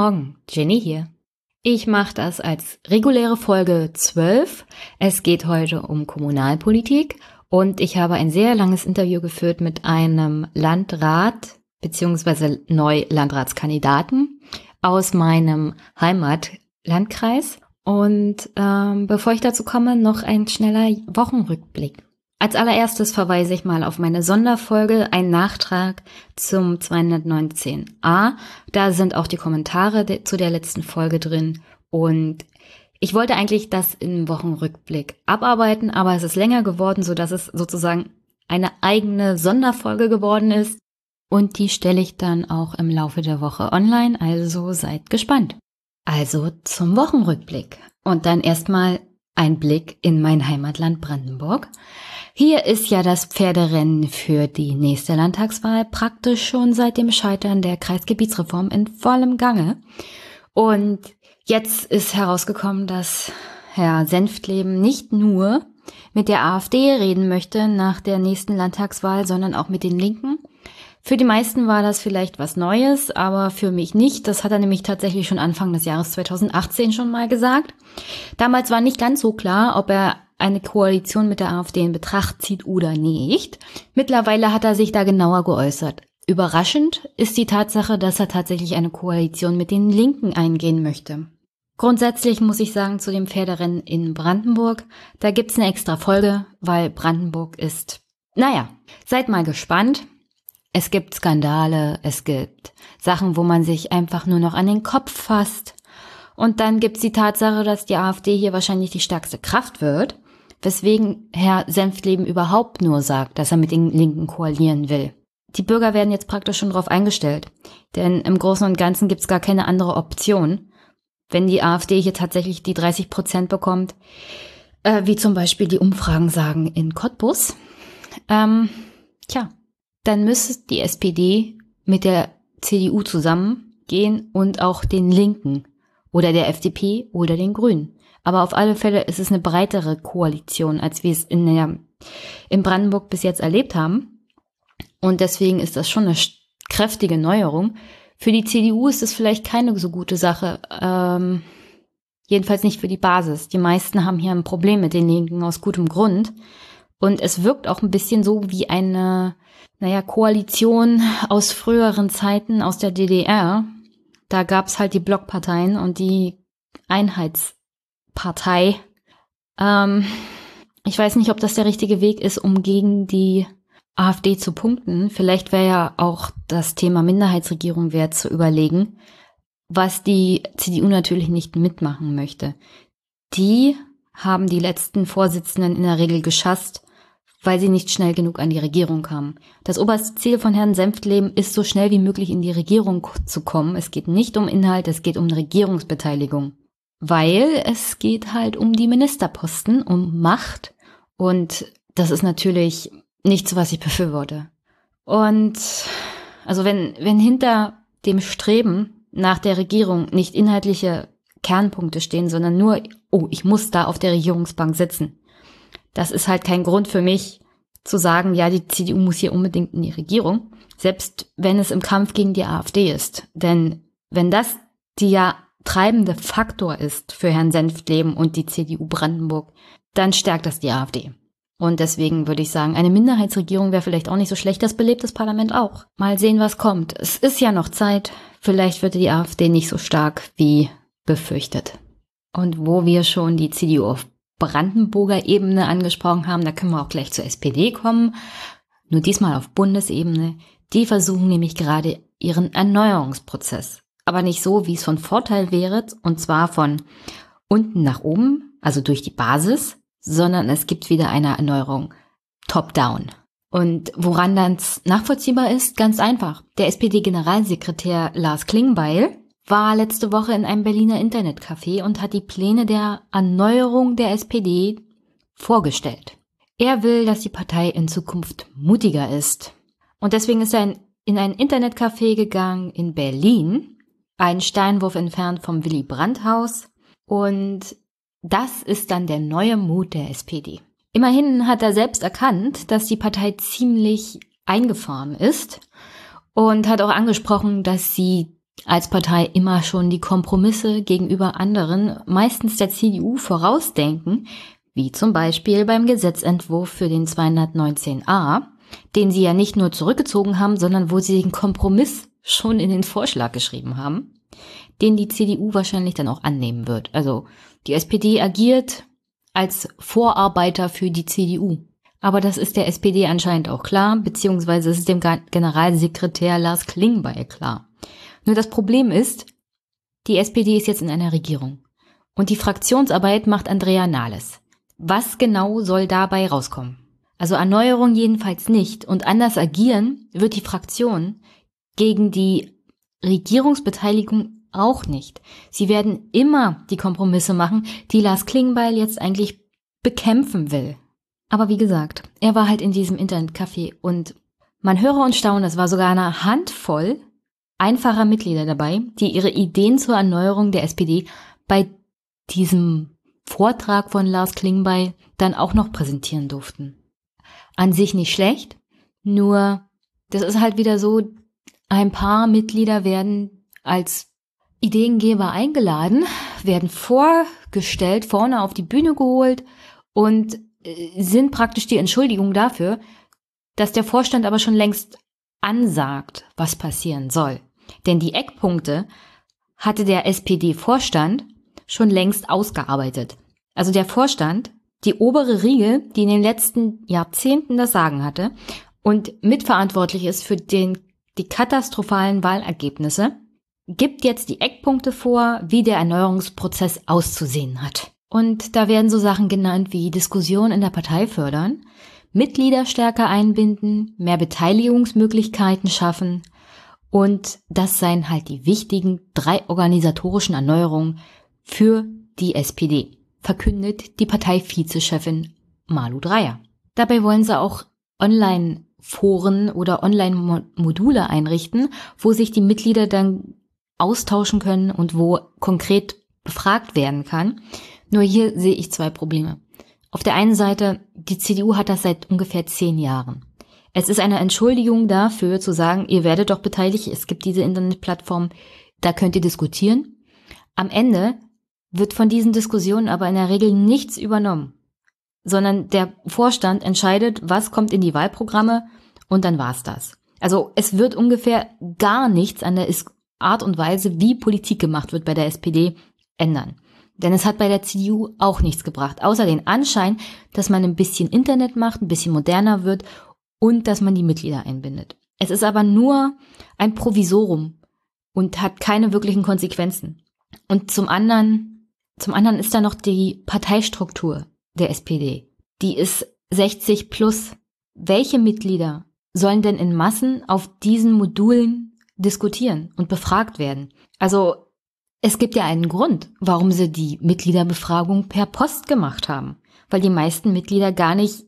Morgen, Jenny hier. Ich mache das als reguläre Folge 12. Es geht heute um Kommunalpolitik und ich habe ein sehr langes Interview geführt mit einem Landrat bzw. Neulandratskandidaten aus meinem Heimatlandkreis. Und ähm, bevor ich dazu komme, noch ein schneller Wochenrückblick. Als allererstes verweise ich mal auf meine Sonderfolge, ein Nachtrag zum 219a. Da sind auch die Kommentare de zu der letzten Folge drin. Und ich wollte eigentlich das im Wochenrückblick abarbeiten, aber es ist länger geworden, so dass es sozusagen eine eigene Sonderfolge geworden ist. Und die stelle ich dann auch im Laufe der Woche online, also seid gespannt. Also zum Wochenrückblick. Und dann erstmal ein Blick in mein Heimatland Brandenburg. Hier ist ja das Pferderennen für die nächste Landtagswahl praktisch schon seit dem Scheitern der Kreisgebietsreform in vollem Gange. Und jetzt ist herausgekommen, dass Herr Senftleben nicht nur mit der AfD reden möchte nach der nächsten Landtagswahl, sondern auch mit den Linken. Für die meisten war das vielleicht was Neues, aber für mich nicht. Das hat er nämlich tatsächlich schon Anfang des Jahres 2018 schon mal gesagt. Damals war nicht ganz so klar, ob er eine Koalition mit der AfD in Betracht zieht oder nicht. Mittlerweile hat er sich da genauer geäußert. Überraschend ist die Tatsache, dass er tatsächlich eine Koalition mit den Linken eingehen möchte. Grundsätzlich muss ich sagen zu dem Pferderennen in Brandenburg, da gibt's eine extra Folge, weil Brandenburg ist, naja, seid mal gespannt. Es gibt Skandale, es gibt Sachen, wo man sich einfach nur noch an den Kopf fasst. Und dann gibt's die Tatsache, dass die AfD hier wahrscheinlich die stärkste Kraft wird weswegen Herr Senftleben überhaupt nur sagt, dass er mit den Linken koalieren will. Die Bürger werden jetzt praktisch schon darauf eingestellt, denn im Großen und Ganzen gibt's gar keine andere Option, wenn die AfD hier tatsächlich die 30 Prozent bekommt, äh, wie zum Beispiel die Umfragen sagen in Cottbus. Ähm, tja, dann müsste die SPD mit der CDU zusammengehen und auch den Linken oder der FDP oder den Grünen. Aber auf alle Fälle ist es eine breitere Koalition, als wir es in, der, in Brandenburg bis jetzt erlebt haben. Und deswegen ist das schon eine kräftige Neuerung. Für die CDU ist es vielleicht keine so gute Sache. Ähm, jedenfalls nicht für die Basis. Die meisten haben hier ein Problem mit den Linken aus gutem Grund. Und es wirkt auch ein bisschen so wie eine, naja, Koalition aus früheren Zeiten aus der DDR. Da gab es halt die Blockparteien und die Einheits Partei. Ähm, ich weiß nicht, ob das der richtige Weg ist, um gegen die AfD zu punkten. Vielleicht wäre ja auch das Thema Minderheitsregierung wert zu überlegen, was die CDU natürlich nicht mitmachen möchte. Die haben die letzten Vorsitzenden in der Regel geschasst, weil sie nicht schnell genug an die Regierung kamen. Das oberste Ziel von Herrn Senftleben ist, so schnell wie möglich in die Regierung zu kommen. Es geht nicht um Inhalt, es geht um Regierungsbeteiligung weil es geht halt um die Ministerposten, um Macht und das ist natürlich nichts, was ich befürworte. Und also wenn, wenn hinter dem Streben nach der Regierung nicht inhaltliche Kernpunkte stehen, sondern nur, oh, ich muss da auf der Regierungsbank sitzen. Das ist halt kein Grund für mich zu sagen, ja, die CDU muss hier unbedingt in die Regierung, selbst wenn es im Kampf gegen die AfD ist. Denn wenn das die ja treibende Faktor ist für Herrn Senftleben und die CDU Brandenburg, dann stärkt das die AfD. Und deswegen würde ich sagen, eine Minderheitsregierung wäre vielleicht auch nicht so schlecht, das belebt das Parlament auch. Mal sehen, was kommt. Es ist ja noch Zeit. Vielleicht wird die AfD nicht so stark wie befürchtet. Und wo wir schon die CDU auf Brandenburger Ebene angesprochen haben, da können wir auch gleich zur SPD kommen. Nur diesmal auf Bundesebene. Die versuchen nämlich gerade ihren Erneuerungsprozess aber nicht so, wie es von Vorteil wäre, und zwar von unten nach oben, also durch die Basis, sondern es gibt wieder eine Erneuerung top-down. Und woran das nachvollziehbar ist, ganz einfach. Der SPD-Generalsekretär Lars Klingbeil war letzte Woche in einem Berliner Internetcafé und hat die Pläne der Erneuerung der SPD vorgestellt. Er will, dass die Partei in Zukunft mutiger ist. Und deswegen ist er in ein Internetcafé gegangen in Berlin ein Steinwurf entfernt vom Willy Brandt Haus. Und das ist dann der neue Mut der SPD. Immerhin hat er selbst erkannt, dass die Partei ziemlich eingefahren ist und hat auch angesprochen, dass sie als Partei immer schon die Kompromisse gegenüber anderen, meistens der CDU, vorausdenken, wie zum Beispiel beim Gesetzentwurf für den 219a, den sie ja nicht nur zurückgezogen haben, sondern wo sie den Kompromiss schon in den Vorschlag geschrieben haben, den die CDU wahrscheinlich dann auch annehmen wird. Also die SPD agiert als Vorarbeiter für die CDU. Aber das ist der SPD anscheinend auch klar, beziehungsweise ist es dem Generalsekretär Lars Klingbeil klar. Nur das Problem ist, die SPD ist jetzt in einer Regierung. Und die Fraktionsarbeit macht Andrea Nahles. Was genau soll dabei rauskommen? Also Erneuerung jedenfalls nicht und anders agieren wird die Fraktion gegen die Regierungsbeteiligung auch nicht. Sie werden immer die Kompromisse machen, die Lars Klingbeil jetzt eigentlich bekämpfen will. Aber wie gesagt, er war halt in diesem Internetcafé und man höre und staune, es war sogar eine Handvoll einfacher Mitglieder dabei, die ihre Ideen zur Erneuerung der SPD bei diesem Vortrag von Lars Klingbeil dann auch noch präsentieren durften. An sich nicht schlecht, nur das ist halt wieder so, ein paar Mitglieder werden als Ideengeber eingeladen, werden vorgestellt, vorne auf die Bühne geholt und äh, sind praktisch die Entschuldigung dafür, dass der Vorstand aber schon längst ansagt, was passieren soll. Denn die Eckpunkte hatte der SPD-Vorstand schon längst ausgearbeitet. Also der Vorstand, die obere Riege, die in den letzten Jahrzehnten das Sagen hatte und mitverantwortlich ist für den, die katastrophalen Wahlergebnisse, gibt jetzt die Eckpunkte vor, wie der Erneuerungsprozess auszusehen hat. Und da werden so Sachen genannt wie Diskussion in der Partei fördern, Mitglieder stärker einbinden, mehr Beteiligungsmöglichkeiten schaffen und das seien halt die wichtigen drei organisatorischen Erneuerungen für die SPD, verkündet die Parteivizechefin Malu Dreyer. Dabei wollen sie auch Online-Foren oder Online-Module einrichten, wo sich die Mitglieder dann austauschen können und wo konkret befragt werden kann. Nur hier sehe ich zwei Probleme. Auf der einen Seite, die CDU hat das seit ungefähr zehn Jahren. Es ist eine Entschuldigung dafür zu sagen, ihr werdet doch beteiligt, es gibt diese Internetplattform, da könnt ihr diskutieren. Am Ende wird von diesen Diskussionen aber in der Regel nichts übernommen, sondern der Vorstand entscheidet, was kommt in die Wahlprogramme und dann war's das. Also es wird ungefähr gar nichts an der Art und Weise, wie Politik gemacht wird bei der SPD, ändern. Denn es hat bei der CDU auch nichts gebracht, außer den Anschein, dass man ein bisschen Internet macht, ein bisschen moderner wird und dass man die Mitglieder einbindet. Es ist aber nur ein Provisorum und hat keine wirklichen Konsequenzen. Und zum anderen, zum anderen ist da noch die Parteistruktur der SPD. Die ist 60 plus. Welche Mitglieder sollen denn in Massen auf diesen Modulen diskutieren und befragt werden. Also es gibt ja einen Grund, warum sie die Mitgliederbefragung per Post gemacht haben, weil die meisten Mitglieder gar nicht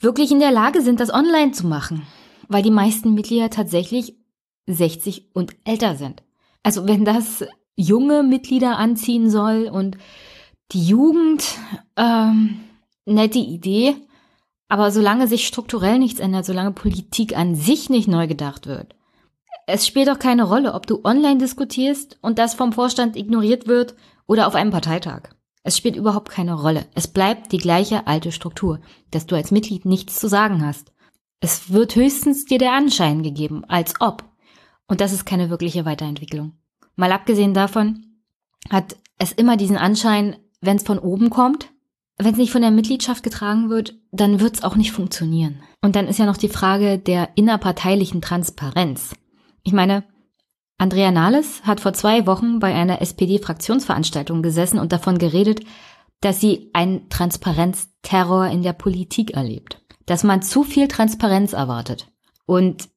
wirklich in der Lage sind, das online zu machen, weil die meisten Mitglieder tatsächlich 60 und älter sind. Also wenn das junge Mitglieder anziehen soll und die Jugend, ähm, nette Idee, aber solange sich strukturell nichts ändert, solange Politik an sich nicht neu gedacht wird, es spielt doch keine Rolle, ob du online diskutierst und das vom Vorstand ignoriert wird oder auf einem Parteitag. Es spielt überhaupt keine Rolle. Es bleibt die gleiche alte Struktur, dass du als Mitglied nichts zu sagen hast. Es wird höchstens dir der Anschein gegeben, als ob. Und das ist keine wirkliche Weiterentwicklung. Mal abgesehen davon hat es immer diesen Anschein, wenn es von oben kommt, wenn es nicht von der Mitgliedschaft getragen wird, dann wird es auch nicht funktionieren. Und dann ist ja noch die Frage der innerparteilichen Transparenz. Ich meine, Andrea Nahles hat vor zwei Wochen bei einer SPD-Fraktionsveranstaltung gesessen und davon geredet, dass sie einen Transparenzterror in der Politik erlebt. Dass man zu viel Transparenz erwartet. Und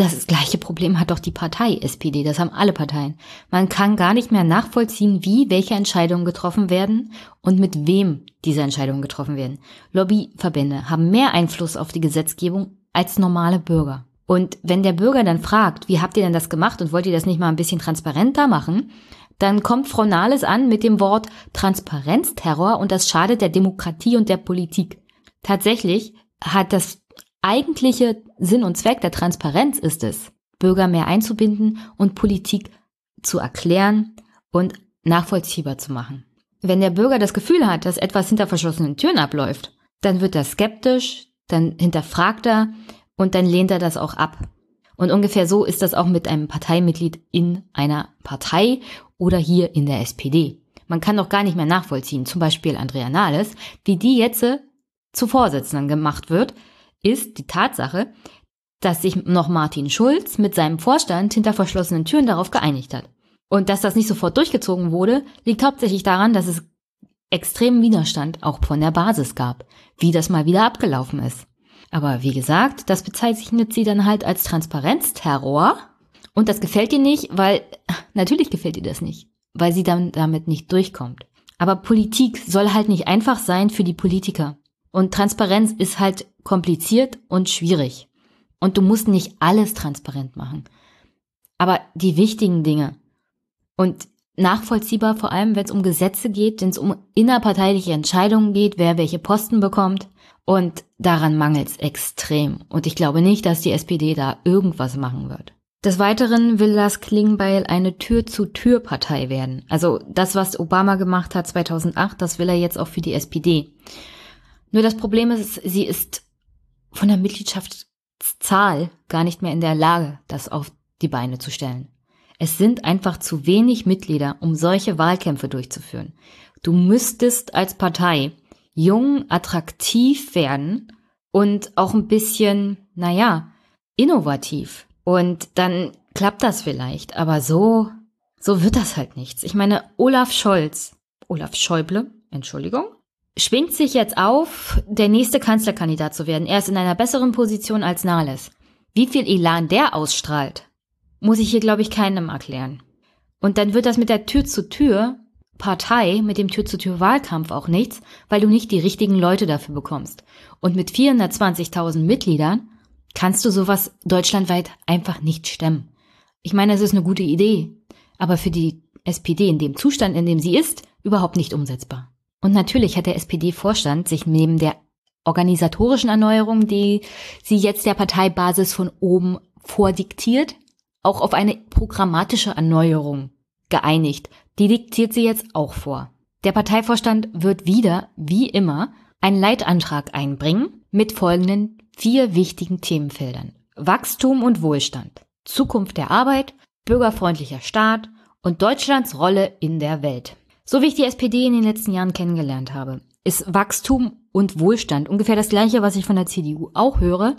das gleiche Problem hat doch die Partei SPD, das haben alle Parteien. Man kann gar nicht mehr nachvollziehen, wie welche Entscheidungen getroffen werden und mit wem diese Entscheidungen getroffen werden. Lobbyverbände haben mehr Einfluss auf die Gesetzgebung als normale Bürger. Und wenn der Bürger dann fragt, wie habt ihr denn das gemacht und wollt ihr das nicht mal ein bisschen transparenter machen, dann kommt Frau Nahles an mit dem Wort Transparenzterror und das schadet der Demokratie und der Politik. Tatsächlich hat das eigentliche Sinn und Zweck der Transparenz ist es, Bürger mehr einzubinden und Politik zu erklären und nachvollziehbar zu machen. Wenn der Bürger das Gefühl hat, dass etwas hinter verschlossenen Türen abläuft, dann wird er skeptisch, dann hinterfragt er und dann lehnt er das auch ab. Und ungefähr so ist das auch mit einem Parteimitglied in einer Partei oder hier in der SPD. Man kann doch gar nicht mehr nachvollziehen, zum Beispiel Andrea Nahles, wie die jetzt zu Vorsitzenden gemacht wird, ist die Tatsache, dass sich noch Martin Schulz mit seinem Vorstand hinter verschlossenen Türen darauf geeinigt hat. Und dass das nicht sofort durchgezogen wurde, liegt hauptsächlich daran, dass es extremen Widerstand auch von der Basis gab, wie das mal wieder abgelaufen ist. Aber wie gesagt, das bezeichnet sie dann halt als Transparenzterror. Und das gefällt ihr nicht, weil, natürlich gefällt ihr das nicht, weil sie dann damit nicht durchkommt. Aber Politik soll halt nicht einfach sein für die Politiker. Und Transparenz ist halt kompliziert und schwierig. Und du musst nicht alles transparent machen. Aber die wichtigen Dinge. Und nachvollziehbar, vor allem wenn es um Gesetze geht, wenn es um innerparteiliche Entscheidungen geht, wer welche Posten bekommt. Und daran mangelt es extrem. Und ich glaube nicht, dass die SPD da irgendwas machen wird. Des Weiteren will Lars Klingbeil eine Tür-zu-Tür-Partei werden. Also das, was Obama gemacht hat 2008, das will er jetzt auch für die SPD. Nur das Problem ist, sie ist von der Mitgliedschaftszahl gar nicht mehr in der Lage, das auf die Beine zu stellen. Es sind einfach zu wenig Mitglieder, um solche Wahlkämpfe durchzuführen. Du müsstest als Partei jung, attraktiv werden und auch ein bisschen, naja, innovativ. Und dann klappt das vielleicht. Aber so, so wird das halt nichts. Ich meine, Olaf Scholz, Olaf Schäuble, Entschuldigung, schwingt sich jetzt auf, der nächste Kanzlerkandidat zu werden. Er ist in einer besseren Position als Nahles. Wie viel Elan der ausstrahlt, muss ich hier, glaube ich, keinem erklären. Und dann wird das mit der Tür zu Tür Partei, mit dem Tür zu Tür Wahlkampf auch nichts, weil du nicht die richtigen Leute dafür bekommst. Und mit 420.000 Mitgliedern kannst du sowas deutschlandweit einfach nicht stemmen. Ich meine, es ist eine gute Idee, aber für die SPD in dem Zustand, in dem sie ist, überhaupt nicht umsetzbar. Und natürlich hat der SPD-Vorstand sich neben der organisatorischen Erneuerung, die sie jetzt der Parteibasis von oben vordiktiert, auch auf eine programmatische Erneuerung geeinigt. Die diktiert sie jetzt auch vor. Der Parteivorstand wird wieder, wie immer, einen Leitantrag einbringen mit folgenden vier wichtigen Themenfeldern. Wachstum und Wohlstand, Zukunft der Arbeit, bürgerfreundlicher Staat und Deutschlands Rolle in der Welt. So wie ich die SPD in den letzten Jahren kennengelernt habe, ist Wachstum und Wohlstand ungefähr das gleiche, was ich von der CDU auch höre.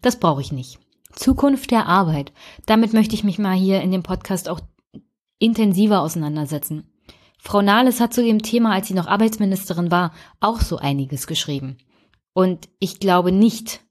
Das brauche ich nicht. Zukunft der Arbeit. Damit möchte ich mich mal hier in dem Podcast auch intensiver auseinandersetzen. Frau Nahles hat zu dem Thema, als sie noch Arbeitsministerin war, auch so einiges geschrieben. Und ich glaube nicht,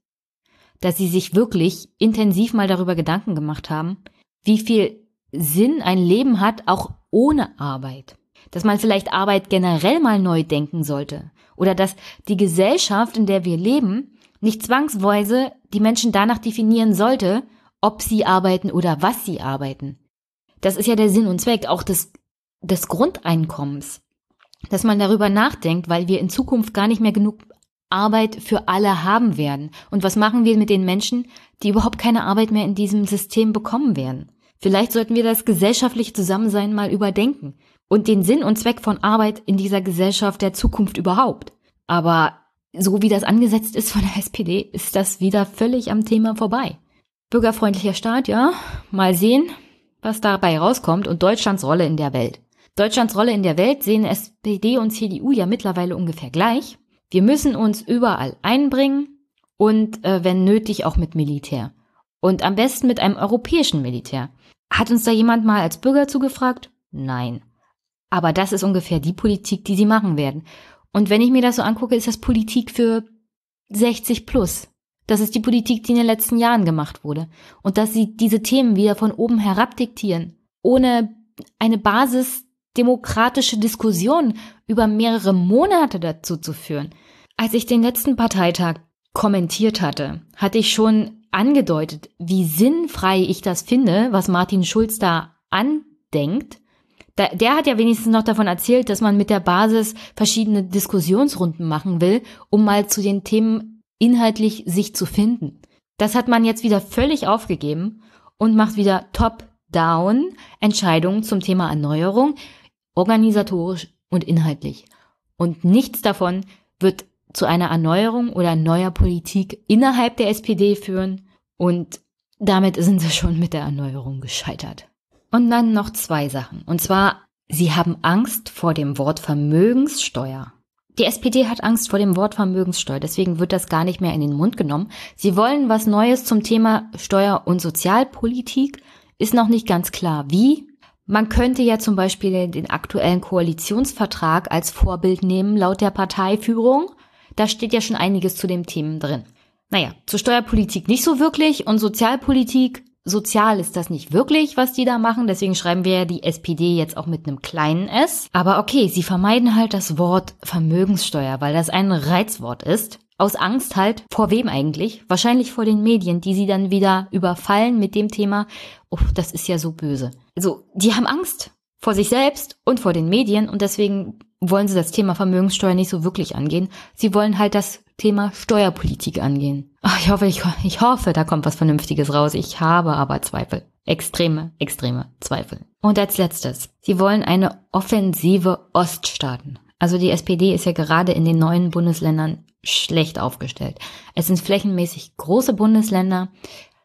dass sie sich wirklich intensiv mal darüber Gedanken gemacht haben, wie viel Sinn ein Leben hat, auch ohne Arbeit dass man vielleicht Arbeit generell mal neu denken sollte oder dass die Gesellschaft, in der wir leben, nicht zwangsweise die Menschen danach definieren sollte, ob sie arbeiten oder was sie arbeiten. Das ist ja der Sinn und Zweck auch des, des Grundeinkommens, dass man darüber nachdenkt, weil wir in Zukunft gar nicht mehr genug Arbeit für alle haben werden. Und was machen wir mit den Menschen, die überhaupt keine Arbeit mehr in diesem System bekommen werden? Vielleicht sollten wir das gesellschaftliche Zusammensein mal überdenken und den Sinn und Zweck von Arbeit in dieser Gesellschaft der Zukunft überhaupt. Aber so wie das angesetzt ist von der SPD, ist das wieder völlig am Thema vorbei. Bürgerfreundlicher Staat, ja, mal sehen, was dabei rauskommt und Deutschlands Rolle in der Welt. Deutschlands Rolle in der Welt sehen SPD und CDU ja mittlerweile ungefähr gleich. Wir müssen uns überall einbringen und äh, wenn nötig auch mit Militär. Und am besten mit einem europäischen Militär. Hat uns da jemand mal als Bürger zugefragt? Nein. Aber das ist ungefähr die Politik, die sie machen werden. Und wenn ich mir das so angucke, ist das Politik für 60 plus. Das ist die Politik, die in den letzten Jahren gemacht wurde. Und dass sie diese Themen wieder von oben herab diktieren, ohne eine basisdemokratische Diskussion über mehrere Monate dazu zu führen. Als ich den letzten Parteitag kommentiert hatte, hatte ich schon angedeutet, wie sinnfrei ich das finde, was Martin Schulz da andenkt da, der hat ja wenigstens noch davon erzählt, dass man mit der Basis verschiedene Diskussionsrunden machen will, um mal zu den Themen inhaltlich sich zu finden. Das hat man jetzt wieder völlig aufgegeben und macht wieder Top down Entscheidungen zum Thema Erneuerung, organisatorisch und inhaltlich. Und nichts davon wird zu einer Erneuerung oder neuer Politik innerhalb der SPD führen. Und damit sind sie schon mit der Erneuerung gescheitert. Und dann noch zwei Sachen. Und zwar, sie haben Angst vor dem Wort Vermögenssteuer. Die SPD hat Angst vor dem Wort Vermögenssteuer, deswegen wird das gar nicht mehr in den Mund genommen. Sie wollen was Neues zum Thema Steuer- und Sozialpolitik, ist noch nicht ganz klar wie. Man könnte ja zum Beispiel den aktuellen Koalitionsvertrag als Vorbild nehmen, laut der Parteiführung. Da steht ja schon einiges zu dem Themen drin. Naja, zur Steuerpolitik nicht so wirklich und Sozialpolitik sozial ist das nicht wirklich, was die da machen. Deswegen schreiben wir ja die SPD jetzt auch mit einem kleinen S. Aber okay, sie vermeiden halt das Wort Vermögenssteuer, weil das ein Reizwort ist. Aus Angst halt, vor wem eigentlich? Wahrscheinlich vor den Medien, die sie dann wieder überfallen mit dem Thema, oh, das ist ja so böse. Also, die haben Angst vor sich selbst und vor den Medien und deswegen wollen sie das Thema Vermögenssteuer nicht so wirklich angehen. Sie wollen halt das Thema Steuerpolitik angehen. Ich hoffe, ich, ich hoffe, da kommt was Vernünftiges raus. Ich habe aber Zweifel. Extreme, extreme Zweifel. Und als letztes, sie wollen eine offensive Oststaaten. Also die SPD ist ja gerade in den neuen Bundesländern schlecht aufgestellt. Es sind flächenmäßig große Bundesländer.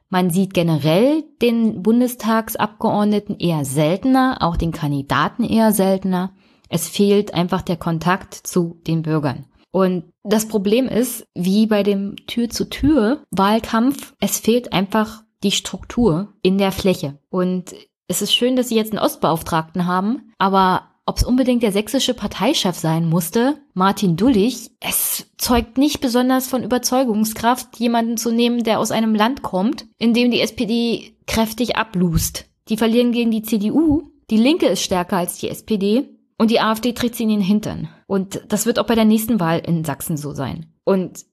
Man sieht generell den Bundestagsabgeordneten eher seltener, auch den Kandidaten eher seltener. Es fehlt einfach der Kontakt zu den Bürgern. Und das Problem ist, wie bei dem Tür-zu-Tür-Wahlkampf, es fehlt einfach die Struktur in der Fläche. Und es ist schön, dass sie jetzt einen Ostbeauftragten haben, aber ob es unbedingt der sächsische Parteichef sein musste, Martin Dullich, es zeugt nicht besonders von Überzeugungskraft, jemanden zu nehmen, der aus einem Land kommt, in dem die SPD kräftig ablust. Die verlieren gegen die CDU, die Linke ist stärker als die SPD und die AfD tritt sie in den Hintern. Und das wird auch bei der nächsten Wahl in Sachsen so sein. Und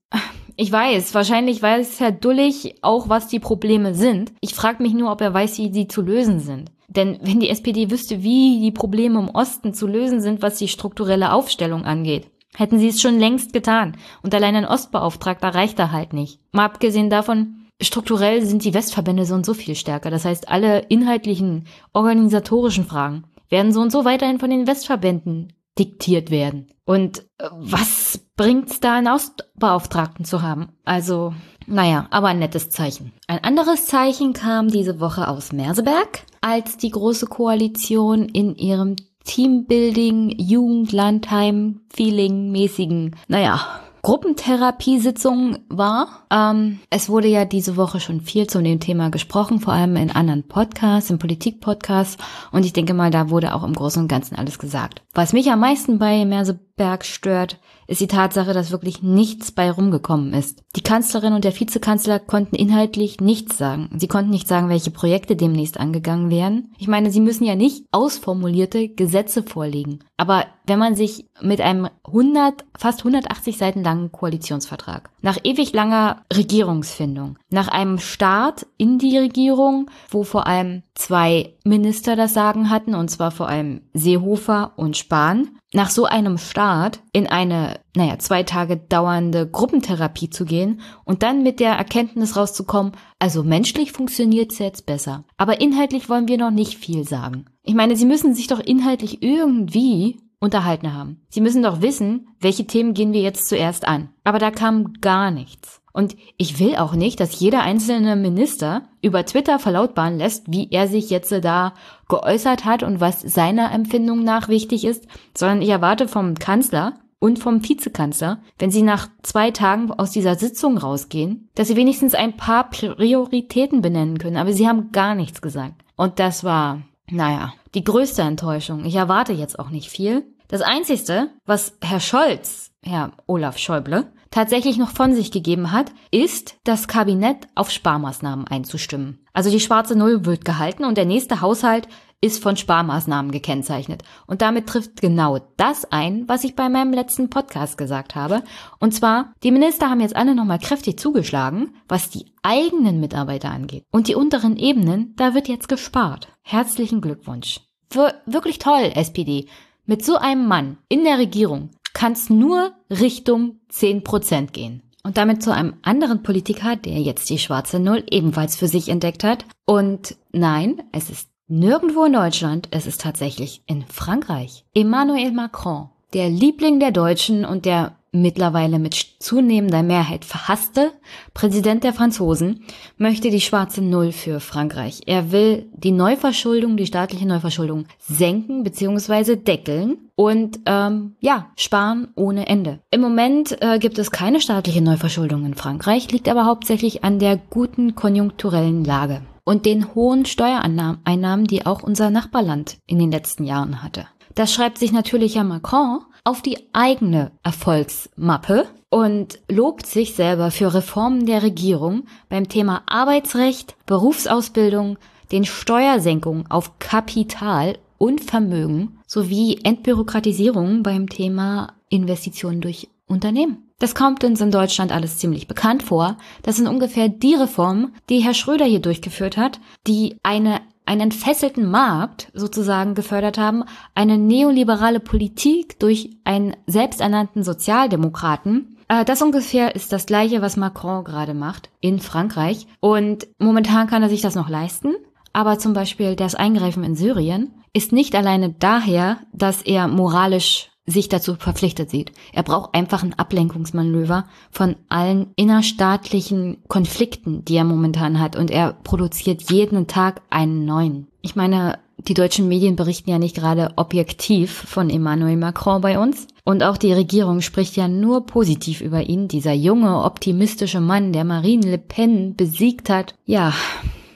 ich weiß, wahrscheinlich weiß Herr Dullig auch, was die Probleme sind. Ich frage mich nur, ob er weiß, wie sie zu lösen sind. Denn wenn die SPD wüsste, wie die Probleme im Osten zu lösen sind, was die strukturelle Aufstellung angeht, hätten sie es schon längst getan. Und allein ein Ostbeauftragter reicht da halt nicht. Mal abgesehen davon, strukturell sind die Westverbände so und so viel stärker. Das heißt, alle inhaltlichen, organisatorischen Fragen werden so und so weiterhin von den Westverbänden diktiert werden. Und äh, was bringt's da, einen Ostbeauftragten zu haben? Also, naja, aber ein nettes Zeichen. Ein anderes Zeichen kam diese Woche aus Merseberg, als die Große Koalition in ihrem Teambuilding, Jugendlandheim, Feeling-mäßigen, naja, Gruppentherapiesitzung war. Ähm, es wurde ja diese Woche schon viel zu dem Thema gesprochen, vor allem in anderen Podcasts, in Politik-Podcasts. Und ich denke mal, da wurde auch im Großen und Ganzen alles gesagt. Was mich am meisten bei Merseberg stört, ist die Tatsache, dass wirklich nichts bei rumgekommen ist. Die Kanzlerin und der Vizekanzler konnten inhaltlich nichts sagen. Sie konnten nicht sagen, welche Projekte demnächst angegangen werden. Ich meine, sie müssen ja nicht ausformulierte Gesetze vorlegen. Aber wenn man sich mit einem 100, fast 180 Seiten langen Koalitionsvertrag, nach ewig langer Regierungsfindung, nach einem Start in die Regierung, wo vor allem zwei Minister das Sagen hatten, und zwar vor allem Seehofer und Spahn, nach so einem Start in eine, naja, zwei Tage dauernde Gruppentherapie zu gehen und dann mit der Erkenntnis rauszukommen, also menschlich funktioniert es jetzt besser. Aber inhaltlich wollen wir noch nicht viel sagen. Ich meine, Sie müssen sich doch inhaltlich irgendwie unterhalten haben. Sie müssen doch wissen, welche Themen gehen wir jetzt zuerst an. Aber da kam gar nichts. Und ich will auch nicht, dass jeder einzelne Minister über Twitter verlautbaren lässt, wie er sich jetzt da geäußert hat und was seiner Empfindung nach wichtig ist, sondern ich erwarte vom Kanzler und vom Vizekanzler, wenn sie nach zwei Tagen aus dieser Sitzung rausgehen, dass sie wenigstens ein paar Prioritäten benennen können. Aber sie haben gar nichts gesagt. Und das war, naja, die größte Enttäuschung. Ich erwarte jetzt auch nicht viel. Das Einzige, was Herr Scholz, Herr Olaf Schäuble, tatsächlich noch von sich gegeben hat, ist, das Kabinett auf Sparmaßnahmen einzustimmen. Also die schwarze Null wird gehalten und der nächste Haushalt ist von Sparmaßnahmen gekennzeichnet. Und damit trifft genau das ein, was ich bei meinem letzten Podcast gesagt habe. Und zwar, die Minister haben jetzt alle nochmal kräftig zugeschlagen, was die eigenen Mitarbeiter angeht. Und die unteren Ebenen, da wird jetzt gespart. Herzlichen Glückwunsch. Wir wirklich toll, SPD. Mit so einem Mann in der Regierung kann es nur Richtung 10% gehen. Und damit zu einem anderen Politiker, der jetzt die schwarze Null ebenfalls für sich entdeckt hat. Und nein, es ist Nirgendwo in Deutschland, es ist tatsächlich in Frankreich. Emmanuel Macron, der Liebling der Deutschen und der mittlerweile mit zunehmender Mehrheit verhasste Präsident der Franzosen, möchte die schwarze Null für Frankreich. Er will die Neuverschuldung, die staatliche Neuverschuldung senken bzw. deckeln und ähm, ja, sparen ohne Ende. Im Moment äh, gibt es keine staatliche Neuverschuldung in Frankreich, liegt aber hauptsächlich an der guten konjunkturellen Lage und den hohen Steuereinnahmen, die auch unser Nachbarland in den letzten Jahren hatte. Das schreibt sich natürlich Herr Macron auf die eigene Erfolgsmappe und lobt sich selber für Reformen der Regierung beim Thema Arbeitsrecht, Berufsausbildung, den Steuersenkungen auf Kapital und Vermögen sowie Entbürokratisierung beim Thema Investitionen durch Unternehmen. Das kommt uns in Deutschland alles ziemlich bekannt vor. Das sind ungefähr die Reformen, die Herr Schröder hier durchgeführt hat, die eine einen entfesselten Markt sozusagen gefördert haben, eine neoliberale Politik durch einen selbsternannten Sozialdemokraten. Äh, das ungefähr ist das gleiche, was Macron gerade macht in Frankreich. Und momentan kann er sich das noch leisten. Aber zum Beispiel das Eingreifen in Syrien ist nicht alleine daher, dass er moralisch sich dazu verpflichtet sieht. Er braucht einfach ein Ablenkungsmanöver von allen innerstaatlichen Konflikten, die er momentan hat. Und er produziert jeden Tag einen neuen. Ich meine, die deutschen Medien berichten ja nicht gerade objektiv von Emmanuel Macron bei uns. Und auch die Regierung spricht ja nur positiv über ihn. Dieser junge, optimistische Mann, der Marine Le Pen besiegt hat. Ja,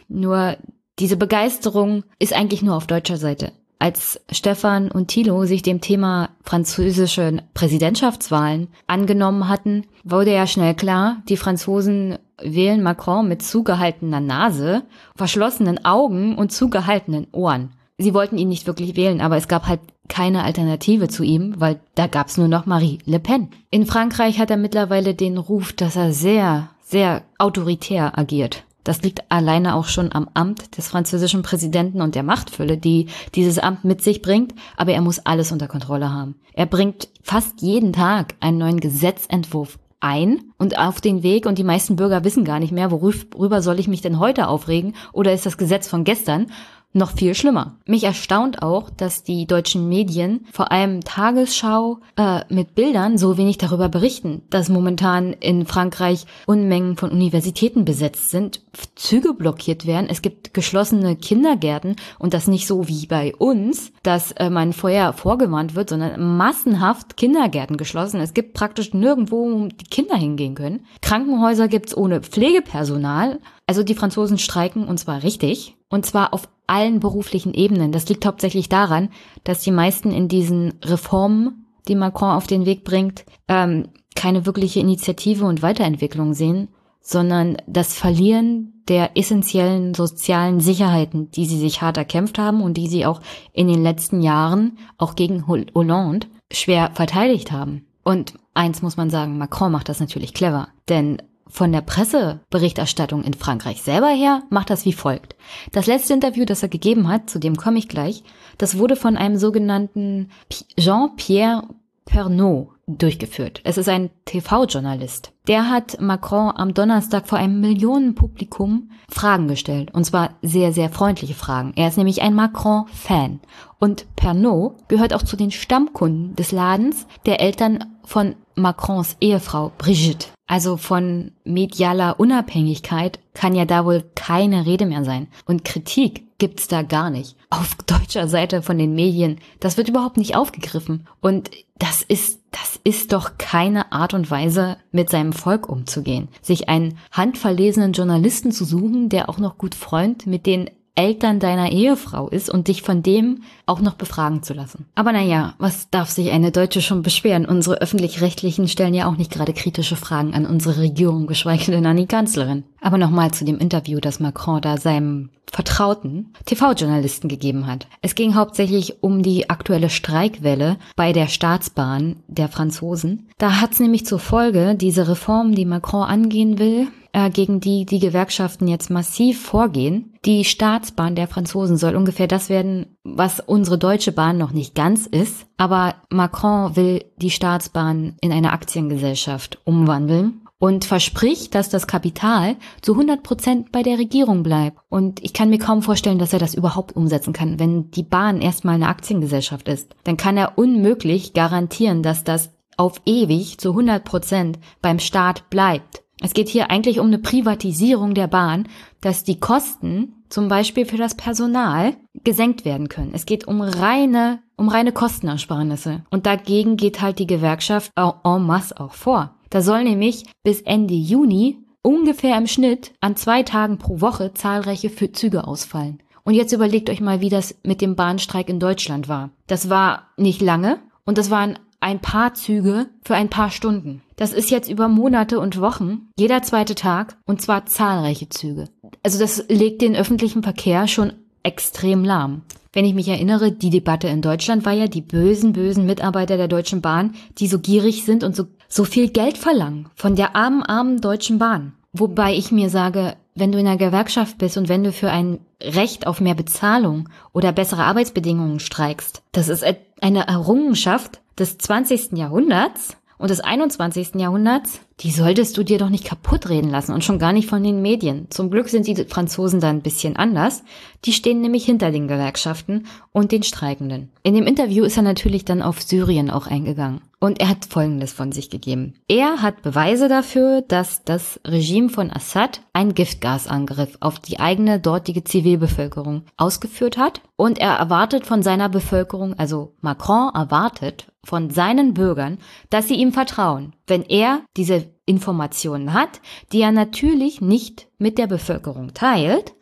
nur diese Begeisterung ist eigentlich nur auf deutscher Seite. Als Stefan und Thilo sich dem Thema französische Präsidentschaftswahlen angenommen hatten, wurde ja schnell klar, die Franzosen wählen Macron mit zugehaltener Nase, verschlossenen Augen und zugehaltenen Ohren. Sie wollten ihn nicht wirklich wählen, aber es gab halt keine Alternative zu ihm, weil da gab's nur noch Marie Le Pen. In Frankreich hat er mittlerweile den Ruf, dass er sehr, sehr autoritär agiert. Das liegt alleine auch schon am Amt des französischen Präsidenten und der Machtfülle, die dieses Amt mit sich bringt, aber er muss alles unter Kontrolle haben. Er bringt fast jeden Tag einen neuen Gesetzentwurf ein und auf den Weg. Und die meisten Bürger wissen gar nicht mehr, worüber soll ich mich denn heute aufregen? Oder ist das Gesetz von gestern noch viel schlimmer. Mich erstaunt auch, dass die deutschen Medien, vor allem Tagesschau, äh, mit Bildern so wenig darüber berichten, dass momentan in Frankreich Unmengen von Universitäten besetzt sind, Züge blockiert werden, es gibt geschlossene Kindergärten und das nicht so wie bei uns, dass äh, man vorher vorgewarnt wird, sondern massenhaft Kindergärten geschlossen. Es gibt praktisch nirgendwo, wo die Kinder hingehen können. Krankenhäuser gibt's ohne Pflegepersonal. Also die Franzosen streiken und zwar richtig. Und zwar auf allen beruflichen Ebenen. Das liegt hauptsächlich daran, dass die meisten in diesen Reformen, die Macron auf den Weg bringt, ähm, keine wirkliche Initiative und Weiterentwicklung sehen, sondern das Verlieren der essentiellen sozialen Sicherheiten, die sie sich hart erkämpft haben und die sie auch in den letzten Jahren auch gegen Hollande schwer verteidigt haben. Und eins muss man sagen, Macron macht das natürlich clever, denn von der Presseberichterstattung in Frankreich selber her macht das wie folgt. Das letzte Interview, das er gegeben hat, zu dem komme ich gleich, das wurde von einem sogenannten Jean-Pierre Pernot durchgeführt. Es ist ein TV-Journalist. Der hat Macron am Donnerstag vor einem Millionenpublikum Fragen gestellt. Und zwar sehr, sehr freundliche Fragen. Er ist nämlich ein Macron-Fan. Und Pernod gehört auch zu den Stammkunden des Ladens der Eltern von Macrons Ehefrau Brigitte. Also von medialer Unabhängigkeit kann ja da wohl keine Rede mehr sein. Und Kritik gibt's da gar nicht. Auf deutscher Seite von den Medien, das wird überhaupt nicht aufgegriffen. Und das ist, das ist doch keine Art und Weise, mit seinem Volk umzugehen. Sich einen handverlesenen Journalisten zu suchen, der auch noch gut Freund mit den Eltern deiner Ehefrau ist und dich von dem auch noch befragen zu lassen. Aber naja, was darf sich eine Deutsche schon beschweren? Unsere öffentlich-rechtlichen stellen ja auch nicht gerade kritische Fragen an unsere Regierung, geschweige denn an die Kanzlerin. Aber nochmal zu dem Interview, das Macron da seinem Vertrauten TV-Journalisten gegeben hat. Es ging hauptsächlich um die aktuelle Streikwelle bei der Staatsbahn der Franzosen. Da hat es nämlich zur Folge, diese Reform, die Macron angehen will, äh, gegen die die Gewerkschaften jetzt massiv vorgehen. Die Staatsbahn der Franzosen soll ungefähr das werden, was unsere deutsche Bahn noch nicht ganz ist. Aber Macron will die Staatsbahn in eine Aktiengesellschaft umwandeln und verspricht, dass das Kapital zu 100 Prozent bei der Regierung bleibt. Und ich kann mir kaum vorstellen, dass er das überhaupt umsetzen kann. Wenn die Bahn erstmal eine Aktiengesellschaft ist, dann kann er unmöglich garantieren, dass das auf ewig zu 100 Prozent beim Staat bleibt. Es geht hier eigentlich um eine Privatisierung der Bahn, dass die Kosten zum Beispiel für das Personal gesenkt werden können. Es geht um reine, um reine Kostenersparnisse. Und dagegen geht halt die Gewerkschaft en masse auch vor. Da soll nämlich bis Ende Juni ungefähr im Schnitt an zwei Tagen pro Woche zahlreiche Züge ausfallen. Und jetzt überlegt euch mal, wie das mit dem Bahnstreik in Deutschland war. Das war nicht lange und das waren ein paar Züge für ein paar Stunden. Das ist jetzt über Monate und Wochen, jeder zweite Tag und zwar zahlreiche Züge. Also das legt den öffentlichen Verkehr schon extrem lahm. Wenn ich mich erinnere, die Debatte in Deutschland war ja die bösen, bösen Mitarbeiter der Deutschen Bahn, die so gierig sind und so, so viel Geld verlangen von der armen, armen Deutschen Bahn. Wobei ich mir sage, wenn du in einer Gewerkschaft bist und wenn du für ein Recht auf mehr Bezahlung oder bessere Arbeitsbedingungen streikst, das ist eine Errungenschaft des 20. Jahrhunderts und des 21. Jahrhunderts, die solltest du dir doch nicht kaputt reden lassen und schon gar nicht von den Medien. Zum Glück sind die Franzosen da ein bisschen anders. Die stehen nämlich hinter den Gewerkschaften und den Streikenden. In dem Interview ist er natürlich dann auf Syrien auch eingegangen. Und er hat Folgendes von sich gegeben. Er hat Beweise dafür, dass das Regime von Assad einen Giftgasangriff auf die eigene dortige Zivilbevölkerung ausgeführt hat. Und er erwartet von seiner Bevölkerung, also Macron erwartet von seinen Bürgern, dass sie ihm vertrauen, wenn er diese Informationen hat, die er natürlich nicht mit der Bevölkerung teilt.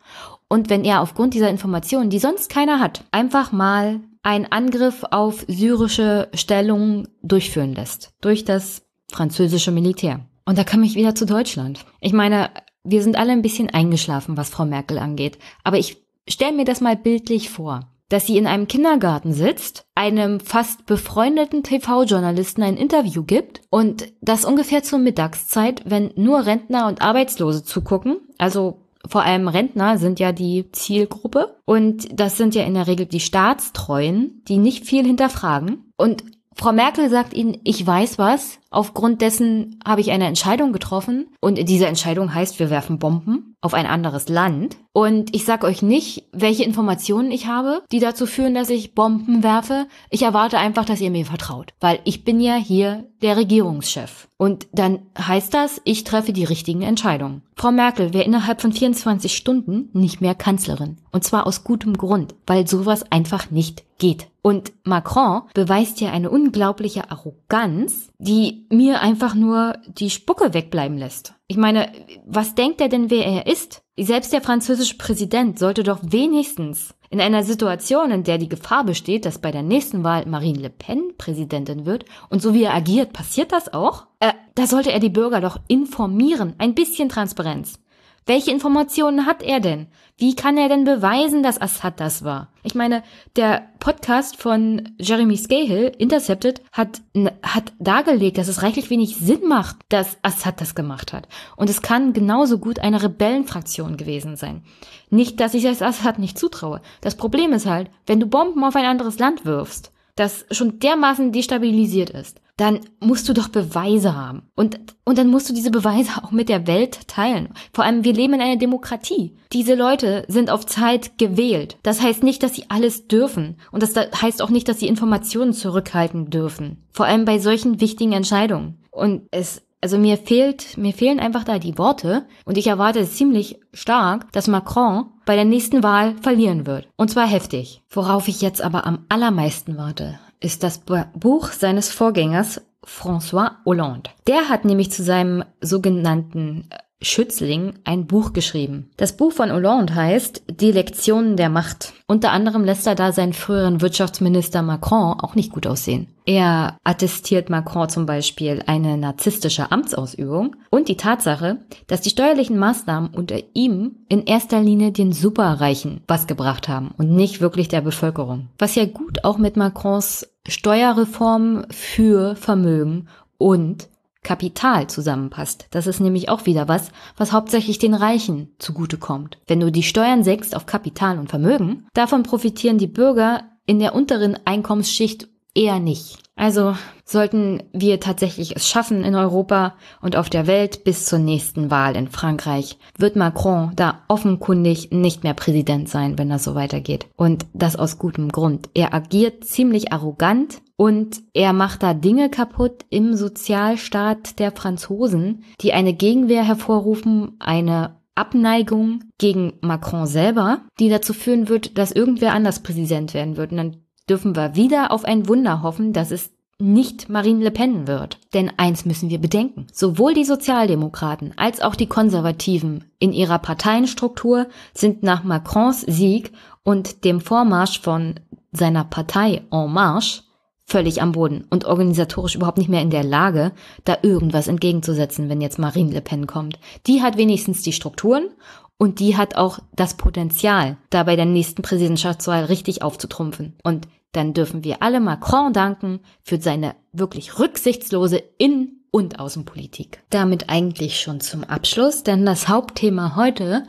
Und wenn er aufgrund dieser Informationen, die sonst keiner hat, einfach mal einen Angriff auf syrische Stellungen durchführen lässt. Durch das französische Militär. Und da komme ich wieder zu Deutschland. Ich meine, wir sind alle ein bisschen eingeschlafen, was Frau Merkel angeht. Aber ich stelle mir das mal bildlich vor dass sie in einem Kindergarten sitzt, einem fast befreundeten TV-Journalisten ein Interview gibt und das ungefähr zur Mittagszeit, wenn nur Rentner und Arbeitslose zugucken, also vor allem Rentner sind ja die Zielgruppe und das sind ja in der Regel die Staatstreuen, die nicht viel hinterfragen. Und Frau Merkel sagt ihnen, ich weiß was, aufgrund dessen habe ich eine Entscheidung getroffen und diese Entscheidung heißt, wir werfen Bomben auf ein anderes Land. Und ich sage euch nicht, welche Informationen ich habe, die dazu führen, dass ich Bomben werfe. Ich erwarte einfach, dass ihr mir vertraut, weil ich bin ja hier der Regierungschef. Und dann heißt das, ich treffe die richtigen Entscheidungen. Frau Merkel wäre innerhalb von 24 Stunden nicht mehr Kanzlerin. Und zwar aus gutem Grund, weil sowas einfach nicht geht. Und Macron beweist ja eine unglaubliche Arroganz, die mir einfach nur die Spucke wegbleiben lässt. Ich meine, was denkt er denn, wer er ist? Selbst der französische Präsident sollte doch wenigstens in einer Situation, in der die Gefahr besteht, dass bei der nächsten Wahl Marine Le Pen Präsidentin wird und so wie er agiert, passiert das auch? Äh, da sollte er die Bürger doch informieren. Ein bisschen Transparenz. Welche Informationen hat er denn? Wie kann er denn beweisen, dass Assad das war? Ich meine, der Podcast von Jeremy Scahill, Intercepted, hat, hat dargelegt, dass es reichlich wenig Sinn macht, dass Assad das gemacht hat. Und es kann genauso gut eine Rebellenfraktion gewesen sein. Nicht, dass ich es Assad nicht zutraue. Das Problem ist halt, wenn du Bomben auf ein anderes Land wirfst, das schon dermaßen destabilisiert ist, dann musst du doch Beweise haben. Und, und dann musst du diese Beweise auch mit der Welt teilen. Vor allem, wir leben in einer Demokratie. Diese Leute sind auf Zeit gewählt. Das heißt nicht, dass sie alles dürfen. Und das heißt auch nicht, dass sie Informationen zurückhalten dürfen. Vor allem bei solchen wichtigen Entscheidungen. Und es, also mir fehlt, mir fehlen einfach da die Worte. Und ich erwarte ziemlich stark, dass Macron bei der nächsten Wahl verlieren wird. Und zwar heftig. Worauf ich jetzt aber am allermeisten warte, ist das Buch seines Vorgängers François Hollande. Der hat nämlich zu seinem sogenannten äh, Schützling ein Buch geschrieben. Das Buch von Hollande heißt Die Lektionen der Macht. Unter anderem lässt er da seinen früheren Wirtschaftsminister Macron auch nicht gut aussehen. Er attestiert Macron zum Beispiel eine narzisstische Amtsausübung und die Tatsache, dass die steuerlichen Maßnahmen unter ihm in erster Linie den Superreichen was gebracht haben und nicht wirklich der Bevölkerung. Was ja gut auch mit Macrons Steuerreform für Vermögen und Kapital zusammenpasst. Das ist nämlich auch wieder was, was hauptsächlich den Reichen zugutekommt. Wenn du die Steuern senkst auf Kapital und Vermögen, davon profitieren die Bürger in der unteren Einkommensschicht eher nicht. Also sollten wir tatsächlich es schaffen in Europa und auf der Welt bis zur nächsten Wahl in Frankreich, wird Macron da offenkundig nicht mehr Präsident sein, wenn das so weitergeht. Und das aus gutem Grund. Er agiert ziemlich arrogant und er macht da Dinge kaputt im Sozialstaat der Franzosen, die eine Gegenwehr hervorrufen, eine Abneigung gegen Macron selber, die dazu führen wird, dass irgendwer anders Präsident werden wird. Und dann dürfen wir wieder auf ein Wunder hoffen, dass es nicht Marine Le Pen wird. Denn eins müssen wir bedenken. Sowohl die Sozialdemokraten als auch die Konservativen in ihrer Parteienstruktur sind nach Macrons Sieg und dem Vormarsch von seiner Partei En Marche völlig am Boden und organisatorisch überhaupt nicht mehr in der Lage, da irgendwas entgegenzusetzen, wenn jetzt Marine Le Pen kommt. Die hat wenigstens die Strukturen und die hat auch das Potenzial, da bei der nächsten Präsidentschaftswahl richtig aufzutrumpfen. Und dann dürfen wir alle Macron danken für seine wirklich rücksichtslose Innen- und Außenpolitik. Damit eigentlich schon zum Abschluss, denn das Hauptthema heute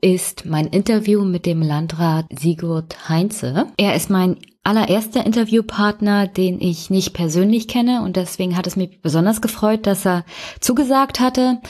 ist mein Interview mit dem Landrat Sigurd Heinze. Er ist mein allererster Interviewpartner, den ich nicht persönlich kenne und deswegen hat es mich besonders gefreut, dass er zugesagt hatte.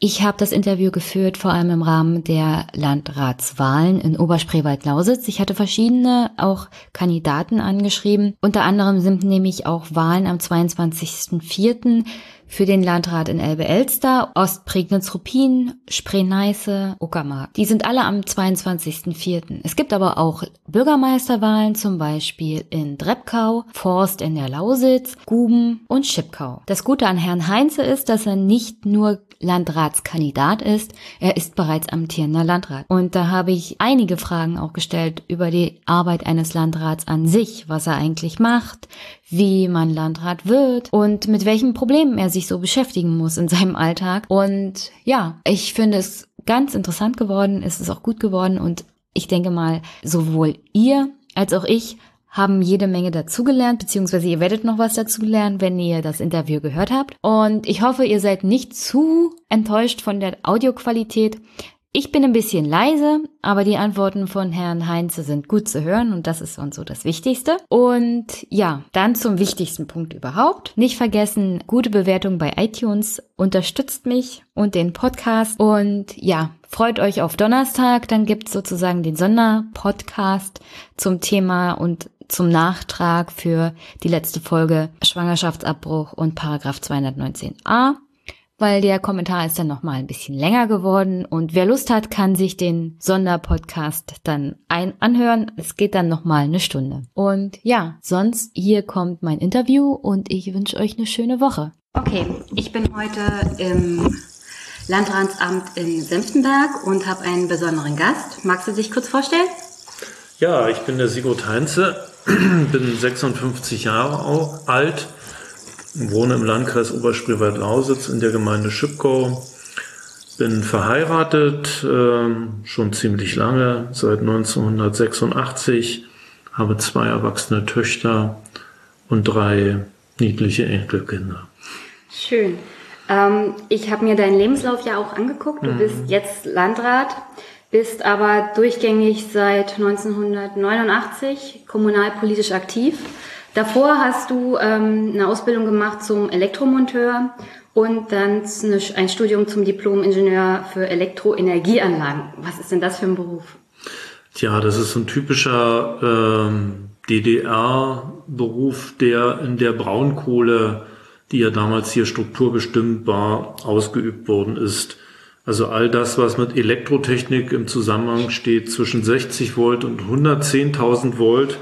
Ich habe das Interview geführt, vor allem im Rahmen der Landratswahlen in Oberspreewald-Lausitz. Ich hatte verschiedene auch Kandidaten angeschrieben. Unter anderem sind nämlich auch Wahlen am 22.04 für den Landrat in Elbe-Elster, Ostprignitz-Ruppin, Spree-Neiße, Uckermark. Die sind alle am 22.04. Es gibt aber auch Bürgermeisterwahlen, zum Beispiel in Dreppkau, Forst in der Lausitz, Guben und Schipkau. Das Gute an Herrn Heinze ist, dass er nicht nur Landratskandidat ist, er ist bereits amtierender Landrat. Und da habe ich einige Fragen auch gestellt über die Arbeit eines Landrats an sich, was er eigentlich macht, wie man Landrat wird und mit welchen Problemen er sich so beschäftigen muss in seinem Alltag. Und ja, ich finde es ganz interessant geworden, es ist auch gut geworden und ich denke mal, sowohl ihr als auch ich haben jede Menge dazugelernt, beziehungsweise ihr werdet noch was dazulernen, wenn ihr das Interview gehört habt. Und ich hoffe, ihr seid nicht zu enttäuscht von der Audioqualität. Ich bin ein bisschen leise, aber die Antworten von Herrn Heinze sind gut zu hören und das ist uns so das Wichtigste. Und ja, dann zum wichtigsten Punkt überhaupt. Nicht vergessen, gute Bewertung bei iTunes unterstützt mich und den Podcast. Und ja, freut euch auf Donnerstag, dann gibt's sozusagen den Sonderpodcast zum Thema und zum Nachtrag für die letzte Folge Schwangerschaftsabbruch und Paragraph 219a weil der Kommentar ist dann nochmal ein bisschen länger geworden und wer Lust hat, kann sich den Sonderpodcast dann ein anhören. Es geht dann nochmal eine Stunde. Und ja, sonst hier kommt mein Interview und ich wünsche euch eine schöne Woche. Okay, ich bin heute im Landratsamt in Senftenberg und habe einen besonderen Gast. Magst du dich kurz vorstellen? Ja, ich bin der Sigurd Heinze, bin 56 Jahre alt, wohne im Landkreis Oberspreewald-Lausitz in der Gemeinde Schipkau. Bin verheiratet, äh, schon ziemlich lange, seit 1986, habe zwei erwachsene Töchter und drei niedliche Enkelkinder. Schön. Ähm, ich habe mir deinen Lebenslauf ja auch angeguckt. Du mhm. bist jetzt Landrat, bist aber durchgängig seit 1989 kommunalpolitisch aktiv Davor hast du ähm, eine Ausbildung gemacht zum Elektromonteur und dann eine, ein Studium zum Diplom-Ingenieur für Elektroenergieanlagen. Was ist denn das für ein Beruf? Tja, das ist so ein typischer ähm, DDR-Beruf, der in der Braunkohle, die ja damals hier strukturbestimmt war, ausgeübt worden ist. Also all das, was mit Elektrotechnik im Zusammenhang steht, zwischen 60 Volt und 110.000 Volt,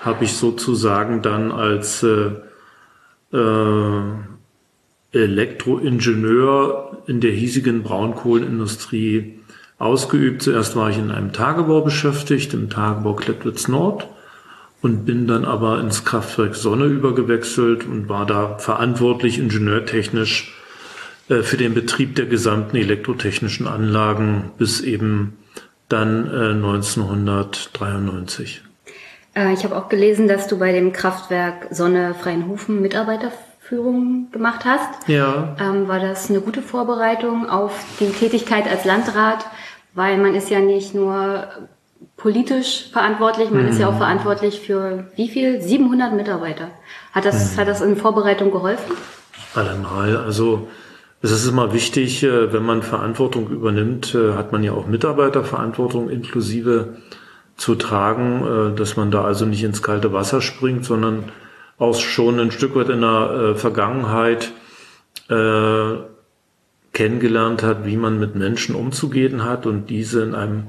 habe ich sozusagen dann als äh, äh, Elektroingenieur in der hiesigen Braunkohlenindustrie ausgeübt. Zuerst war ich in einem Tagebau beschäftigt, im Tagebau Klettwitz Nord und bin dann aber ins Kraftwerk Sonne übergewechselt und war da verantwortlich ingenieurtechnisch für den Betrieb der gesamten elektrotechnischen Anlagen bis eben dann äh, 1993. Äh, ich habe auch gelesen, dass du bei dem Kraftwerk Sonne Freienhofen Mitarbeiterführung gemacht hast. Ja. Ähm, war das eine gute Vorbereitung auf die Tätigkeit als Landrat? Weil man ist ja nicht nur politisch verantwortlich. Man mhm. ist ja auch mhm. verantwortlich für wie viel? 700 Mitarbeiter. Hat das, mhm. hat das in Vorbereitung geholfen? Allemal. Also es ist immer wichtig, äh, wenn man Verantwortung übernimmt, äh, hat man ja auch Mitarbeiterverantwortung inklusive zu tragen, äh, dass man da also nicht ins kalte Wasser springt, sondern auch schon ein Stück weit in der Vergangenheit kennengelernt hat, wie man mit Menschen umzugehen hat und diese in einem,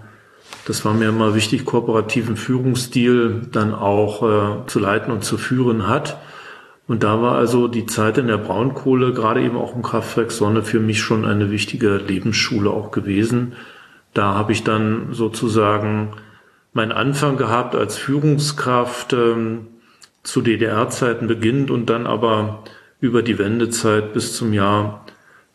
das war mir immer wichtig, kooperativen Führungsstil dann auch zu leiten und zu führen hat. Und da war also die Zeit in der Braunkohle, gerade eben auch im Kraftwerk Sonne, für mich schon eine wichtige Lebensschule auch gewesen. Da habe ich dann sozusagen meinen Anfang gehabt als Führungskraft ähm, zu DDR-Zeiten beginnt und dann aber über die Wendezeit bis zum Jahr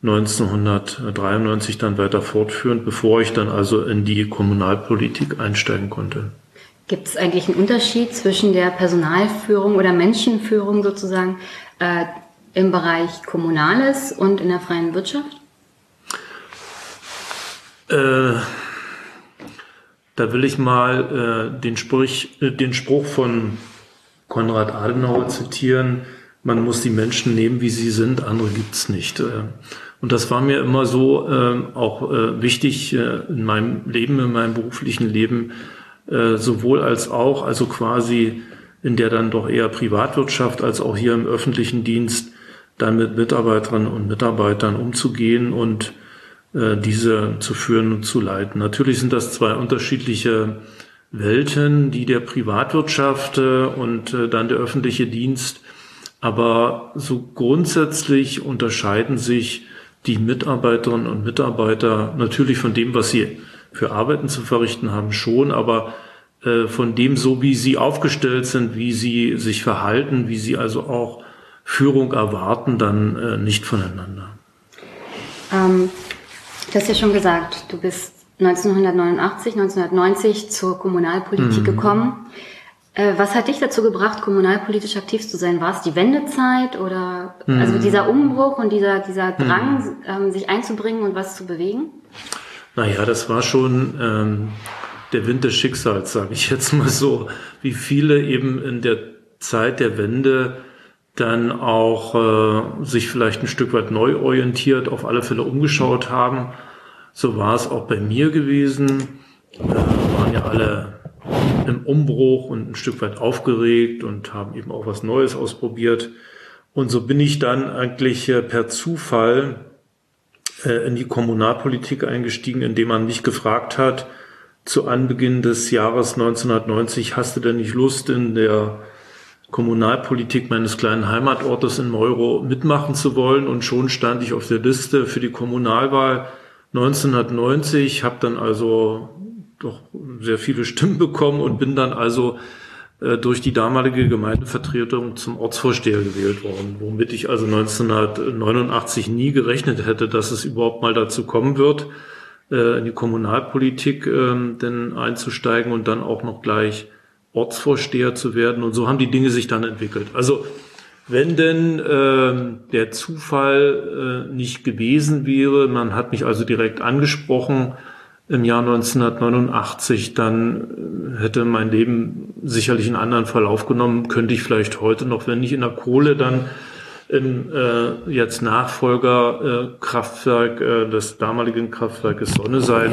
1993 dann weiter fortführend, bevor ich dann also in die Kommunalpolitik einsteigen konnte. Gibt es eigentlich einen Unterschied zwischen der Personalführung oder Menschenführung sozusagen äh, im Bereich Kommunales und in der freien Wirtschaft? Äh, da will ich mal äh, den, Sprich, äh, den Spruch von Konrad Adenauer zitieren, man muss die Menschen nehmen, wie sie sind, andere gibt's nicht. Äh, und das war mir immer so äh, auch wichtig in meinem Leben, in meinem beruflichen Leben, äh, sowohl als auch, also quasi in der dann doch eher Privatwirtschaft als auch hier im öffentlichen Dienst dann mit Mitarbeiterinnen und Mitarbeitern umzugehen und äh, diese zu führen und zu leiten. Natürlich sind das zwei unterschiedliche Welten, die der Privatwirtschaft äh, und äh, dann der öffentliche Dienst, aber so grundsätzlich unterscheiden sich die Mitarbeiterinnen und Mitarbeiter natürlich von dem, was sie für Arbeiten zu verrichten haben, schon, aber äh, von dem so, wie sie aufgestellt sind, wie sie sich verhalten, wie sie also auch Führung erwarten, dann äh, nicht voneinander. Ähm, du hast ja schon gesagt, du bist 1989, 1990 zur Kommunalpolitik mhm. gekommen. Äh, was hat dich dazu gebracht, kommunalpolitisch aktiv zu sein? War es die Wendezeit oder mhm. also dieser Umbruch und dieser, dieser Drang, mhm. ähm, sich einzubringen und was zu bewegen? Naja, das war schon ähm, der Wind des Schicksals, sage ich jetzt mal so, wie viele eben in der Zeit der Wende dann auch äh, sich vielleicht ein Stück weit neu orientiert, auf alle Fälle umgeschaut haben. So war es auch bei mir gewesen. Wir waren ja alle im Umbruch und ein Stück weit aufgeregt und haben eben auch was Neues ausprobiert. Und so bin ich dann eigentlich äh, per Zufall äh, in die Kommunalpolitik eingestiegen, indem man mich gefragt hat, zu Anbeginn des Jahres 1990, hast du denn nicht Lust, in der Kommunalpolitik meines kleinen Heimatortes in Meuro mitmachen zu wollen? Und schon stand ich auf der Liste für die Kommunalwahl 1990, habe dann also doch sehr viele Stimmen bekommen und bin dann also durch die damalige Gemeindevertretung zum Ortsvorsteher gewählt worden, womit ich also 1989 nie gerechnet hätte, dass es überhaupt mal dazu kommen wird, äh, in die Kommunalpolitik ähm, denn einzusteigen und dann auch noch gleich Ortsvorsteher zu werden. Und so haben die Dinge sich dann entwickelt. Also wenn denn ähm, der Zufall äh, nicht gewesen wäre, man hat mich also direkt angesprochen, im Jahr 1989, dann äh, hätte mein Leben sicherlich einen anderen Verlauf genommen. Könnte ich vielleicht heute noch, wenn nicht in der Kohle, dann im äh, jetzt Nachfolgerkraftwerk äh, äh, des damaligen Kraftwerkes Sonne sein.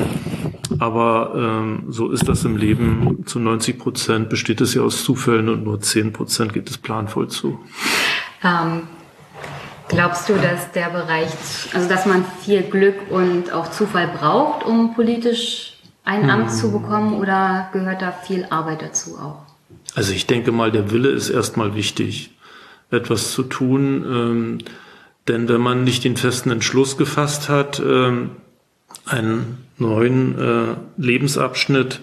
Aber ähm, so ist das im Leben. Zu 90 Prozent besteht es ja aus Zufällen und nur 10 Prozent geht es planvoll zu. Ähm, Glaubst du, dass der Bereich, also dass man viel Glück und auch Zufall braucht, um politisch ein Amt hm. zu bekommen oder gehört da viel Arbeit dazu auch? Also ich denke mal, der Wille ist erstmal wichtig, etwas zu tun. Ähm, denn wenn man nicht den festen Entschluss gefasst hat, ähm, einen neuen äh, Lebensabschnitt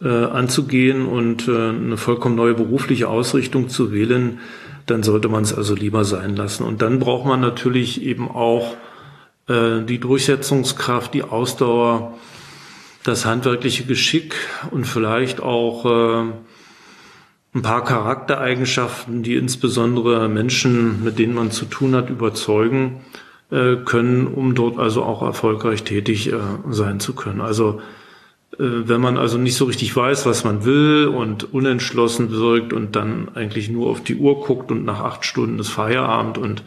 äh, anzugehen und äh, eine vollkommen neue berufliche Ausrichtung zu wählen, dann sollte man es also lieber sein lassen. Und dann braucht man natürlich eben auch äh, die Durchsetzungskraft, die Ausdauer, das handwerkliche Geschick und vielleicht auch äh, ein paar Charaktereigenschaften, die insbesondere Menschen, mit denen man zu tun hat, überzeugen äh, können, um dort also auch erfolgreich tätig äh, sein zu können. Also wenn man also nicht so richtig weiß, was man will und unentschlossen wirkt und dann eigentlich nur auf die Uhr guckt und nach acht Stunden ist Feierabend und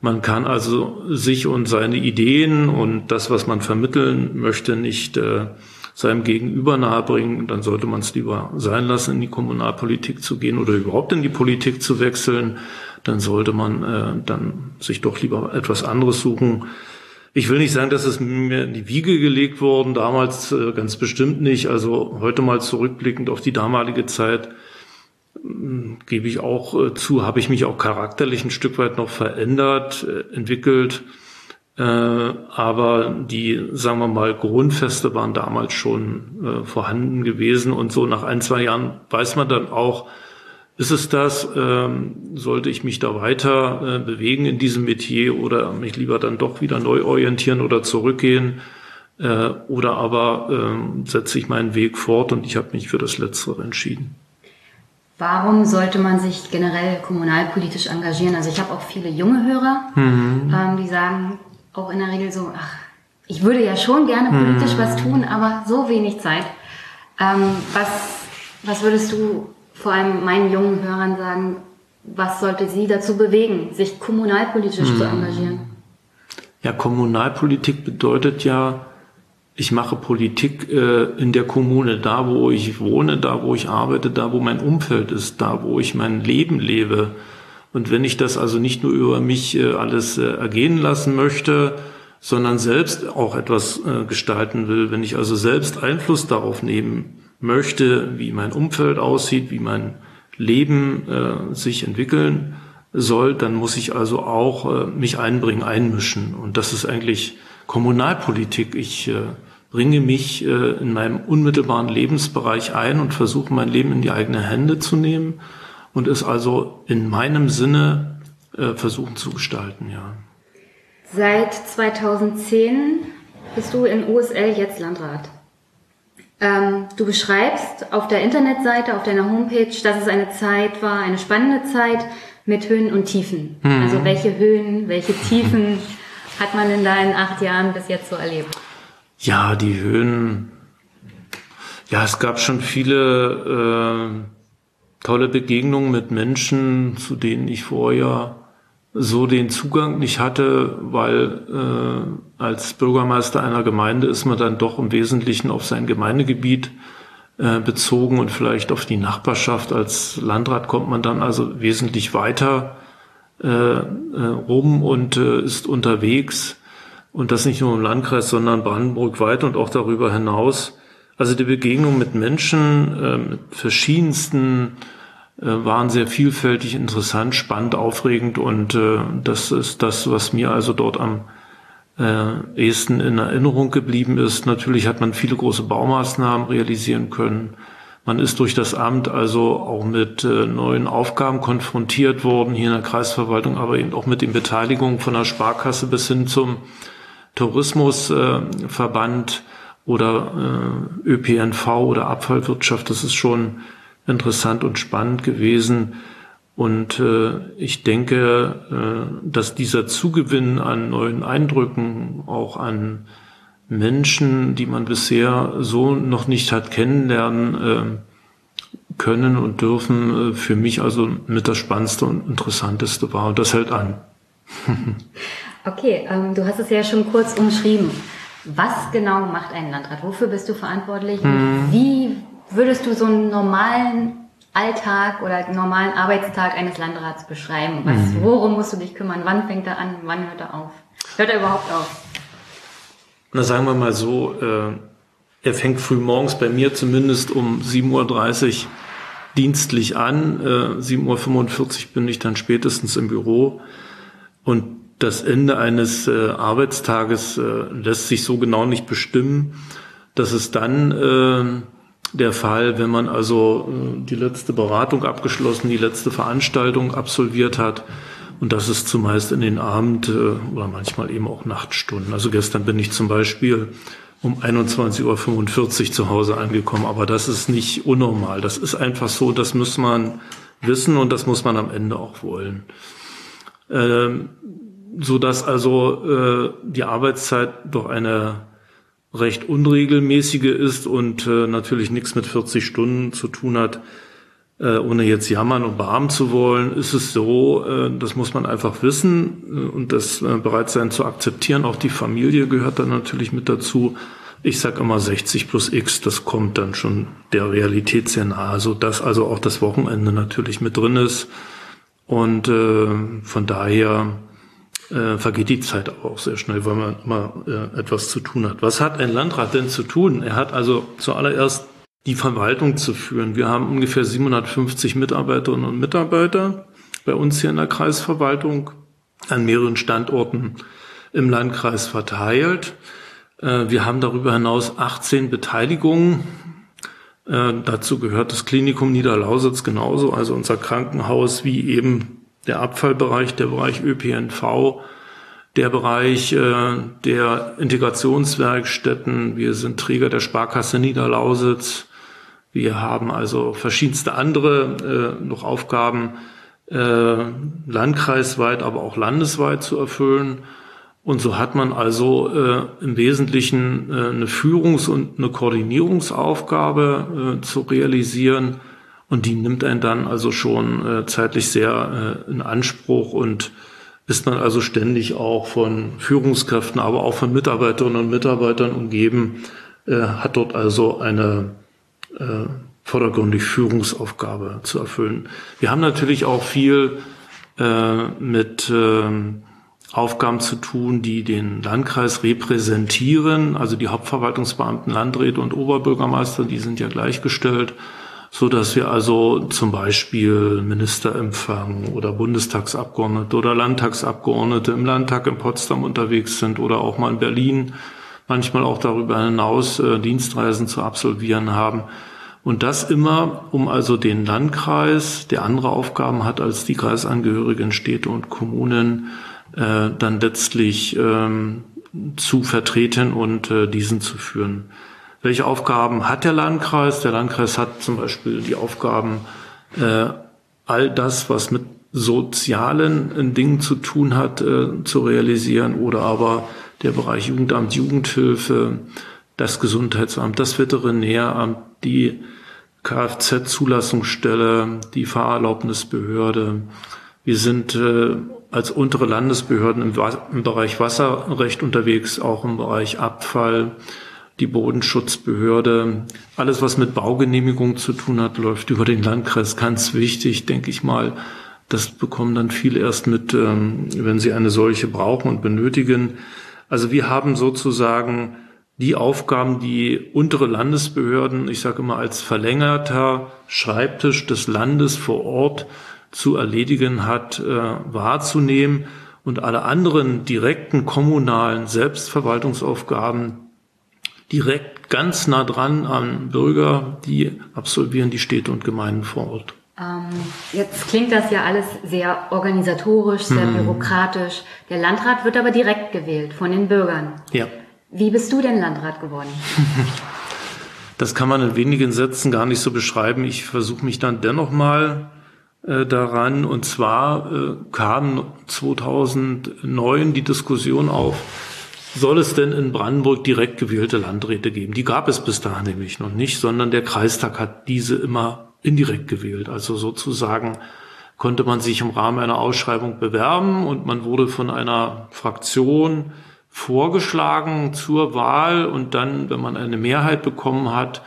man kann also sich und seine Ideen und das, was man vermitteln möchte, nicht äh, seinem Gegenüber nahebringen, dann sollte man es lieber sein lassen, in die Kommunalpolitik zu gehen oder überhaupt in die Politik zu wechseln. Dann sollte man äh, dann sich doch lieber etwas anderes suchen. Ich will nicht sagen, dass es mir in die Wiege gelegt worden, damals äh, ganz bestimmt nicht. Also heute mal zurückblickend auf die damalige Zeit, äh, gebe ich auch äh, zu, habe ich mich auch charakterlich ein Stück weit noch verändert, äh, entwickelt. Aber die, sagen wir mal, Grundfeste waren damals schon vorhanden gewesen und so nach ein, zwei Jahren weiß man dann auch, ist es das, ähm, sollte ich mich da weiter äh, bewegen in diesem Metier oder mich lieber dann doch wieder neu orientieren oder zurückgehen äh, oder aber ähm, setze ich meinen Weg fort und ich habe mich für das Letztere entschieden. Warum sollte man sich generell kommunalpolitisch engagieren? Also ich habe auch viele junge Hörer, mhm. ähm, die sagen, auch in der Regel so, ach, ich würde ja schon gerne politisch hm. was tun, aber so wenig Zeit. Ähm, was, was würdest du vor allem meinen jungen Hörern sagen, was sollte sie dazu bewegen, sich kommunalpolitisch hm. zu engagieren? Ja, Kommunalpolitik bedeutet ja, ich mache Politik äh, in der Kommune, da wo ich wohne, da wo ich arbeite, da wo mein Umfeld ist, da wo ich mein Leben lebe. Und wenn ich das also nicht nur über mich äh, alles äh, ergehen lassen möchte, sondern selbst auch etwas äh, gestalten will, wenn ich also selbst Einfluss darauf nehmen möchte, wie mein Umfeld aussieht, wie mein Leben sich entwickeln soll, dann muss ich also auch mich einbringen, einmischen. Und das ist eigentlich Kommunalpolitik. Ich bringe mich in meinem unmittelbaren Lebensbereich ein und versuche mein Leben in die eigene Hände zu nehmen und es also in meinem Sinne äh, versuchen zu gestalten, ja. Seit 2010 bist du in USL jetzt Landrat. Ähm, du beschreibst auf der Internetseite, auf deiner Homepage, dass es eine Zeit war, eine spannende Zeit mit Höhen und Tiefen. Mhm. Also welche Höhen, welche Tiefen hat man in deinen acht Jahren bis jetzt so erlebt? Ja, die Höhen. Ja, es gab schon viele äh, tolle Begegnungen mit Menschen, zu denen ich vorher so den Zugang nicht hatte, weil äh, als Bürgermeister einer Gemeinde ist man dann doch im Wesentlichen auf sein Gemeindegebiet äh, bezogen und vielleicht auf die Nachbarschaft. Als Landrat kommt man dann also wesentlich weiter äh, äh, rum und äh, ist unterwegs. Und das nicht nur im Landkreis, sondern Brandenburg weit und auch darüber hinaus. Also die Begegnung mit Menschen, äh, mit verschiedensten äh, waren sehr vielfältig, interessant, spannend, aufregend und äh, das ist das, was mir also dort am äh, ehesten in Erinnerung geblieben ist. Natürlich hat man viele große Baumaßnahmen realisieren können. Man ist durch das Amt also auch mit äh, neuen Aufgaben konfrontiert worden, hier in der Kreisverwaltung, aber eben auch mit den Beteiligungen von der Sparkasse bis hin zum Tourismusverband oder äh, ÖPNV oder Abfallwirtschaft. Das ist schon interessant und spannend gewesen. Und äh, ich denke, äh, dass dieser Zugewinn an neuen Eindrücken, auch an Menschen, die man bisher so noch nicht hat kennenlernen äh, können und dürfen, äh, für mich also mit das Spannendste und Interessanteste war. Und das hält an. okay, ähm, du hast es ja schon kurz umschrieben. Was genau macht ein Landrat? Wofür bist du verantwortlich? Hm. Wie würdest du so einen normalen Alltag oder normalen Arbeitstag eines Landrats beschreiben? Was, mhm. Worum musst du dich kümmern? Wann fängt er an? Wann hört er auf? Hört er überhaupt auf? Na, sagen wir mal so, äh, er fängt früh morgens bei mir zumindest um 7.30 Uhr dienstlich an. Äh, 7.45 Uhr bin ich dann spätestens im Büro. Und das Ende eines äh, Arbeitstages äh, lässt sich so genau nicht bestimmen, dass es dann äh, der Fall, wenn man also äh, die letzte Beratung abgeschlossen, die letzte Veranstaltung absolviert hat. Und das ist zumeist in den Abend äh, oder manchmal eben auch Nachtstunden. Also gestern bin ich zum Beispiel um 21.45 Uhr zu Hause angekommen, aber das ist nicht unnormal. Das ist einfach so, das muss man wissen und das muss man am Ende auch wollen. Ähm, so dass also äh, die Arbeitszeit doch eine recht unregelmäßige ist und äh, natürlich nichts mit 40 Stunden zu tun hat, äh, ohne jetzt jammern und bearmen zu wollen, ist es so, äh, das muss man einfach wissen äh, und das äh, bereit sein zu akzeptieren. Auch die Familie gehört dann natürlich mit dazu. Ich sage immer 60 plus X, das kommt dann schon der Realität sehr nahe, so dass also auch das Wochenende natürlich mit drin ist. Und äh, von daher äh, vergeht die Zeit auch sehr schnell, weil man immer äh, etwas zu tun hat. Was hat ein Landrat denn zu tun? Er hat also zuallererst die Verwaltung zu führen. Wir haben ungefähr 750 Mitarbeiterinnen und Mitarbeiter bei uns hier in der Kreisverwaltung an mehreren Standorten im Landkreis verteilt. Äh, wir haben darüber hinaus 18 Beteiligungen. Äh, dazu gehört das Klinikum Niederlausitz genauso, also unser Krankenhaus wie eben der Abfallbereich, der Bereich ÖPNV, der Bereich äh, der Integrationswerkstätten. Wir sind Träger der Sparkasse Niederlausitz. Wir haben also verschiedenste andere äh, noch Aufgaben äh, landkreisweit, aber auch landesweit zu erfüllen. Und so hat man also äh, im Wesentlichen äh, eine Führungs- und eine Koordinierungsaufgabe äh, zu realisieren und die nimmt einen dann also schon äh, zeitlich sehr äh, in Anspruch und ist man also ständig auch von Führungskräften, aber auch von Mitarbeiterinnen und Mitarbeitern umgeben, äh, hat dort also eine äh, vordergründig Führungsaufgabe zu erfüllen. Wir haben natürlich auch viel äh, mit äh, Aufgaben zu tun, die den Landkreis repräsentieren, also die Hauptverwaltungsbeamten, Landräte und Oberbürgermeister, die sind ja gleichgestellt so dass wir also zum Beispiel Ministerempfang oder Bundestagsabgeordnete oder Landtagsabgeordnete im Landtag in Potsdam unterwegs sind oder auch mal in Berlin, manchmal auch darüber hinaus äh, Dienstreisen zu absolvieren haben. Und das immer, um also den Landkreis, der andere Aufgaben hat als die kreisangehörigen Städte und Kommunen, äh, dann letztlich ähm, zu vertreten und äh, diesen zu führen. Welche Aufgaben hat der Landkreis? Der Landkreis hat zum Beispiel die Aufgaben, äh, all das, was mit sozialen äh, Dingen zu tun hat, äh, zu realisieren oder aber der Bereich Jugendamt, Jugendhilfe, das Gesundheitsamt, das Veterinäramt, die Kfz-Zulassungsstelle, die Fahrerlaubnisbehörde. Wir sind äh, als untere Landesbehörden im, im Bereich Wasserrecht unterwegs, auch im Bereich Abfall, die Bodenschutzbehörde. Alles, was mit Baugenehmigung zu tun hat, läuft über den Landkreis. Ganz wichtig, denke ich mal. Das bekommen dann viele erst mit, ähm, wenn sie eine solche brauchen und benötigen. Also wir haben sozusagen die Aufgaben, die untere Landesbehörden, ich sage immer als verlängerter Schreibtisch des Landes vor Ort zu erledigen hat, äh, wahrzunehmen und alle anderen direkten kommunalen Selbstverwaltungsaufgaben direkt ganz nah dran an Bürger, die absolvieren die Städte und Gemeinden vor Ort. Ähm, jetzt klingt das ja alles sehr organisatorisch, sehr hm. bürokratisch. Der Landrat wird aber direkt gewählt von den Bürgern. Ja. Wie bist du denn Landrat geworden? Das kann man in wenigen Sätzen gar nicht so beschreiben. Ich versuche mich dann dennoch mal äh, daran. Und zwar äh, kam 2009 die Diskussion auf, soll es denn in Brandenburg direkt gewählte Landräte geben? Die gab es bis dahin nämlich noch nicht, sondern der Kreistag hat diese immer indirekt gewählt. Also sozusagen konnte man sich im Rahmen einer Ausschreibung bewerben und man wurde von einer Fraktion vorgeschlagen zur Wahl und dann, wenn man eine Mehrheit bekommen hat,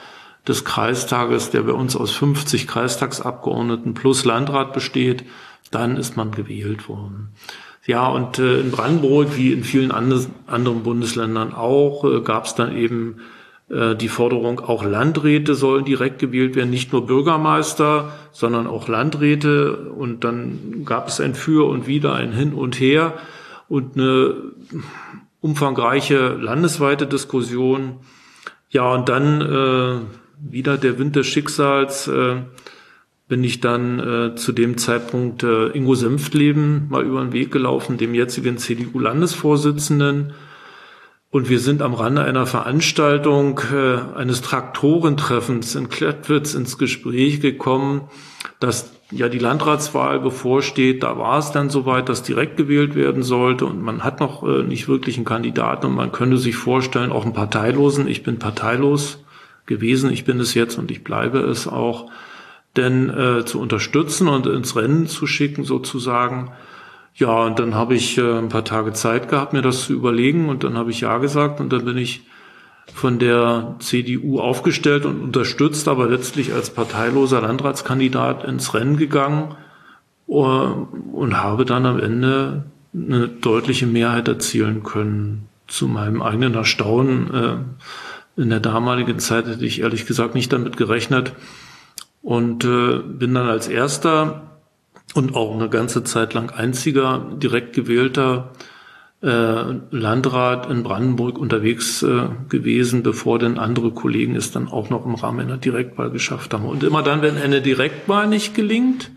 des Kreistages, der bei uns aus 50 Kreistagsabgeordneten plus Landrat besteht, dann ist man gewählt worden. Ja, und äh, in Brandenburg, wie in vielen anders, anderen Bundesländern auch, äh, gab es dann eben äh, die Forderung, auch Landräte sollen direkt gewählt werden, nicht nur Bürgermeister, sondern auch Landräte. Und dann gab es ein Für und Wider, ein Hin und Her und eine umfangreiche landesweite Diskussion. Ja, und dann äh, wieder der Wind des Schicksals. Äh, bin ich dann äh, zu dem Zeitpunkt äh, Ingo Senftleben mal über den Weg gelaufen, dem jetzigen CDU-Landesvorsitzenden. Und wir sind am Rande einer Veranstaltung äh, eines Traktorentreffens in Klettwitz ins Gespräch gekommen, dass ja die Landratswahl bevorsteht, da war es dann soweit, dass direkt gewählt werden sollte. Und man hat noch äh, nicht wirklich einen Kandidaten. Und man könnte sich vorstellen, auch einen Parteilosen, ich bin parteilos gewesen, ich bin es jetzt und ich bleibe es auch, denn äh, zu unterstützen und ins Rennen zu schicken sozusagen. Ja, und dann habe ich äh, ein paar Tage Zeit gehabt, mir das zu überlegen und dann habe ich ja gesagt und dann bin ich von der CDU aufgestellt und unterstützt, aber letztlich als parteiloser Landratskandidat ins Rennen gegangen äh, und habe dann am Ende eine deutliche Mehrheit erzielen können. Zu meinem eigenen Erstaunen. Äh, in der damaligen Zeit hätte ich ehrlich gesagt nicht damit gerechnet und äh, bin dann als erster und auch eine ganze Zeit lang einziger direkt gewählter äh, Landrat in Brandenburg unterwegs äh, gewesen, bevor denn andere Kollegen es dann auch noch im Rahmen einer Direktwahl geschafft haben. Und immer dann, wenn eine Direktwahl nicht gelingt,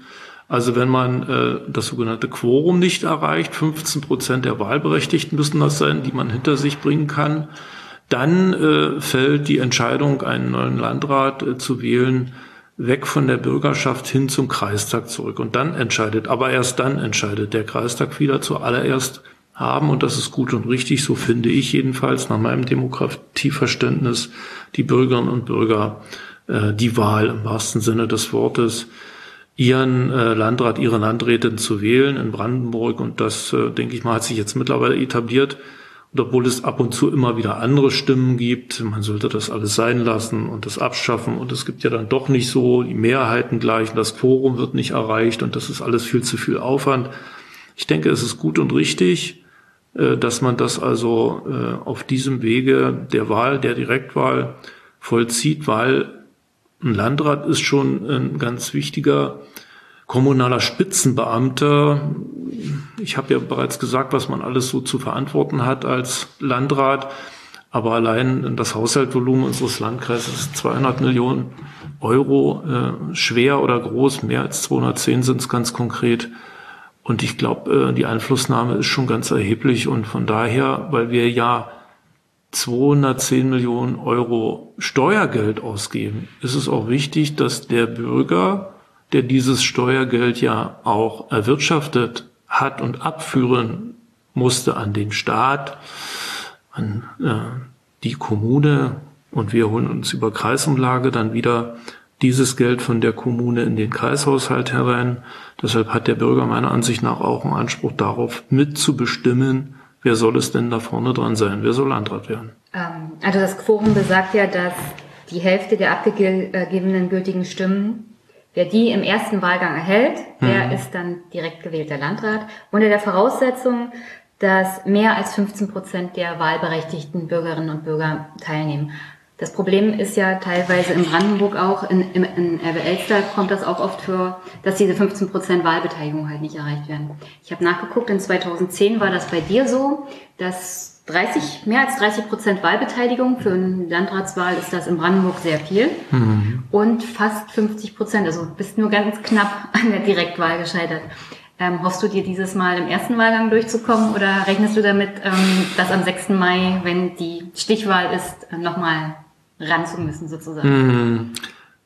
also wenn man äh, das sogenannte Quorum nicht erreicht, 15 Prozent der Wahlberechtigten müssen das sein, die man hinter sich bringen kann, dann äh, fällt die Entscheidung, einen neuen Landrat äh, zu wählen, weg von der Bürgerschaft hin zum Kreistag zurück. Und dann entscheidet, aber erst dann entscheidet der Kreistag wieder zuallererst haben, und das ist gut und richtig, so finde ich jedenfalls nach meinem Demokratieverständnis, die Bürgerinnen und Bürger äh, die Wahl im wahrsten Sinne des Wortes, ihren äh, Landrat, ihre Landrätin zu wählen in Brandenburg. Und das, äh, denke ich mal, hat sich jetzt mittlerweile etabliert. Und obwohl es ab und zu immer wieder andere Stimmen gibt, man sollte das alles sein lassen und das abschaffen. Und es gibt ja dann doch nicht so die Mehrheiten gleich, das Quorum wird nicht erreicht und das ist alles viel zu viel Aufwand. Ich denke, es ist gut und richtig, äh, dass man das also äh, auf diesem Wege der Wahl, der Direktwahl vollzieht, weil ein Landrat ist schon ein ganz wichtiger kommunaler Spitzenbeamter. Ich habe ja bereits gesagt, was man alles so zu verantworten hat als Landrat. Aber allein das Haushaltsvolumen unseres Landkreises ist 200 Millionen Euro äh, schwer oder groß. Mehr als 210 sind es ganz konkret. Und ich glaube, äh, die Einflussnahme ist schon ganz erheblich. Und von daher, weil wir ja 210 Millionen Euro Steuergeld ausgeben, ist es auch wichtig, dass der Bürger, der dieses Steuergeld ja auch erwirtschaftet hat und abführen musste an den Staat, an äh, die Kommune, und wir holen uns über Kreisumlage dann wieder dieses Geld von der Kommune in den Kreishaushalt herein. Deshalb hat der Bürger meiner Ansicht nach auch einen Anspruch darauf, mitzubestimmen, wer soll es denn da vorne dran sein, wer soll Landrat werden. Ähm, also das Quorum besagt ja, dass die Hälfte der abgegebenen gültigen Stimmen, wer die im ersten Wahlgang erhält, der mhm. ist dann direkt gewählter Landrat. Unter der Voraussetzung, dass mehr als 15 Prozent der wahlberechtigten Bürgerinnen und Bürger teilnehmen. Das Problem ist ja teilweise in Brandenburg auch, in, in, in Elster kommt das auch oft vor, dass diese 15 Prozent Wahlbeteiligung halt nicht erreicht werden. Ich habe nachgeguckt, in 2010 war das bei dir so, dass 30, mehr als 30 Prozent Wahlbeteiligung für eine Landratswahl ist das in Brandenburg sehr viel. Mhm. Und fast 50 Prozent, also bist nur ganz knapp an der Direktwahl gescheitert. Ähm, hoffst du dir dieses Mal im ersten Wahlgang durchzukommen oder rechnest du damit, ähm, dass am 6. Mai, wenn die Stichwahl ist, äh, nochmal ran zu müssen sozusagen? Hm.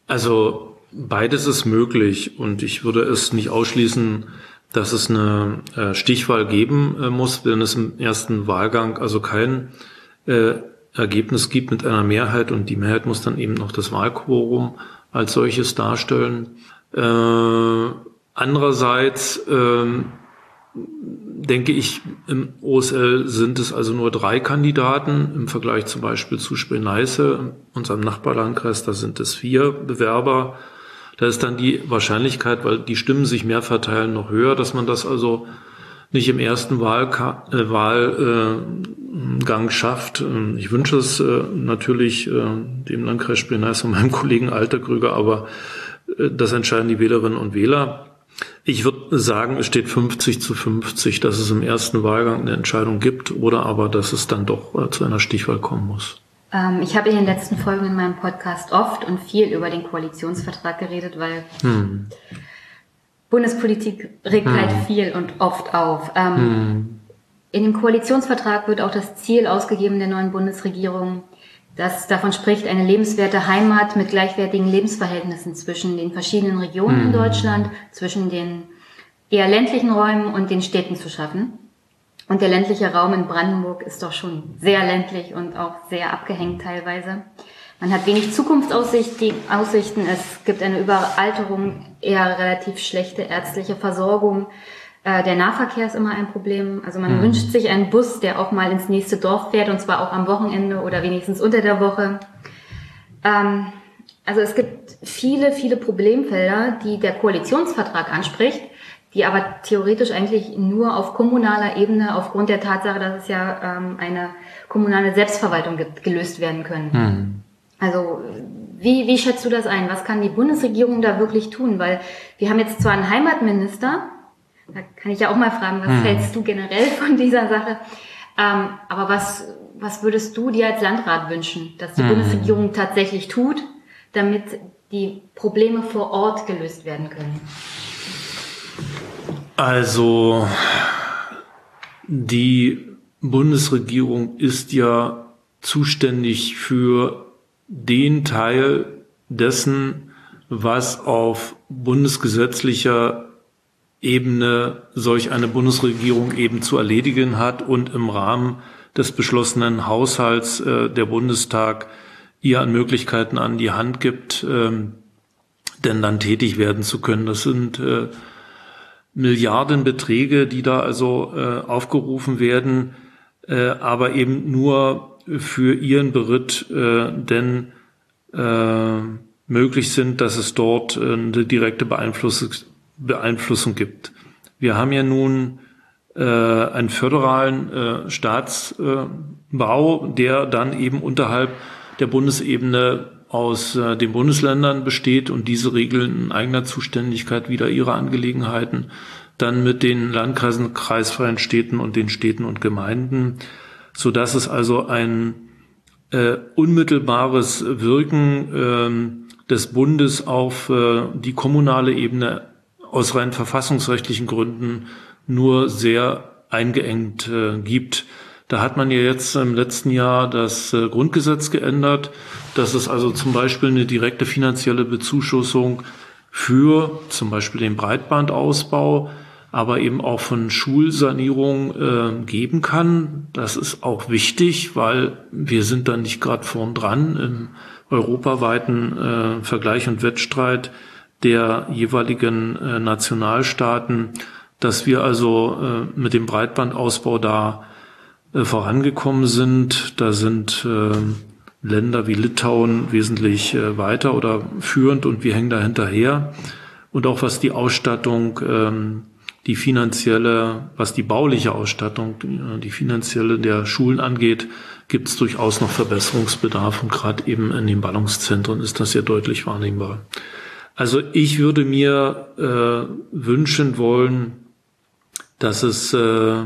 Also beides ist möglich und ich würde es nicht ausschließen, dass es eine äh, Stichwahl geben äh, muss, wenn es im ersten Wahlgang also kein äh, Ergebnis gibt mit einer Mehrheit und die Mehrheit muss dann eben noch das Wahlquorum als solches darstellen. Äh, andererseits ähm, denke ich, im OSL sind es also nur drei Kandidaten im Vergleich zum Beispiel zu Spree-Neiße, unserem Nachbarlandkreis, da sind es vier Bewerber. Da ist dann die Wahrscheinlichkeit, weil die Stimmen sich mehr verteilen, noch höher, dass man das also nicht im ersten äh, Wahlgang schafft. Ich wünsche es äh, natürlich äh, dem Landkreis Spree-Neiße und meinem Kollegen Alterkrüger, aber äh, das entscheiden die Wählerinnen und Wähler. Ich würde sagen, es steht 50 zu 50, dass es im ersten Wahlgang eine Entscheidung gibt oder aber, dass es dann doch zu einer Stichwahl kommen muss. Ähm, ich habe in den letzten Folgen in meinem Podcast oft und viel über den Koalitionsvertrag geredet, weil hm. Bundespolitik regt hm. halt viel und oft auf. Ähm, hm. In dem Koalitionsvertrag wird auch das Ziel ausgegeben der neuen Bundesregierung, das davon spricht, eine lebenswerte Heimat mit gleichwertigen Lebensverhältnissen zwischen den verschiedenen Regionen in Deutschland, zwischen den eher ländlichen Räumen und den Städten zu schaffen. Und der ländliche Raum in Brandenburg ist doch schon sehr ländlich und auch sehr abgehängt teilweise. Man hat wenig Zukunftsaussichten, es gibt eine Überalterung, eher relativ schlechte ärztliche Versorgung. Äh, der Nahverkehr ist immer ein Problem. Also man mhm. wünscht sich einen Bus, der auch mal ins nächste Dorf fährt und zwar auch am Wochenende oder wenigstens unter der Woche. Ähm, also es gibt viele, viele Problemfelder, die der Koalitionsvertrag anspricht, die aber theoretisch eigentlich nur auf kommunaler Ebene aufgrund der Tatsache, dass es ja ähm, eine kommunale Selbstverwaltung gibt, gelöst werden können. Mhm. Also wie, wie schätzt du das ein? Was kann die Bundesregierung da wirklich tun? Weil wir haben jetzt zwar einen Heimatminister, da kann ich ja auch mal fragen, was hm. hältst du generell von dieser Sache? Ähm, aber was, was würdest du dir als Landrat wünschen, dass die hm. Bundesregierung tatsächlich tut, damit die Probleme vor Ort gelöst werden können? Also die Bundesregierung ist ja zuständig für den Teil dessen, was auf bundesgesetzlicher Ebene solch eine Bundesregierung eben zu erledigen hat und im Rahmen des beschlossenen Haushalts äh, der Bundestag ihr an Möglichkeiten an die Hand gibt, ähm, denn dann tätig werden zu können. Das sind äh, Milliardenbeträge, die da also äh, aufgerufen werden, äh, aber eben nur für ihren Beritt, äh, denn äh, möglich sind, dass es dort äh, eine direkte Beeinflussung Beeinflussung gibt. Wir haben ja nun äh, einen föderalen Staatsbau, der dann eben unterhalb der Bundesebene aus äh, den Bundesländern besteht und diese regeln in eigener Zuständigkeit wieder ihre Angelegenheiten, dann mit den Landkreisen, kreisfreien Städten und den Städten und Gemeinden, so dass es also ein äh, unmittelbares Wirken äh, des Bundes auf äh, die kommunale Ebene aus rein verfassungsrechtlichen Gründen nur sehr eingeengt äh, gibt. Da hat man ja jetzt im letzten Jahr das äh, Grundgesetz geändert, dass es also zum Beispiel eine direkte finanzielle Bezuschussung für zum Beispiel den Breitbandausbau, aber eben auch von Schulsanierung äh, geben kann. Das ist auch wichtig, weil wir sind da nicht gerade vorn dran im europaweiten äh, Vergleich und Wettstreit der jeweiligen äh, Nationalstaaten, dass wir also äh, mit dem Breitbandausbau da äh, vorangekommen sind. Da sind äh, Länder wie Litauen wesentlich äh, weiter oder führend und wir hängen da hinterher. Und auch was die Ausstattung, ähm, die finanzielle, was die bauliche Ausstattung, die finanzielle der Schulen angeht, gibt es durchaus noch Verbesserungsbedarf und gerade eben in den Ballungszentren ist das sehr deutlich wahrnehmbar. Also ich würde mir äh, wünschen wollen, dass es äh, äh,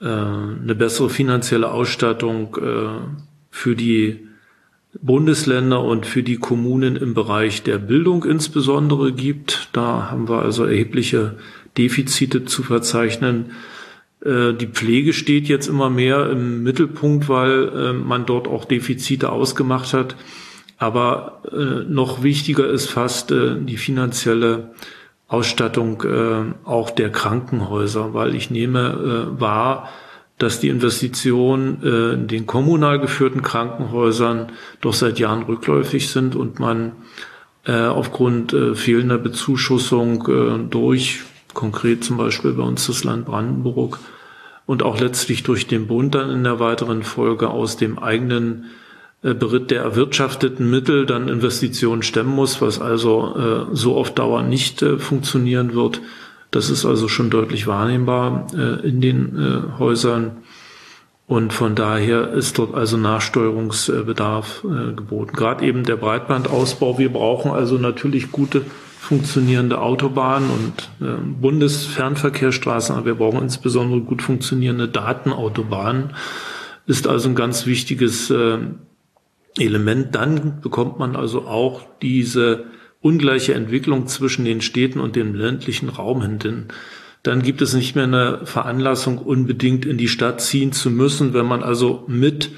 eine bessere finanzielle Ausstattung äh, für die Bundesländer und für die Kommunen im Bereich der Bildung insbesondere gibt. Da haben wir also erhebliche Defizite zu verzeichnen. Äh, die Pflege steht jetzt immer mehr im Mittelpunkt, weil äh, man dort auch Defizite ausgemacht hat. Aber äh, noch wichtiger ist fast die finanzielle Ausstattung auch der Krankenhäuser, weil ich nehme wahr, dass die Investitionen äh, in den kommunal geführten Krankenhäusern doch seit Jahren rückläufig sind und man äh, aufgrund äh, fehlender Bezuschussung durch konkret zum Beispiel bei uns das Land Brandenburg und auch letztlich durch den Bund dann in der weiteren Folge aus dem eigenen Beritt der erwirtschafteten Mittel dann Investitionen stemmen muss, was also so auf Dauer nicht funktionieren wird. Das ist also schon deutlich wahrnehmbar äh, in den äh, Häusern. Und von daher ist dort also Nachsteuerungsbedarf äh, geboten. Gerade eben der Breitbandausbau. Wir brauchen also natürlich gute funktionierende Autobahnen und äh, Bundesfernverkehrsstraßen, aber wir brauchen insbesondere gut funktionierende Datenautobahnen. Ist also ein ganz wichtiges äh, Element, dann bekommt man also auch diese ungleiche Entwicklung zwischen den Städten und dem ländlichen Raum hin. Dann gibt es nicht mehr eine Veranlassung, unbedingt in die Stadt ziehen zu müssen, wenn man also mit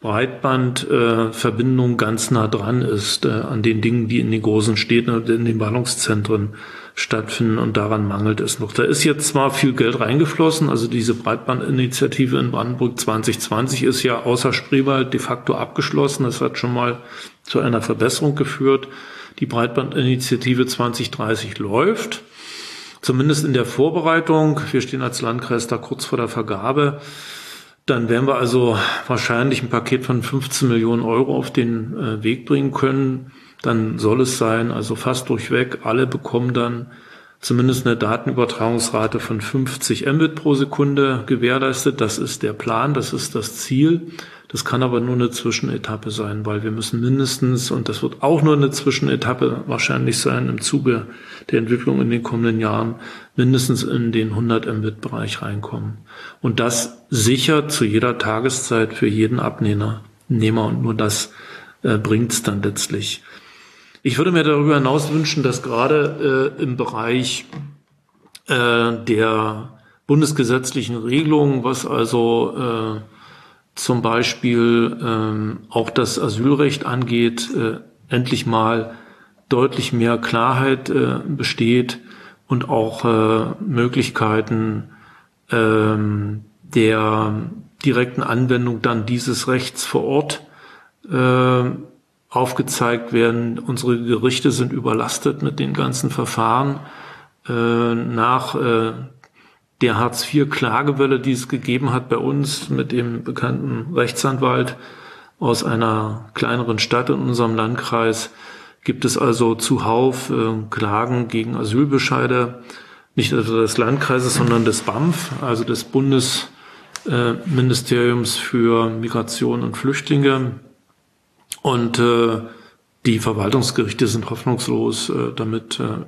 Breitbandverbindung äh, ganz nah dran ist äh, an den Dingen, die in den großen Städten und in den Ballungszentren stattfinden und daran mangelt es noch. Da ist jetzt zwar viel Geld reingeflossen, also diese Breitbandinitiative in Brandenburg 2020 ist ja außer Spreewald de facto abgeschlossen. Das hat schon mal zu einer Verbesserung geführt. Die Breitbandinitiative 2030 läuft. Zumindest in der Vorbereitung. Wir stehen als Landkreis da kurz vor der Vergabe. Dann werden wir also wahrscheinlich ein Paket von 15 Millionen Euro auf den äh, Weg bringen können. Dann soll es sein, also fast durchweg, alle bekommen dann zumindest eine Datenübertragungsrate von 50 Mbit pro Sekunde gewährleistet. Das ist der Plan, das ist das Ziel. Das kann aber nur eine Zwischenetappe sein, weil wir müssen mindestens, und das wird auch nur eine Zwischenetappe wahrscheinlich sein im Zuge der Entwicklung in den kommenden Jahren, mindestens in den 100 Mbit-Bereich reinkommen. Und das sicher zu jeder Tageszeit für jeden Abnehmer. Nehmer und nur das äh, bringt es dann letztlich. Ich würde mir darüber hinaus wünschen, dass gerade äh, im Bereich äh, der bundesgesetzlichen Regelungen, was also äh, zum Beispiel ähm, auch das Asylrecht angeht, äh, endlich mal deutlich mehr Klarheit äh, besteht und auch äh, Möglichkeiten ähm, der direkten Anwendung dann dieses Rechts vor Ort äh, aufgezeigt werden. Unsere Gerichte sind überlastet mit den ganzen Verfahren. Äh, nach äh, der Hartz-IV-Klagewelle, die es gegeben hat bei uns mit dem bekannten Rechtsanwalt aus einer kleineren Stadt in unserem Landkreis, gibt es also zuhauf äh, Klagen gegen Asylbescheide, nicht also des Landkreises, sondern des BAMF, also des Bundesministeriums äh, für Migration und Flüchtlinge. Und äh, die Verwaltungsgerichte sind hoffnungslos äh, damit äh,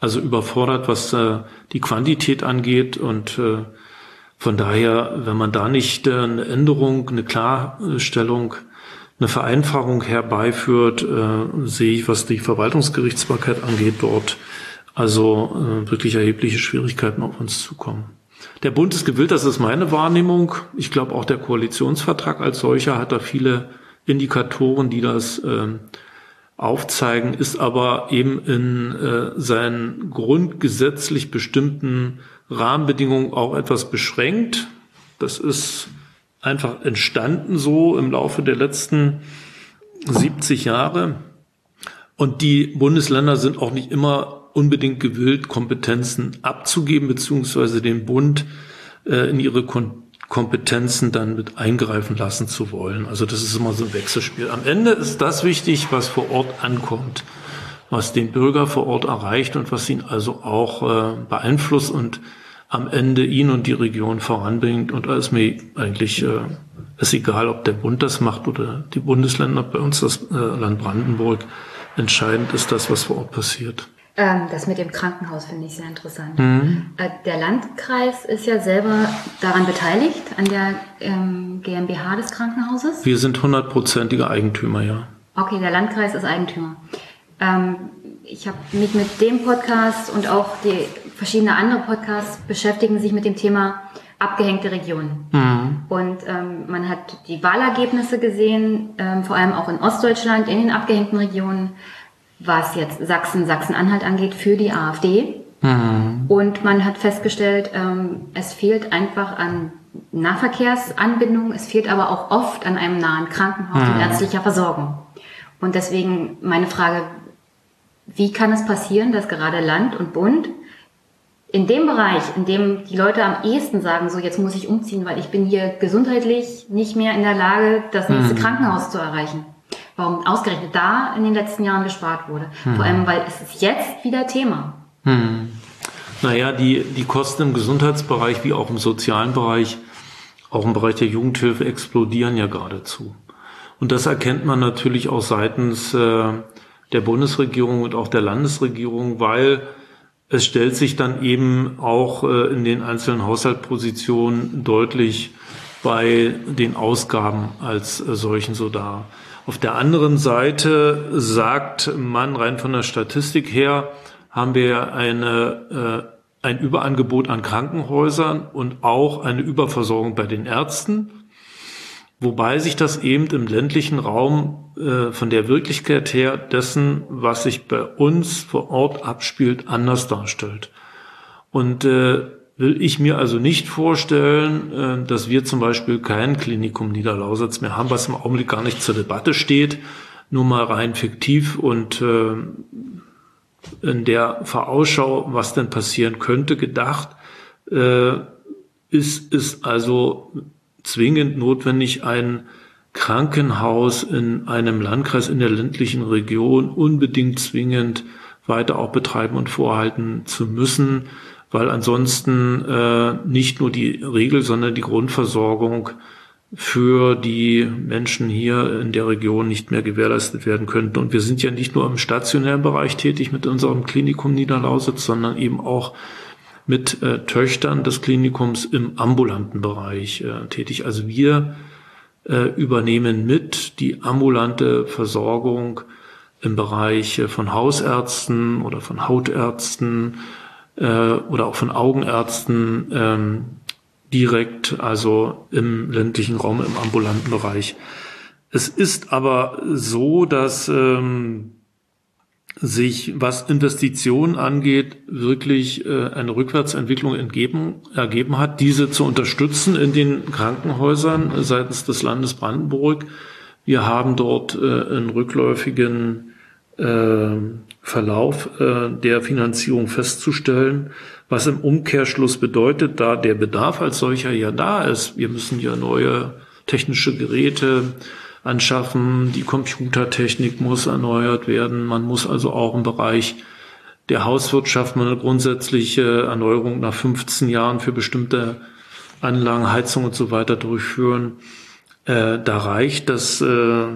also überfordert, was äh, die Quantität angeht. Und äh, von daher, wenn man da nicht äh, eine Änderung, eine Klarstellung, eine Vereinfachung herbeiführt, äh, sehe ich, was die Verwaltungsgerichtsbarkeit angeht, dort also äh, wirklich erhebliche Schwierigkeiten auf uns zukommen. Der Bund ist gewillt, das ist meine Wahrnehmung. Ich glaube, auch der Koalitionsvertrag als solcher hat da viele Indikatoren, die das äh, aufzeigen, ist aber eben in äh, seinen grundgesetzlich bestimmten Rahmenbedingungen auch etwas beschränkt. Das ist einfach entstanden so im Laufe der letzten 70 Jahre. Und die Bundesländer sind auch nicht immer unbedingt gewillt, Kompetenzen abzugeben, beziehungsweise den Bund äh, in ihre Kon Kompetenzen dann mit eingreifen lassen zu wollen. Also das ist immer so ein Wechselspiel. Am Ende ist das wichtig, was vor Ort ankommt, was den Bürger vor Ort erreicht und was ihn also auch äh, beeinflusst und am Ende ihn und die Region voranbringt. Und da ist mir eigentlich äh, ist egal, ob der Bund das macht oder die Bundesländer, bei uns das äh, Land Brandenburg. Entscheidend ist das, was vor Ort passiert. Ähm, das mit dem Krankenhaus finde ich sehr interessant. Mhm. Äh, der Landkreis ist ja selber daran beteiligt, an der ähm, GmbH des Krankenhauses. Wir sind hundertprozentiger Eigentümer, ja. Okay, der Landkreis ist Eigentümer. Ähm, ich habe mich mit dem Podcast und auch die verschiedenen anderen Podcasts beschäftigen sich mit dem Thema abgehängte Regionen. Mhm. Und ähm, man hat die Wahlergebnisse gesehen, ähm, vor allem auch in Ostdeutschland, in den abgehängten Regionen was jetzt Sachsen, Sachsen-Anhalt angeht, für die AfD. Mhm. Und man hat festgestellt, ähm, es fehlt einfach an Nahverkehrsanbindung, es fehlt aber auch oft an einem nahen Krankenhaus mhm. und ärztlicher Versorgung. Und deswegen meine Frage, wie kann es passieren, dass gerade Land und Bund in dem Bereich, in dem die Leute am ehesten sagen, so jetzt muss ich umziehen, weil ich bin hier gesundheitlich nicht mehr in der Lage, das nächste mhm. Krankenhaus zu erreichen, warum ausgerechnet da in den letzten Jahren gespart wurde. Hm. Vor allem, weil es ist jetzt wieder Thema. Hm. Naja, die, die Kosten im Gesundheitsbereich wie auch im sozialen Bereich, auch im Bereich der Jugendhilfe explodieren ja geradezu. Und das erkennt man natürlich auch seitens äh, der Bundesregierung und auch der Landesregierung, weil es stellt sich dann eben auch äh, in den einzelnen Haushaltspositionen deutlich bei den Ausgaben als äh, solchen so dar. Auf der anderen Seite sagt man rein von der Statistik her, haben wir eine, äh, ein Überangebot an Krankenhäusern und auch eine Überversorgung bei den Ärzten. Wobei sich das eben im ländlichen Raum äh, von der Wirklichkeit her dessen, was sich bei uns vor Ort abspielt, anders darstellt. Und äh, will ich mir also nicht vorstellen, äh, dass wir zum Beispiel kein Klinikum Niederlausitz mehr haben, was im Augenblick gar nicht zur Debatte steht, nur mal rein fiktiv und äh, in der Vorausschau, was denn passieren könnte, gedacht, äh, ist es also zwingend notwendig, ein Krankenhaus in einem Landkreis in der ländlichen Region unbedingt zwingend weiter auch betreiben und vorhalten zu müssen, weil ansonsten äh, nicht nur die Regel, sondern die Grundversorgung für die Menschen hier in der Region nicht mehr gewährleistet werden könnten. Und wir sind ja nicht nur im stationären Bereich tätig mit unserem Klinikum Niederlausitz, sondern eben auch mit äh, Töchtern des Klinikums im ambulanten Bereich äh, tätig. Also wir äh, übernehmen mit die ambulante Versorgung im Bereich äh, von Hausärzten oder von Hautärzten äh, oder auch von Augenärzten ähm, direkt, also im ländlichen Raum, im ambulanten Bereich. Es ist aber so, dass ähm, sich, was Investitionen angeht, wirklich äh, eine Rückwärtsentwicklung entgeben, ergeben hat, diese zu unterstützen in den Krankenhäusern seitens des Landes Brandenburg. Wir haben dort äh, einen rückläufigen Verlauf äh, der Finanzierung festzustellen, was im Umkehrschluss bedeutet, da der Bedarf als solcher ja da ist. Wir müssen ja neue technische Geräte anschaffen. Die Computertechnik muss erneuert werden. Man muss also auch im Bereich der Hauswirtschaft eine grundsätzliche Erneuerung nach 15 Jahren für bestimmte Anlagen, Heizung und so weiter durchführen. Äh, da reicht das äh, äh,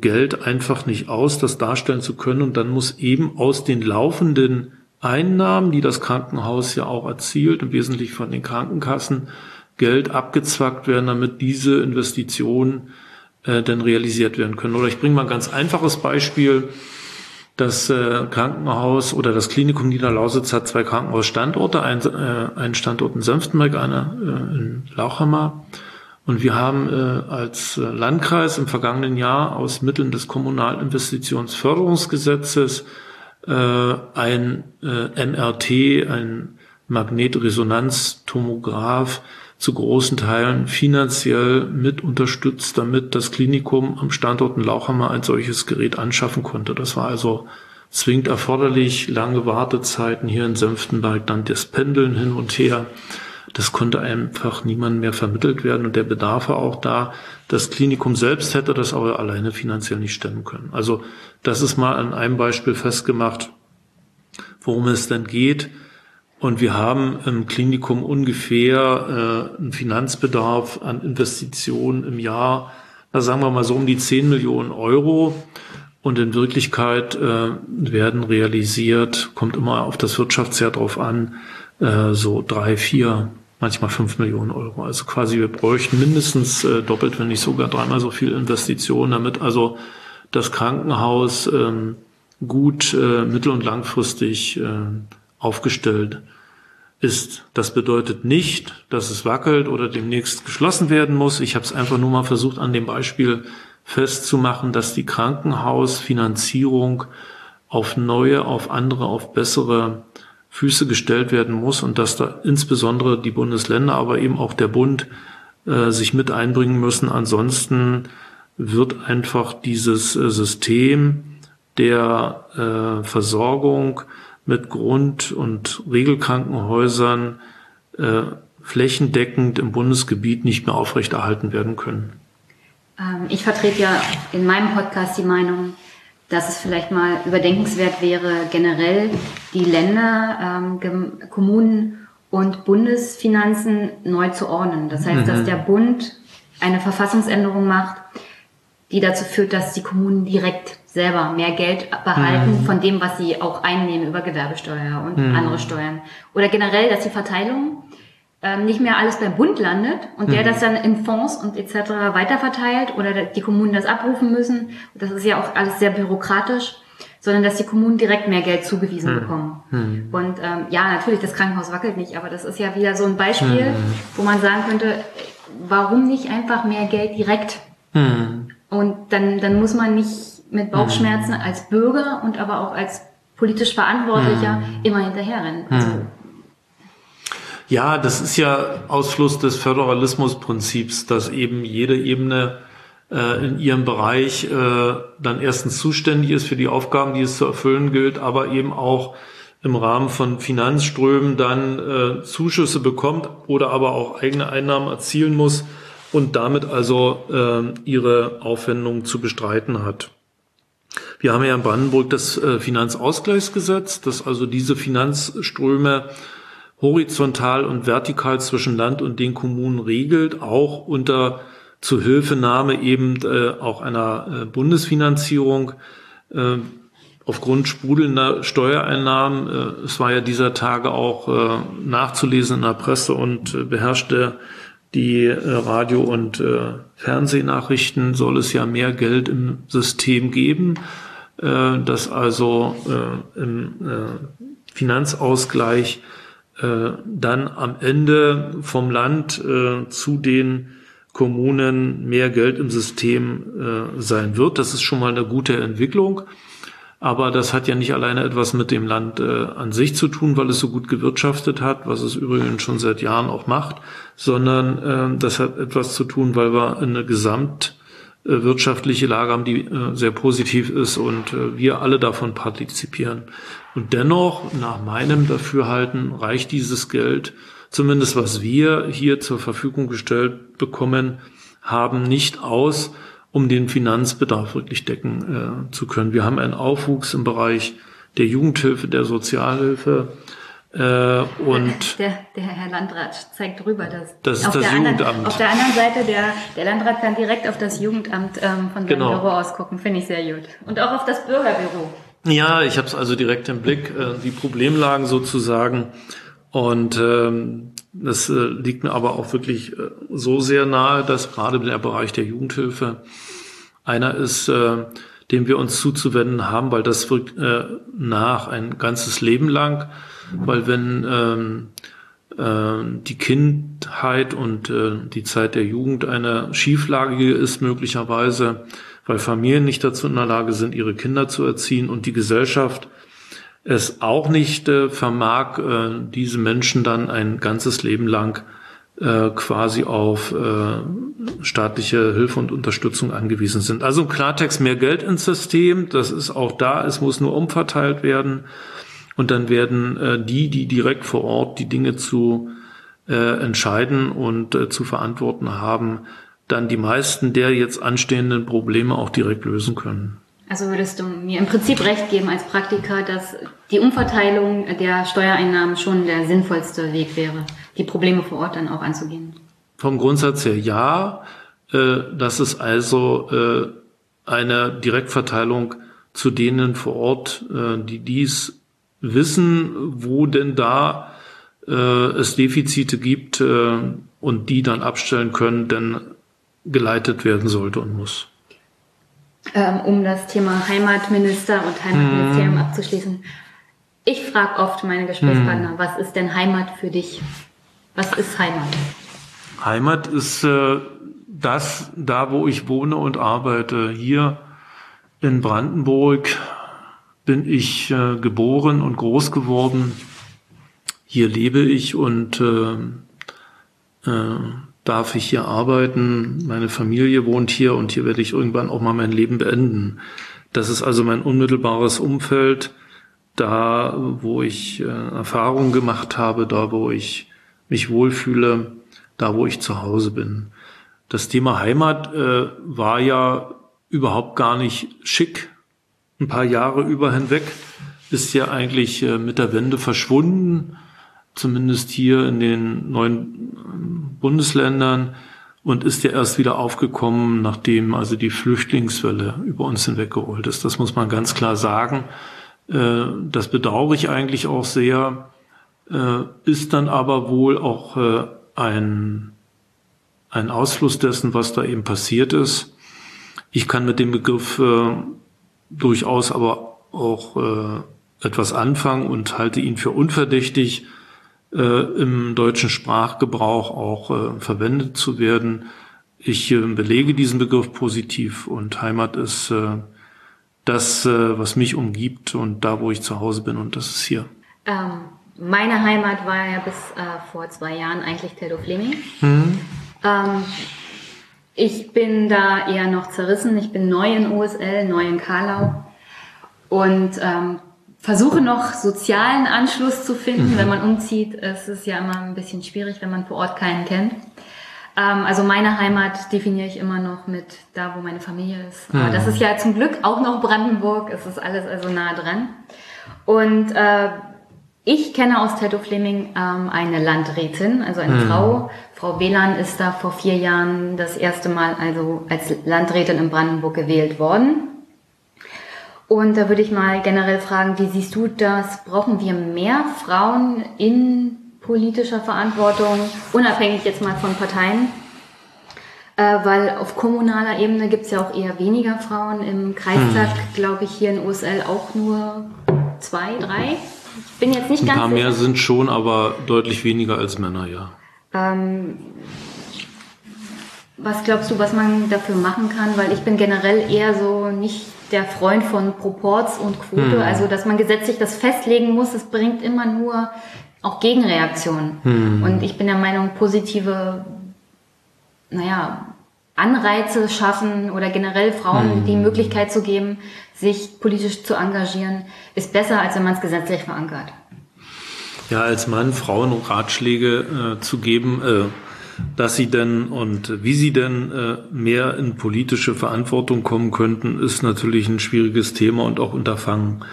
Geld einfach nicht aus, das darstellen zu können. Und dann muss eben aus den laufenden Einnahmen, die das Krankenhaus ja auch erzielt, im Wesentlichen von den Krankenkassen, Geld abgezwackt werden, damit diese Investitionen äh, denn realisiert werden können. Oder ich bringe mal ein ganz einfaches Beispiel. Das äh, Krankenhaus oder das Klinikum Niederlausitz hat zwei Krankenhausstandorte, ein, äh, einen Standort in Senftenberg, einer äh, in Lauchhammer. Und wir haben äh, als äh, Landkreis im vergangenen Jahr aus Mitteln des Kommunalinvestitionsförderungsgesetzes äh, ein äh, MRT, ein Magnetresonanztomograph zu großen Teilen finanziell mit unterstützt, damit das Klinikum am Standort in Lauchhammer ein solches Gerät anschaffen konnte. Das war also zwingend erforderlich, lange Wartezeiten hier in Senftenberg, dann das Pendeln hin und her. Das konnte einfach niemand mehr vermittelt werden und der Bedarf war auch da. Das Klinikum selbst hätte das aber alleine finanziell nicht stemmen können. Also das ist mal an einem Beispiel festgemacht, worum es denn geht. Und wir haben im Klinikum ungefähr äh, einen Finanzbedarf an Investitionen im Jahr, da sagen wir mal so um die 10 Millionen Euro. Und in Wirklichkeit äh, werden realisiert, kommt immer auf das Wirtschaftsjahr drauf an, äh, so drei, vier, manchmal fünf Millionen Euro. Also quasi wir bräuchten mindestens äh, doppelt, wenn nicht sogar dreimal so viel Investitionen, damit also das Krankenhaus ähm, gut äh, mittel- und langfristig äh, aufgestellt ist. Das bedeutet nicht, dass es wackelt oder demnächst geschlossen werden muss. Ich habe es einfach nur mal versucht, an dem Beispiel festzumachen, dass die Krankenhausfinanzierung auf neue, auf andere, auf bessere Füße gestellt werden muss und dass da insbesondere die Bundesländer, aber eben auch der Bund äh, sich mit einbringen müssen. Ansonsten wird einfach dieses äh, System der äh, Versorgung mit Grund- und Regelkrankenhäusern äh, flächendeckend im Bundesgebiet nicht mehr aufrechterhalten werden können. Ähm, ich vertrete ja in meinem Podcast die Meinung, dass es vielleicht mal überdenkenswert wäre, generell die Länder, ähm, Kommunen und Bundesfinanzen neu zu ordnen. Das heißt, mhm. dass der Bund eine Verfassungsänderung macht, die dazu führt, dass die Kommunen direkt selber mehr Geld behalten mhm. von dem, was sie auch einnehmen über Gewerbesteuer und mhm. andere Steuern. Oder generell, dass die Verteilung nicht mehr alles beim Bund landet und mhm. der das dann in Fonds und etc. weiterverteilt oder die Kommunen das abrufen müssen. Das ist ja auch alles sehr bürokratisch sondern dass die Kommunen direkt mehr Geld zugewiesen hm. bekommen. Hm. Und ähm, ja, natürlich, das Krankenhaus wackelt nicht, aber das ist ja wieder so ein Beispiel, hm. wo man sagen könnte, warum nicht einfach mehr Geld direkt? Mhm. Und dann, dann muss man nicht mit Bauchschmerzen mhm. als Bürger und aber auch als politisch Verantwortlicher mhm. immer hinterherrennen. Also. Ja, das ist ja Ausfluss des Föderalismusprinzips, dass eben jede Ebene äh, in ihrem Bereich äh, dann erstens zuständig ist für die Aufgaben, die es zu erfüllen gilt, aber eben auch im Rahmen von Finanzströmen dann äh, Zuschüsse bekommt oder aber auch eigene Einnahmen erzielen muss und damit also äh, ihre Aufwendungen zu bestreiten hat. Wir haben ja in Brandenburg das äh, Finanzausgleichsgesetz, das also diese Finanzströme horizontal und vertikal zwischen Land und den Kommunen regelt, auch unter Zuhilfenahme eben äh, auch einer äh, Bundesfinanzierung äh, aufgrund sprudelnder Steuereinnahmen. Äh, es war ja dieser Tage auch äh, nachzulesen in der Presse und äh, beherrschte die Radio- und Fernsehnachrichten, soll es ja mehr Geld im System geben, dass also im Finanzausgleich dann am Ende vom Land zu den Kommunen mehr Geld im System äh, sein wird. Das ist schon mal eine gute Entwicklung. Aber das hat ja nicht alleine etwas mit dem Land äh, an sich zu tun, weil es so gut gewirtschaftet hat, was es übrigens schon seit Jahren auch macht, sondern äh, das hat etwas zu tun, weil wir eine gesamtwirtschaftliche Lage haben, die äh, sehr positiv ist und äh, wir alle davon partizipieren. Und dennoch, nach meinem Dafürhalten, reicht dieses Geld zumindest was wir hier zur Verfügung gestellt bekommen haben, nicht aus, um den Finanzbedarf wirklich decken äh, zu können. Wir haben einen Aufwuchs im Bereich der Jugendhilfe, der Sozialhilfe. Äh, und der, der Herr Landrat zeigt rüber, dass das ist das Jugendamt. Anderen, auf der anderen Seite, der, der Landrat kann direkt auf das Jugendamt ähm, von seinem genau. Büro ausgucken, finde ich sehr gut. Und auch auf das Bürgerbüro. Ja, ich habe es also direkt im Blick, äh, die Problemlagen sozusagen. Und ähm, das äh, liegt mir aber auch wirklich äh, so sehr nahe, dass gerade der Bereich der Jugendhilfe einer ist, äh, dem wir uns zuzuwenden haben, weil das wirkt äh, nach ein ganzes Leben lang, weil wenn ähm, äh, die Kindheit und äh, die Zeit der Jugend eine schieflagige ist möglicherweise, weil Familien nicht dazu in der Lage sind, ihre Kinder zu erziehen und die Gesellschaft es auch nicht äh, vermag, äh, diese Menschen dann ein ganzes Leben lang äh, quasi auf äh, staatliche Hilfe und Unterstützung angewiesen sind. Also im Klartext mehr Geld ins System, das ist auch da, es muss nur umverteilt werden und dann werden äh, die, die direkt vor Ort die Dinge zu äh, entscheiden und äh, zu verantworten haben, dann die meisten der jetzt anstehenden Probleme auch direkt lösen können. Also würdest du mir im Prinzip recht geben als Praktiker, dass die Umverteilung der Steuereinnahmen schon der sinnvollste Weg wäre, die Probleme vor Ort dann auch anzugehen? Vom Grundsatz her ja. Äh, das ist also äh, eine Direktverteilung zu denen vor Ort, äh, die dies wissen, wo denn da es Defizite gibt und die dann abstellen können, denn geleitet werden sollte und muss ähm, um das Thema Heimatminister und Heimatministerium hm. abzuschließen. Ich frage oft meine Gesprächspartner, hm. was ist denn Heimat für dich? Was ist Heimat? Heimat ist äh, das, da wo ich wohne und arbeite. Hier in Brandenburg bin ich äh, geboren und groß geworden. Hier lebe ich und äh, äh, darf ich hier arbeiten, meine Familie wohnt hier und hier werde ich irgendwann auch mal mein Leben beenden. Das ist also mein unmittelbares Umfeld, da wo ich äh, Erfahrungen gemacht habe, da wo ich mich wohlfühle, da wo ich zu Hause bin. Das Thema Heimat äh, war ja überhaupt gar nicht schick. Ein paar Jahre über hinweg ist ja eigentlich äh, mit der Wende verschwunden zumindest hier in den neuen Bundesländern und ist ja erst wieder aufgekommen, nachdem also die Flüchtlingswelle über uns hinweggerollt ist. Das muss man ganz klar sagen. Äh, das bedauere ich eigentlich auch sehr, äh, ist dann aber wohl auch äh, ein, ein Ausfluss dessen, was da eben passiert ist. Ich kann mit dem Begriff durchaus aber auch etwas anfangen und halte ihn für unverdächtig äh, im deutschen Sprachgebrauch auch äh, verwendet zu werden. Ich äh, belege diesen Begriff positiv und Heimat ist äh, das, äh, was mich umgibt und da, wo ich zu Hause bin und das ist hier. Ähm, meine Heimat war ja bis äh, vor zwei Jahren eigentlich Teltow-Fleming. Mhm. Ähm, ich bin da eher noch zerrissen. Ich bin neu in OSL, neu in Karlau und ähm, versuche noch sozialen Anschluss zu finden. Mhm. Wenn man umzieht, ist es ja immer ein bisschen schwierig, wenn man vor Ort keinen kennt. Ähm, also meine Heimat definiere ich immer noch mit da, wo meine Familie ist. Mhm. Aber das ist ja zum Glück auch noch Brandenburg. Es ist alles also nah dran. Und äh, ich kenne aus Teltow Fleming ähm, eine Landrätin, also eine mhm. Frau. Frau Wieland ist da vor vier Jahren das erste Mal also als Landrätin in Brandenburg gewählt worden. Und da würde ich mal generell fragen, wie siehst du das? Brauchen wir mehr Frauen in politischer Verantwortung, unabhängig jetzt mal von Parteien? Äh, weil auf kommunaler Ebene gibt es ja auch eher weniger Frauen. Im Kreistag, hm. glaube ich, hier in USL auch nur zwei, drei. Ich bin jetzt nicht Ein ganz. Ein paar mehr sind schon, aber deutlich weniger als Männer, ja. Ähm, was glaubst du, was man dafür machen kann? Weil ich bin generell eher so nicht der Freund von Proports und Quote, hm. also dass man gesetzlich das festlegen muss, es bringt immer nur auch Gegenreaktionen. Hm. Und ich bin der Meinung, positive, naja, Anreize schaffen oder generell Frauen hm. die Möglichkeit zu geben, sich politisch zu engagieren, ist besser, als wenn man es gesetzlich verankert. Ja, als Mann Frauen Ratschläge äh, zu geben, äh, dass sie denn und wie sie denn äh, mehr in politische Verantwortung kommen könnten, ist natürlich ein schwieriges Thema und auch Unterfangen.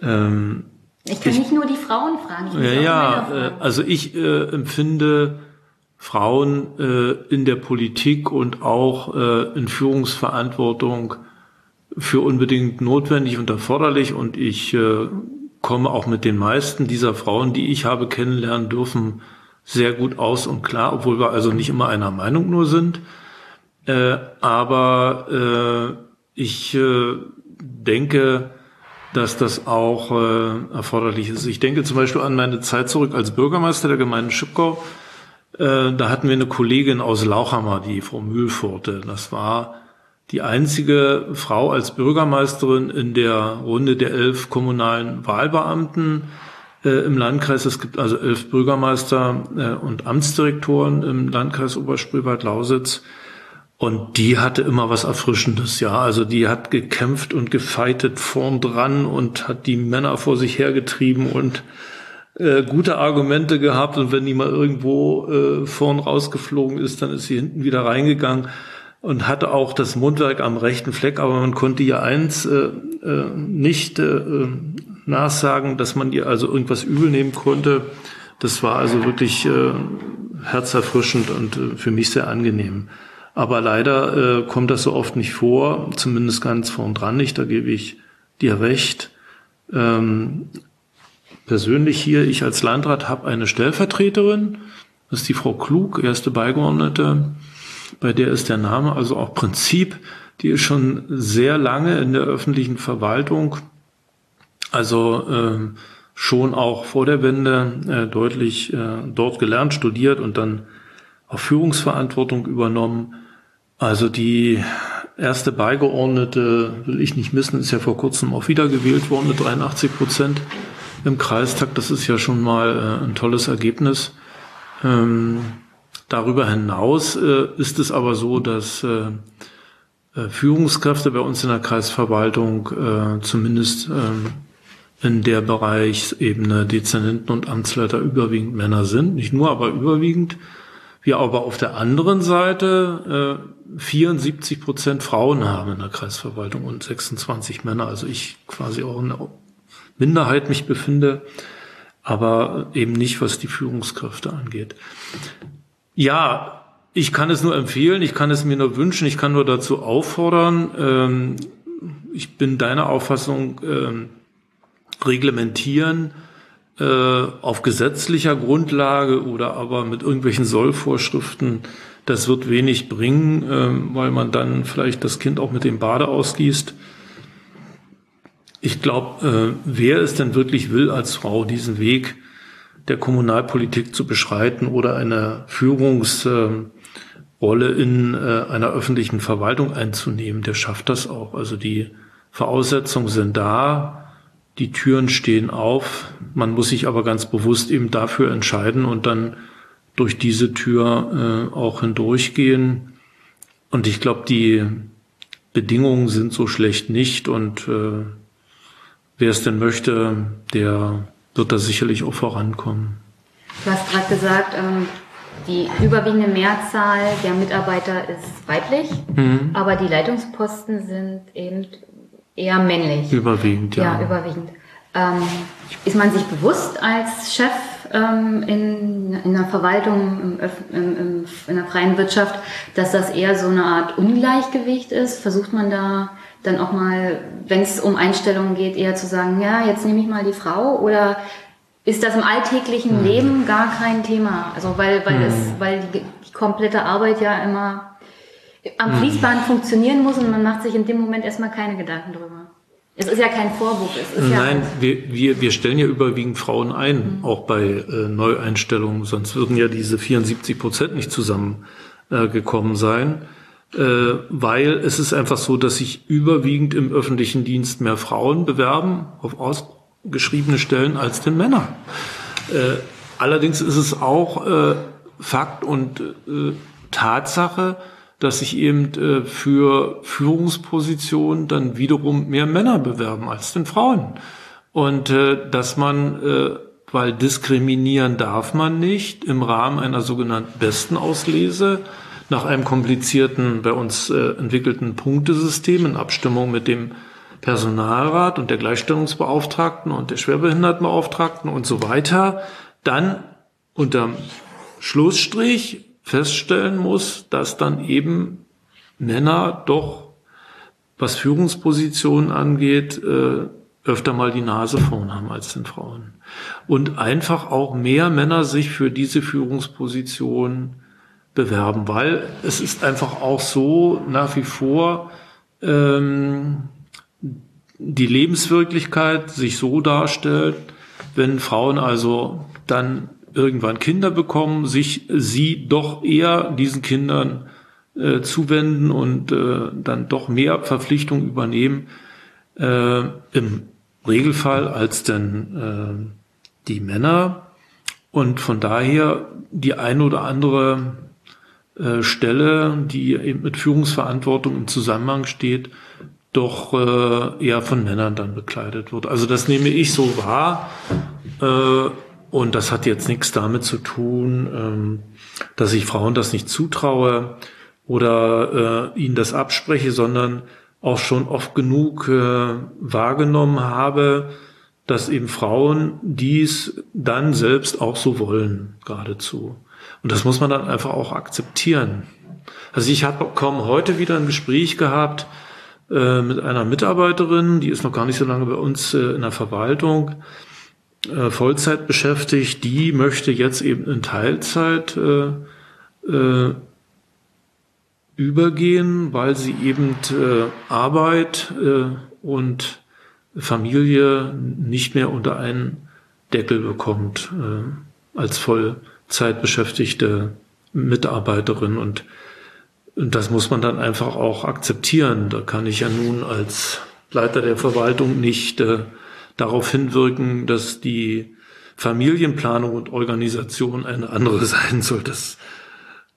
Ähm, ich kann ich, nicht nur die Frauen fragen. ja, ja, äh, also ich äh, empfinde Frauen äh, in der Politik und auch in Führungsverantwortung für unbedingt notwendig und erforderlich und ich komme auch mit den meisten dieser Frauen, die ich habe kennenlernen dürfen, sehr gut aus und klar, obwohl wir also nicht immer einer Meinung nur sind. Äh, aber äh, ich äh, denke, dass das auch äh, erforderlich ist. Ich denke zum Beispiel an meine Zeit zurück als Bürgermeister der Gemeinde Schipkau. Äh, da hatten wir eine Kollegin aus Lauchhammer, die Frau Mühlfurte. Das war die einzige Frau als Bürgermeisterin in der Runde der elf kommunalen Wahlbeamten äh, im Landkreis. Es gibt also elf Bürgermeister äh, und Amtsdirektoren im Landkreis Oberspreewald-Lausitz. Und die hatte immer was Erfrischendes, ja. Also die hat gekämpft und gefeitet vorn dran und hat die Männer vor sich hergetrieben und äh, gute Argumente gehabt. Und wenn die mal irgendwo äh, vorn rausgeflogen ist, dann ist sie hinten wieder reingegangen und hatte auch das Mundwerk am rechten Fleck. Aber man konnte ihr eins äh, äh, nicht äh, nachsagen, dass man ihr also irgendwas übel nehmen konnte. Das war also wirklich äh, herzerfrischend und äh, für mich sehr angenehm. Aber leider äh, kommt das so oft nicht vor, zumindest ganz vorn dran nicht, da gebe ich dir recht. Ähm, persönlich hier, ich als Landrat habe eine Stellvertreterin, das ist die Frau Klug, erste Beigeordnete, bei der ist der Name also auch Prinzip, die ist schon sehr lange in der öffentlichen Verwaltung also äh, schon auch vor der Wende äh, deutlich äh, dort gelernt, studiert und dann auch Führungsverantwortung übernommen. Also die erste Beigeordnete will ich nicht missen, ist ja vor kurzem auch wieder gewählt worden mit 83 Prozent im Kreistag. Das ist ja schon mal äh, ein tolles Ergebnis. Ähm, darüber hinaus äh, ist es aber so, dass äh, äh Führungskräfte bei uns in der Kreisverwaltung äh, zumindest ähm, in der Bereichsebene Dezernenten und Amtsleiter überwiegend Männer sind. Nicht nur, aber überwiegend. Wir aber auf der anderen Seite äh, 74 Prozent Frauen haben in der Kreisverwaltung und 26 Männer. Also ich quasi auch in der Minderheit mich befinde, aber eben nicht, was die Führungskräfte angeht. Ja, ich kann es nur empfehlen, ich kann es mir nur wünschen, ich kann nur dazu auffordern. Ähm, ich bin deiner Auffassung, ähm, reglementieren äh, auf gesetzlicher Grundlage oder aber mit irgendwelchen Sollvorschriften, das wird wenig bringen, äh, weil man dann vielleicht das Kind auch mit dem Bade ausgießt. Ich glaube, äh, wer es denn wirklich will als Frau, diesen Weg der Kommunalpolitik zu beschreiten oder eine Führungsrolle in äh, einer öffentlichen Verwaltung einzunehmen, der schafft das auch. Also die Voraussetzungen sind da, die Türen stehen auf, man muss sich aber ganz bewusst eben dafür entscheiden und dann durch diese Tür äh, auch hindurchgehen. Und ich glaube, die Bedingungen sind so schlecht nicht und äh, wer es denn möchte, der wird da sicherlich auch vorankommen. Du hast gerade gesagt, ähm, die überwiegende Mehrzahl der Mitarbeiter ist weiblich, mhm. aber die Leitungsposten sind eben eher männlich. Überwiegend, ja. Ja, überwiegend. Ähm, ist man sich bewusst als Chef ähm, in, in der Verwaltung, im, im, im, in der freien Wirtschaft, dass das eher so eine Art Ungleichgewicht ist? Versucht man da dann auch mal, wenn es um Einstellungen geht, eher zu sagen, ja, jetzt nehme ich mal die Frau oder ist das im alltäglichen hm. Leben gar kein Thema? Also weil, weil hm. es, weil die, die, komplette Arbeit ja immer am hm. Fließband hm. funktionieren muss und man macht sich in dem Moment erstmal keine Gedanken drüber. Es ist ja kein Vorwurf. Es ist Nein, ja wir, wir, wir stellen ja überwiegend Frauen ein, mhm. auch bei äh, Neueinstellungen, sonst würden ja diese 74 Prozent nicht zusammengekommen äh, sein. Äh, weil es ist einfach so, dass sich überwiegend im öffentlichen Dienst mehr Frauen bewerben auf ausgeschriebene Stellen als den Männer. Äh, allerdings ist es auch äh, Fakt und äh, Tatsache, dass sich eben äh, für Führungspositionen dann wiederum mehr Männer bewerben als den Frauen. Und äh, dass man, weil diskriminieren darf man nicht, im Rahmen einer sogenannten Bestenauslese nach einem komplizierten, bei uns äh, entwickelten Punktesystem in Abstimmung mit dem Personalrat und der Gleichstellungsbeauftragten und der Schwerbehindertenbeauftragten und so weiter, dann unterm Schlussstrich feststellen muss, dass dann eben Männer doch, was Führungspositionen angeht, äh, öfter mal die Nase vorn haben als den Frauen. Und einfach auch mehr Männer sich für diese Führungsposition bewerben, weil es ist einfach auch so nach wie vor ähm, die Lebenswirklichkeit sich so darstellt, wenn Frauen also dann irgendwann Kinder bekommen, sich sie doch eher diesen Kindern äh, zuwenden und äh, dann doch mehr Verpflichtung übernehmen äh, im Regelfall als denn äh, die Männer. Und von daher die ein oder andere äh, Stelle, die eben mit Führungsverantwortung im Zusammenhang steht, doch äh, eher von Männern dann bekleidet wird. Also das nehme ich so wahr. Äh, und das hat jetzt nichts damit zu tun, ähm, dass ich Frauen das nicht zutraue oder äh, ihnen das abspreche, sondern auch schon oft genug äh, wahrgenommen habe, dass eben Frauen dies dann selbst auch so wollen, geradezu. Und das muss man dann einfach auch akzeptieren. Also ich habe kaum heute wieder ein Gespräch gehabt äh, mit einer Mitarbeiterin, die ist noch gar nicht so lange bei uns äh, in der Verwaltung, äh, Vollzeit beschäftigt, die möchte jetzt eben in Teilzeit äh, äh, übergehen, weil sie eben äh, Arbeit und Familie nicht mehr unter einen Deckel bekommt als Vollzeitbeschäftigte Mitarbeiterin und und das muss man dann einfach auch akzeptieren. Da kann ich ja nun als Leiter der Verwaltung nicht äh, darauf hinwirken, dass die Familienplanung und Organisation eine andere sein soll. Das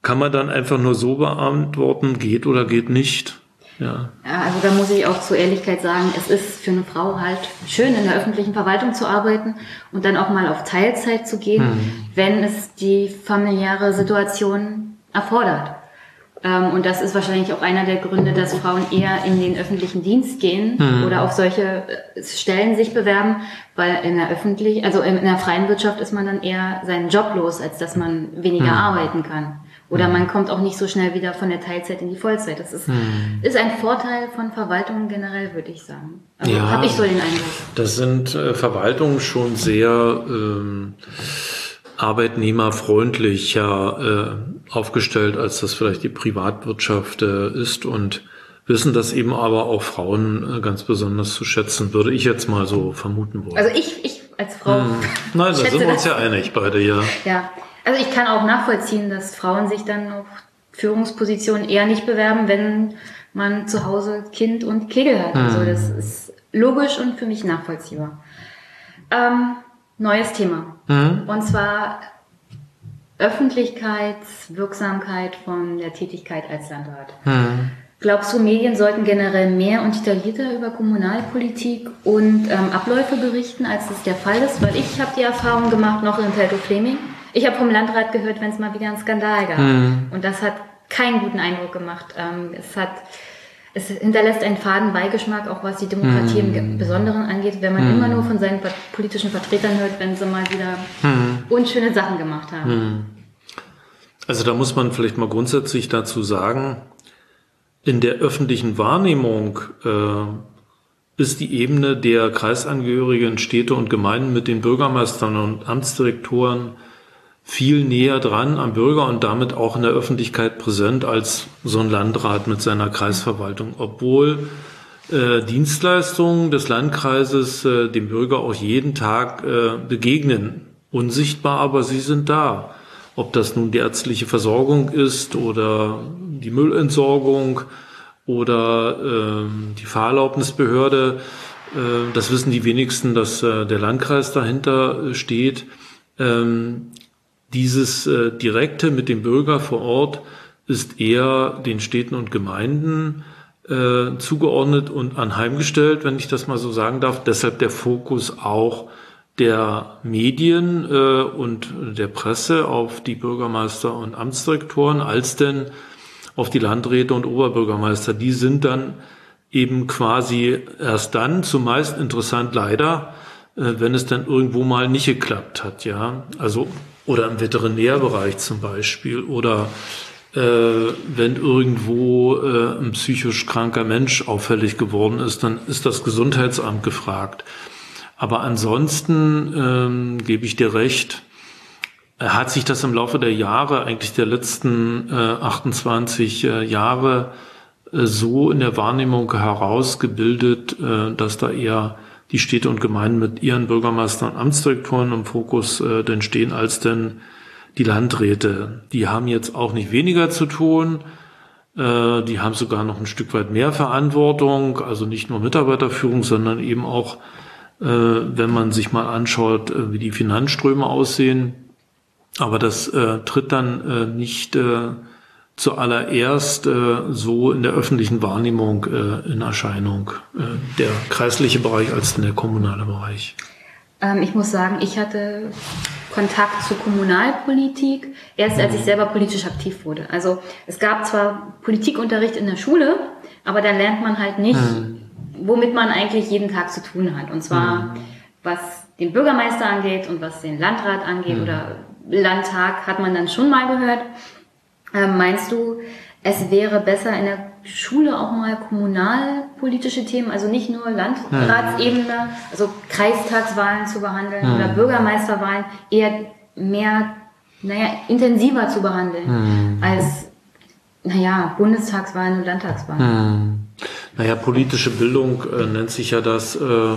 kann man dann einfach nur so beantworten, geht oder geht nicht. Ja. also da muss ich auch zur Ehrlichkeit sagen, es ist für eine Frau halt schön, in der öffentlichen Verwaltung zu arbeiten und dann auch mal auf Teilzeit zu gehen, hm. wenn es die familiäre Situation erfordert. Ähm, und das ist wahrscheinlich auch einer der Gründe, dass Frauen eher in den öffentlichen Dienst gehen mhm. oder auf solche äh, Stellen sich bewerben, weil in der öffentlichen, also in der freien Wirtschaft ist man dann eher seinen Job los, als dass man weniger mhm. arbeiten kann. Oder mhm. man kommt auch nicht so schnell wieder von der Teilzeit in die Vollzeit. Das ist, mhm. ist ein Vorteil von Verwaltungen generell, würde ich sagen. Also ja, habe ich so den Eindruck. Das sind äh, Verwaltungen schon sehr ähm, arbeitnehmerfreundlicher äh, aufgestellt, als das vielleicht die Privatwirtschaft äh, ist und wissen das eben aber auch Frauen äh, ganz besonders zu schätzen, würde ich jetzt mal so vermuten wollen. Also ich, ich als Frau. Hm. Nein, da sind wir uns ja einig beide, ja. Ja, also ich kann auch nachvollziehen, dass Frauen sich dann auf Führungspositionen eher nicht bewerben, wenn man zu Hause Kind und Kegel hat. Also hm. das ist logisch und für mich nachvollziehbar. Ähm, neues Thema. Mhm. Und zwar Öffentlichkeitswirksamkeit von der Tätigkeit als Landrat. Mhm. Glaubst du, Medien sollten generell mehr und detaillierter über Kommunalpolitik und ähm, Abläufe berichten, als es der Fall ist? Weil ich habe die Erfahrung gemacht, noch in Teltow Fleming. Ich habe vom Landrat gehört, wenn es mal wieder einen Skandal gab. Mhm. Und das hat keinen guten Eindruck gemacht. Ähm, es hat es hinterlässt einen faden Beigeschmack, auch was die Demokratie mm. im Besonderen angeht, wenn man mm. immer nur von seinen politischen Vertretern hört, wenn sie mal wieder mm. unschöne Sachen gemacht haben. Hm. Also da muss man vielleicht mal grundsätzlich dazu sagen, in der öffentlichen Wahrnehmung äh, ist die Ebene der Kreisangehörigen Städte und Gemeinden mit den Bürgermeistern und Amtsdirektoren viel näher dran am Bürger und damit auch in der Öffentlichkeit präsent als so ein Landrat mit seiner Kreisverwaltung, obwohl äh, Dienstleistungen des Landkreises äh, dem Bürger auch jeden Tag äh, begegnen. Unsichtbar, aber sie sind da. Ob das nun die ärztliche Versorgung ist oder die Müllentsorgung oder äh, die Fahrerlaubnisbehörde, äh, das wissen die wenigsten, dass äh, der Landkreis dahinter steht. Ähm, dieses äh, Direkte mit dem Bürger vor Ort ist eher den Städten und Gemeinden äh, zugeordnet und anheimgestellt, wenn ich das mal so sagen darf. Deshalb der Fokus auch der Medien äh, und der Presse auf die Bürgermeister und Amtsdirektoren als denn auf die Landräte und Oberbürgermeister. Die sind dann eben quasi erst dann zumeist interessant leider, äh, wenn es dann irgendwo mal nicht geklappt hat, ja. Also oder im Veterinärbereich zum Beispiel oder äh, wenn irgendwo äh, ein psychisch kranker Mensch auffällig geworden ist, dann ist das Gesundheitsamt gefragt. Aber ansonsten ähm, gebe ich dir recht, hat sich das im Laufe der Jahre, eigentlich der letzten äh, 28 äh, Jahre, äh, so in der Wahrnehmung herausgebildet, äh, dass da eher die Städte und Gemeinden mit ihren Bürgermeistern und Amtsdirektoren im Fokus äh, denn stehen als denn die Landräte. Die haben jetzt auch nicht weniger zu tun. Äh, die haben sogar noch ein Stück weit mehr Verantwortung, also nicht nur Mitarbeiterführung, sondern eben auch, äh, wenn man sich mal anschaut, äh, wie die Finanzströme aussehen. Aber das äh, tritt dann äh, nicht zuallererst äh, so in der öffentlichen Wahrnehmung äh, in Erscheinung, äh, der kreisliche Bereich als der kommunale Bereich? Ähm, ich muss sagen, ich hatte Kontakt zur Kommunalpolitik erst als ich mhm. selber politisch aktiv wurde. Also es gab zwar Politikunterricht in der Schule, aber da lernt man halt nicht, mhm. womit man eigentlich jeden Tag zu tun hat. Und zwar mhm. was den Bürgermeister angeht und was den Landrat angeht mhm. oder Landtag hat man dann schon mal gehört. Ähm, meinst du, es wäre besser in der Schule auch mal kommunalpolitische Themen, also nicht nur Landratsebene, also Kreistagswahlen zu behandeln hm. oder Bürgermeisterwahlen, eher mehr, naja, intensiver zu behandeln hm. als, naja, Bundestagswahlen und Landtagswahlen. Hm. Naja, politische Bildung äh, nennt sich ja das, äh,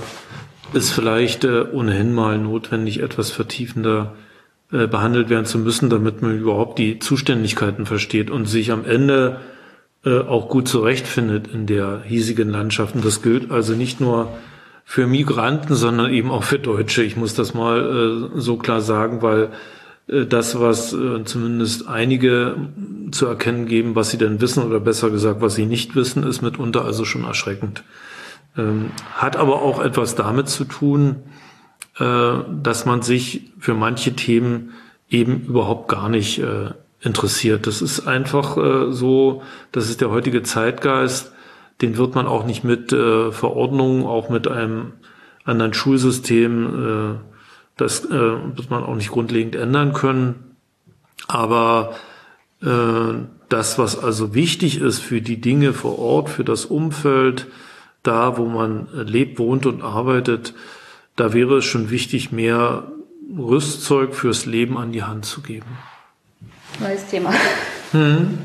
ist vielleicht äh, ohnehin mal notwendig, etwas vertiefender äh, behandelt werden zu müssen, damit man überhaupt die Zuständigkeiten versteht und sich am Ende äh, auch gut zurechtfindet in der hiesigen Landschaft. Und das gilt also nicht nur für Migranten, sondern eben auch für Deutsche. Ich muss das mal äh, so klar sagen, weil das, was zumindest einige zu erkennen geben, was sie denn wissen oder besser gesagt, was sie nicht wissen, ist mitunter also schon erschreckend. Ähm, hat aber auch etwas damit zu tun, äh, dass man sich für manche Themen eben überhaupt gar nicht äh, interessiert. Das ist einfach äh, so, das ist der heutige Zeitgeist, den wird man auch nicht mit äh, Verordnungen, auch mit einem anderen Schulsystem, äh, das äh, wird man auch nicht grundlegend ändern können. Aber äh, das, was also wichtig ist für die Dinge vor Ort, für das Umfeld, da, wo man lebt, wohnt und arbeitet, da wäre es schon wichtig, mehr Rüstzeug fürs Leben an die Hand zu geben. Neues Thema. Hm.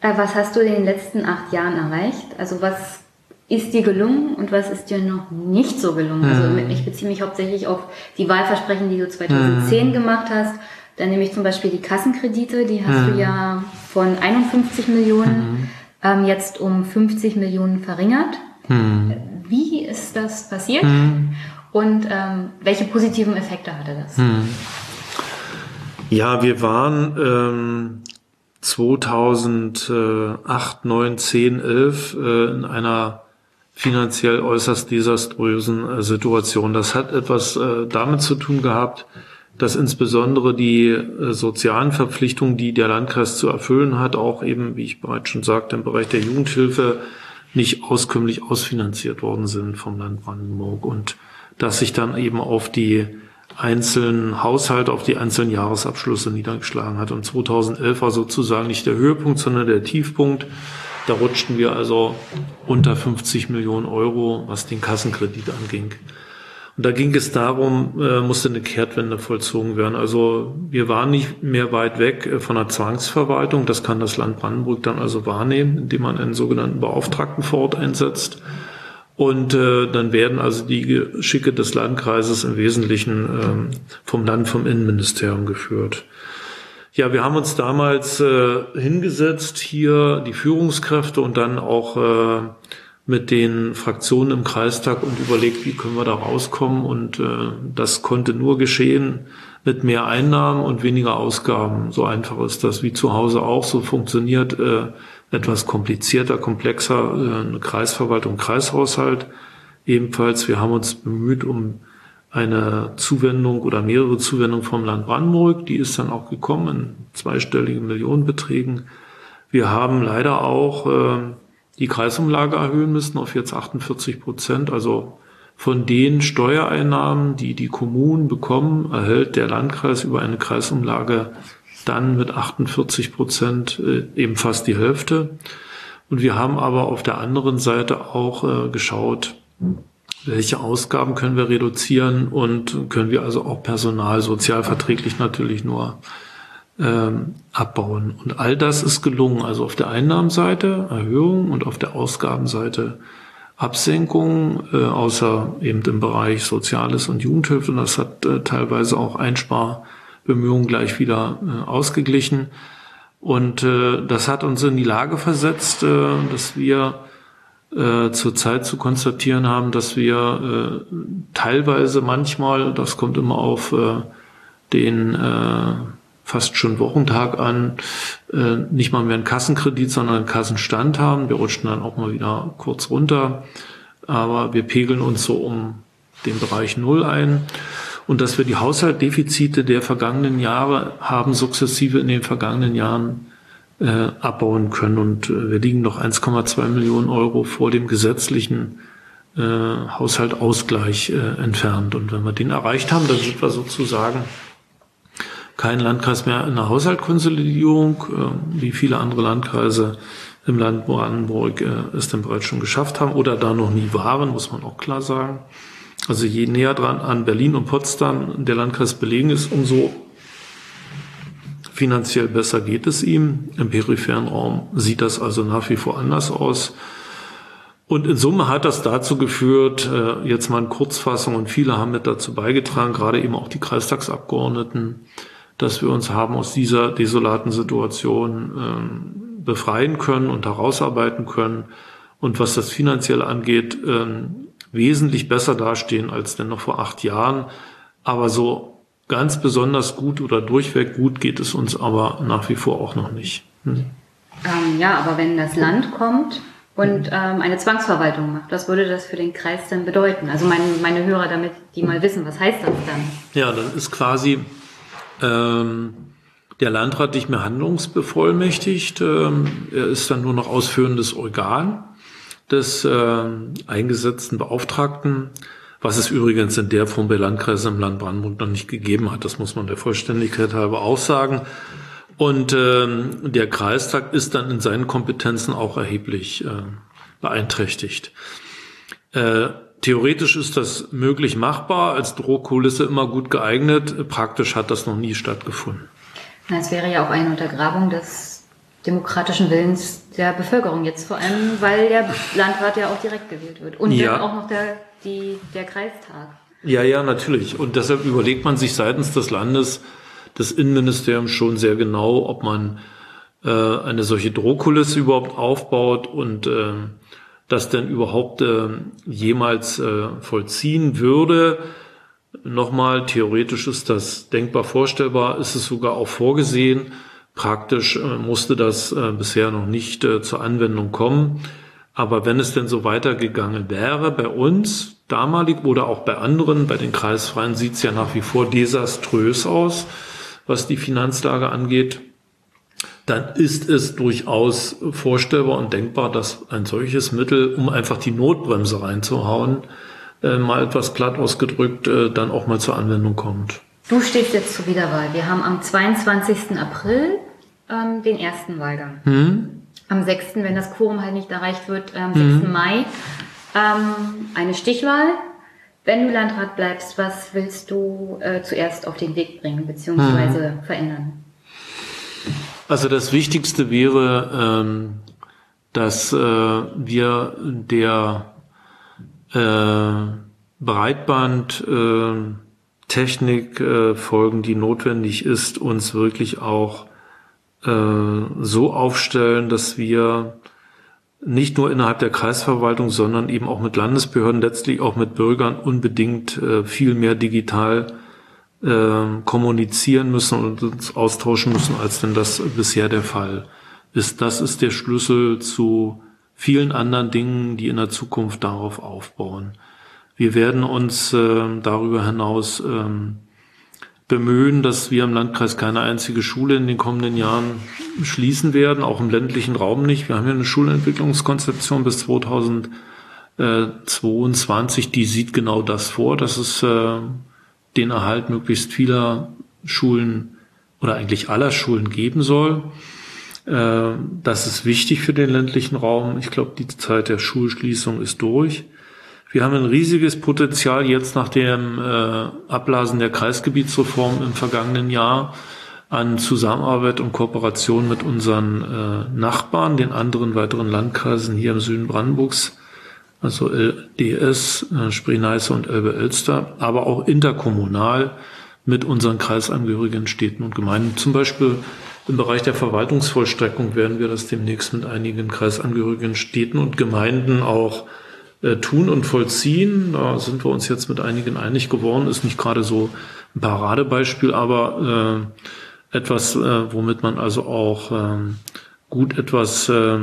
Äh, was hast du in den letzten acht Jahren erreicht? Also was ist dir gelungen und was ist dir noch nicht so gelungen? Also mhm. ich beziehe mich hauptsächlich auf die Wahlversprechen, die du 2010 mhm. gemacht hast. Dann nehme ich zum Beispiel die Kassenkredite, die hast du ja von 51 Millionen mhm. ähm, jetzt um 50 Millionen verringert. Mhm. Wie ist das passiert? Und ähm, welche positiven Effekte hatte das? Ja, wir waren ähm, 2008, 9, 10, 11 äh, in einer finanziell äußerst desaströsen äh, Situation. Das hat etwas äh, damit zu tun gehabt, dass insbesondere die äh, sozialen Verpflichtungen, die der Landkreis zu erfüllen hat, auch eben, wie ich bereits schon sagte, im Bereich der Jugendhilfe nicht auskömmlich ausfinanziert worden sind vom Land Brandenburg und dass sich dann eben auf die einzelnen Haushalte, auf die einzelnen Jahresabschlüsse niedergeschlagen hat. Und 2011 war sozusagen nicht der Höhepunkt, sondern der Tiefpunkt. Da rutschten wir also unter 50 Millionen Euro, was den Kassenkredit anging. Und da ging es darum, äh, musste eine Kehrtwende vollzogen werden. Also wir waren nicht mehr weit weg äh, von der Zwangsverwaltung. Das kann das Land Brandenburg dann also wahrnehmen, indem man einen sogenannten Beauftragten vor Ort einsetzt. Und äh, dann werden also die Geschicke des Landkreises im Wesentlichen äh, vom Land, vom Innenministerium geführt. Ja, wir haben uns damals äh, hingesetzt, hier die Führungskräfte und dann auch äh, mit den Fraktionen im Kreistag und überlegt, wie können wir da rauskommen. Und äh, das konnte nur geschehen mit mehr Einnahmen und weniger Ausgaben. So einfach ist das wie zu Hause auch. So funktioniert äh, etwas komplizierter, komplexer äh, eine Kreisverwaltung, Kreishaushalt. Ebenfalls, wir haben uns bemüht um eine Zuwendung oder mehrere Zuwendungen vom Land Brandenburg. Die ist dann auch gekommen in zweistelligen Millionenbeträgen. Wir haben leider auch äh, die Kreisumlage erhöhen müssen auf jetzt 48 Prozent. Also von den Steuereinnahmen, die die Kommunen bekommen, erhält der Landkreis über eine Kreisumlage dann mit 48 Prozent äh, eben fast die Hälfte. Und wir haben aber auf der anderen Seite auch äh, geschaut, welche Ausgaben können wir reduzieren und können wir also auch Personal sozialverträglich natürlich nur ähm, abbauen. Und all das ist gelungen. Also auf der Einnahmenseite Erhöhung und auf der Ausgabenseite Absenkung, äh, außer eben im Bereich Soziales und Jugendhilfe. Und das hat äh, teilweise auch Einsparbemühungen gleich wieder äh, ausgeglichen. Und äh, das hat uns in die Lage versetzt, äh, dass wir äh, zurzeit zu konstatieren haben, dass wir äh, teilweise manchmal, das kommt immer auf äh, den äh, fast schon Wochentag an, äh, nicht mal mehr einen Kassenkredit, sondern einen Kassenstand haben. Wir rutschen dann auch mal wieder kurz runter, aber wir pegeln uns so um den Bereich Null ein. Und dass wir die Haushaltdefizite der vergangenen Jahre haben sukzessive in den vergangenen Jahren äh, abbauen können. Und äh, wir liegen noch 1,2 Millionen Euro vor dem gesetzlichen äh, Haushaltausgleich äh, entfernt. Und wenn wir den erreicht haben, dann sind wir sozusagen kein Landkreis mehr in der Haushaltskonsolidierung, äh, wie viele andere Landkreise im Land Brandenburg äh, es denn bereits schon geschafft haben oder da noch nie waren, muss man auch klar sagen. Also je näher dran an Berlin und Potsdam der Landkreis belegen ist, umso Finanziell besser geht es ihm. Im peripheren Raum sieht das also nach wie vor anders aus. Und in Summe hat das dazu geführt, äh, jetzt mal in Kurzfassung, und viele haben mit dazu beigetragen, gerade eben auch die Kreistagsabgeordneten, dass wir uns haben aus dieser desolaten Situation ähm, befreien können und herausarbeiten können. Und was das finanziell angeht, ähm, wesentlich besser dastehen als denn noch vor acht Jahren. Aber so Ganz besonders gut oder durchweg gut geht es uns aber nach wie vor auch noch nicht. Hm. Ähm, ja, aber wenn das Land kommt und ähm, eine Zwangsverwaltung macht, was würde das für den Kreis denn bedeuten? Also meine, meine Hörer, damit die mal wissen, was heißt das dann? Ja, dann ist quasi ähm, der Landrat nicht mehr handlungsbevollmächtigt. Ähm, er ist dann nur noch ausführendes Organ des äh, eingesetzten Beauftragten was es übrigens in der Form bei Landkreisen im Land Brandenburg noch nicht gegeben hat. Das muss man der Vollständigkeit halber auch sagen. Und ähm, der Kreistag ist dann in seinen Kompetenzen auch erheblich äh, beeinträchtigt. Äh, theoretisch ist das möglich machbar, als Drohkulisse immer gut geeignet. Praktisch hat das noch nie stattgefunden. Es wäre ja auch eine Untergrabung des demokratischen Willens der Bevölkerung jetzt vor allem, weil der Landrat ja auch direkt gewählt wird und ja. dann auch noch der, die, der Kreistag. Ja, ja, natürlich. Und deshalb überlegt man sich seitens des Landes, des Innenministeriums schon sehr genau, ob man äh, eine solche Drohkulisse überhaupt aufbaut und äh, das denn überhaupt äh, jemals äh, vollziehen würde. Nochmal, theoretisch ist das denkbar vorstellbar, ist es sogar auch vorgesehen. Praktisch äh, musste das äh, bisher noch nicht äh, zur Anwendung kommen. Aber wenn es denn so weitergegangen wäre, bei uns damalig oder auch bei anderen, bei den Kreisfreien sieht es ja nach wie vor desaströs aus, was die Finanzlage angeht, dann ist es durchaus vorstellbar und denkbar, dass ein solches Mittel, um einfach die Notbremse reinzuhauen, mal etwas platt ausgedrückt, dann auch mal zur Anwendung kommt. Du stehst jetzt zur Wiederwahl. Wir haben am 22. April ähm, den ersten Wahlgang. Hm? Am 6., wenn das Quorum halt nicht erreicht wird, am 6. Hm. Mai ähm, eine Stichwahl. Wenn du Landrat bleibst, was willst du äh, zuerst auf den Weg bringen bzw. Hm. verändern? Also das Wichtigste wäre, ähm, dass äh, wir der äh, Breitbandtechnik äh, folgen, die notwendig ist, uns wirklich auch äh, so aufstellen, dass wir nicht nur innerhalb der Kreisverwaltung, sondern eben auch mit Landesbehörden, letztlich auch mit Bürgern unbedingt äh, viel mehr digital äh, kommunizieren müssen und uns austauschen müssen, als denn das bisher der Fall ist. Das ist der Schlüssel zu vielen anderen Dingen, die in der Zukunft darauf aufbauen. Wir werden uns äh, darüber hinaus ähm, bemühen, dass wir im Landkreis keine einzige Schule in den kommenden Jahren schließen werden, auch im ländlichen Raum nicht. Wir haben ja eine Schulentwicklungskonzeption bis 2022, die sieht genau das vor, dass es äh, den Erhalt möglichst vieler Schulen oder eigentlich aller Schulen geben soll. Äh, das ist wichtig für den ländlichen Raum. Ich glaube, die Zeit der Schulschließung ist durch. Wir haben ein riesiges Potenzial jetzt nach dem äh, Ablasen der Kreisgebietsreform im vergangenen Jahr an Zusammenarbeit und Kooperation mit unseren äh, Nachbarn, den anderen weiteren Landkreisen hier im Süden Brandenburgs, also LDS, äh, Spree-Neiße und Elbe-Elster, aber auch interkommunal mit unseren kreisangehörigen Städten und Gemeinden. Zum Beispiel im Bereich der Verwaltungsvollstreckung werden wir das demnächst mit einigen kreisangehörigen Städten und Gemeinden auch äh, tun und vollziehen. Da sind wir uns jetzt mit einigen einig geworden. Ist nicht gerade so ein Paradebeispiel, aber äh, etwas, äh, womit man also auch äh, gut etwas äh,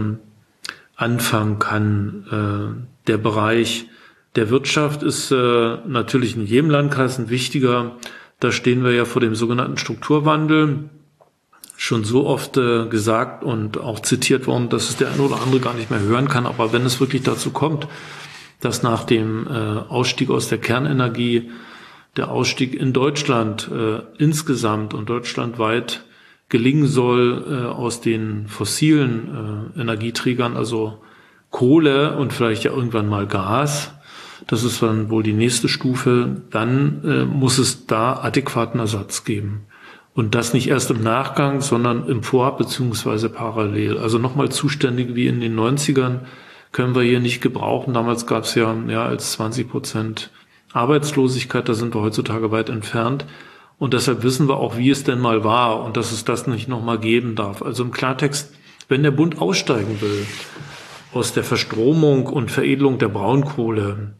anfangen kann. Äh, der Bereich der Wirtschaft ist äh, natürlich in jedem Landkreis ein wichtiger. Da stehen wir ja vor dem sogenannten Strukturwandel schon so oft äh, gesagt und auch zitiert worden, dass es der eine oder andere gar nicht mehr hören kann. Aber wenn es wirklich dazu kommt, dass nach dem äh, Ausstieg aus der Kernenergie der Ausstieg in Deutschland äh, insgesamt und deutschlandweit gelingen soll äh, aus den fossilen äh, Energieträgern, also Kohle und vielleicht ja irgendwann mal Gas, das ist dann wohl die nächste Stufe, dann äh, muss es da adäquaten Ersatz geben. Und das nicht erst im Nachgang, sondern im Vorab beziehungsweise parallel. Also nochmal zuständig wie in den 90ern können wir hier nicht gebrauchen. Damals gab es ja mehr als 20 Prozent Arbeitslosigkeit, da sind wir heutzutage weit entfernt. Und deshalb wissen wir auch, wie es denn mal war und dass es das nicht nochmal geben darf. Also im Klartext, wenn der Bund aussteigen will aus der Verstromung und Veredelung der Braunkohle,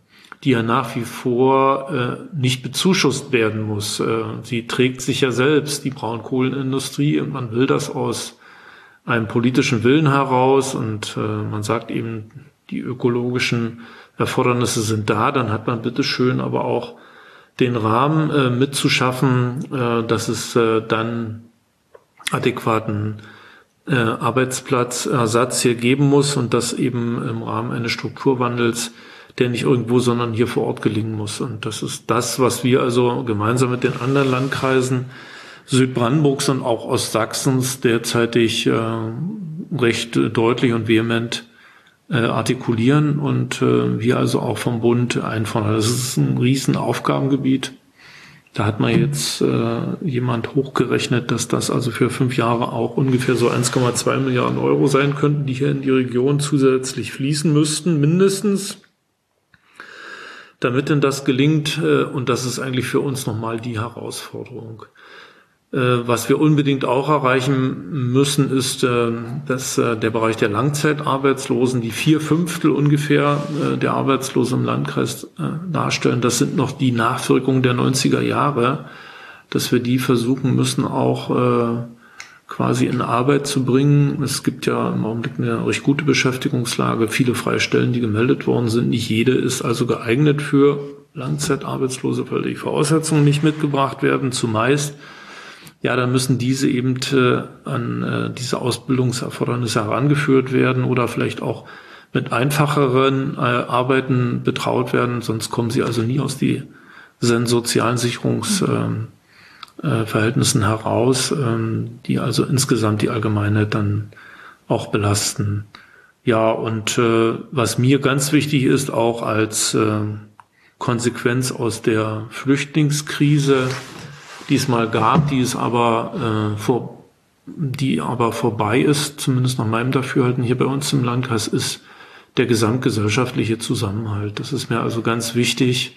die ja nach wie vor äh, nicht bezuschusst werden muss. Äh, sie trägt sich ja selbst, die Braunkohlenindustrie, und man will das aus einem politischen Willen heraus. Und äh, man sagt eben, die ökologischen Erfordernisse sind da, dann hat man bitteschön aber auch den Rahmen äh, mitzuschaffen, äh, dass es äh, dann adäquaten äh, Arbeitsplatzersatz hier geben muss und das eben im Rahmen eines Strukturwandels der nicht irgendwo, sondern hier vor Ort gelingen muss. Und das ist das, was wir also gemeinsam mit den anderen Landkreisen Südbrandenburgs und auch Ostsachsens derzeitig äh, recht deutlich und vehement äh, artikulieren und äh, wir also auch vom Bund einfordern. Das ist ein riesen Aufgabengebiet Da hat man jetzt äh, jemand hochgerechnet, dass das also für fünf Jahre auch ungefähr so 1,2 Milliarden Euro sein könnten, die hier in die Region zusätzlich fließen müssten, mindestens. Damit denn das gelingt, äh, und das ist eigentlich für uns nochmal die Herausforderung. Äh, was wir unbedingt auch erreichen müssen, ist, äh, dass der Bereich der Langzeitarbeitslosen, die vier Fünftel ungefähr der Arbeitslosen im Landkreis darstellen, das sind noch die Nachwirkungen der 90er Jahre, dass wir die versuchen müssen auch quasi in Arbeit zu bringen. Es gibt ja im Augenblick eine recht gute Beschäftigungslage, viele freie Stellen, die gemeldet worden sind. Nicht jede ist also geeignet für Langzeitarbeitslose, weil die Voraussetzungen nicht mitgebracht werden. Zumeist ja, dann müssen diese eben äh, an äh, diese Ausbildungserfordernisse herangeführt werden oder vielleicht auch mit einfacheren äh, Arbeiten betraut werden, sonst kommen sie also nie aus diesen sozialen Sicherungsverhältnissen ähm, äh, heraus, ähm, die also insgesamt die Allgemeinheit dann auch belasten. Ja, und äh, was mir ganz wichtig ist, auch als äh, Konsequenz aus der Flüchtlingskrise, die es mal gab, die es aber äh, vor, die aber vorbei ist, zumindest nach meinem Dafürhalten hier bei uns im Landkreis, ist der gesamtgesellschaftliche Zusammenhalt. Das ist mir also ganz wichtig.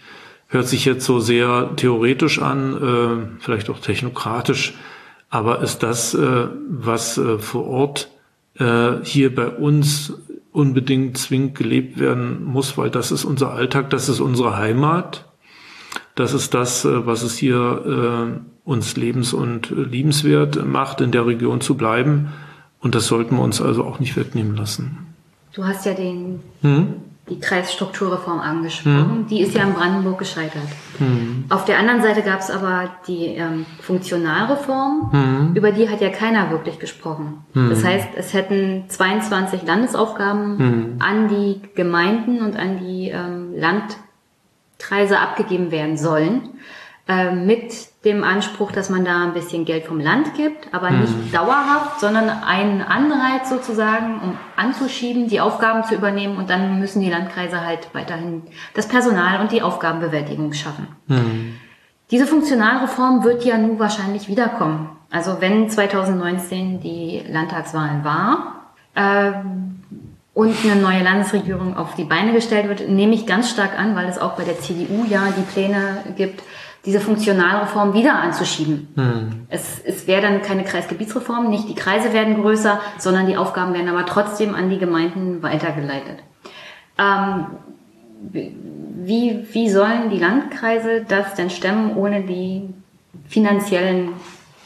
Hört sich jetzt so sehr theoretisch an, äh, vielleicht auch technokratisch, aber ist das, äh, was äh, vor Ort äh, hier bei uns unbedingt zwingend gelebt werden muss, weil das ist unser Alltag, das ist unsere Heimat. Das ist das, äh, was es hier äh, uns lebens- und liebenswert macht, in der Region zu bleiben. Und das sollten wir uns also auch nicht wegnehmen lassen. Du hast ja den, hm? Die Kreisstrukturreform angesprochen. Hm? Die ist ja in Brandenburg gescheitert. Hm. Auf der anderen Seite gab es aber die ähm, Funktionalreform. Hm. Über die hat ja keiner wirklich gesprochen. Hm. Das heißt, es hätten 22 Landesaufgaben hm. an die Gemeinden und an die ähm, Land Kreise abgegeben werden sollen, äh, mit dem Anspruch, dass man da ein bisschen Geld vom Land gibt, aber nicht mhm. dauerhaft, sondern einen Anreiz sozusagen, um anzuschieben, die Aufgaben zu übernehmen und dann müssen die Landkreise halt weiterhin das Personal und die Aufgabenbewältigung schaffen. Mhm. Diese Funktionalreform wird ja nun wahrscheinlich wiederkommen. Also wenn 2019 die Landtagswahlen war, äh, und eine neue Landesregierung auf die Beine gestellt wird, nehme ich ganz stark an, weil es auch bei der CDU ja die Pläne gibt, diese Funktionalreform wieder anzuschieben. Hm. Es, es wäre dann keine Kreisgebietsreform, nicht die Kreise werden größer, sondern die Aufgaben werden aber trotzdem an die Gemeinden weitergeleitet. Ähm, wie, wie sollen die Landkreise das denn stemmen, ohne die finanziellen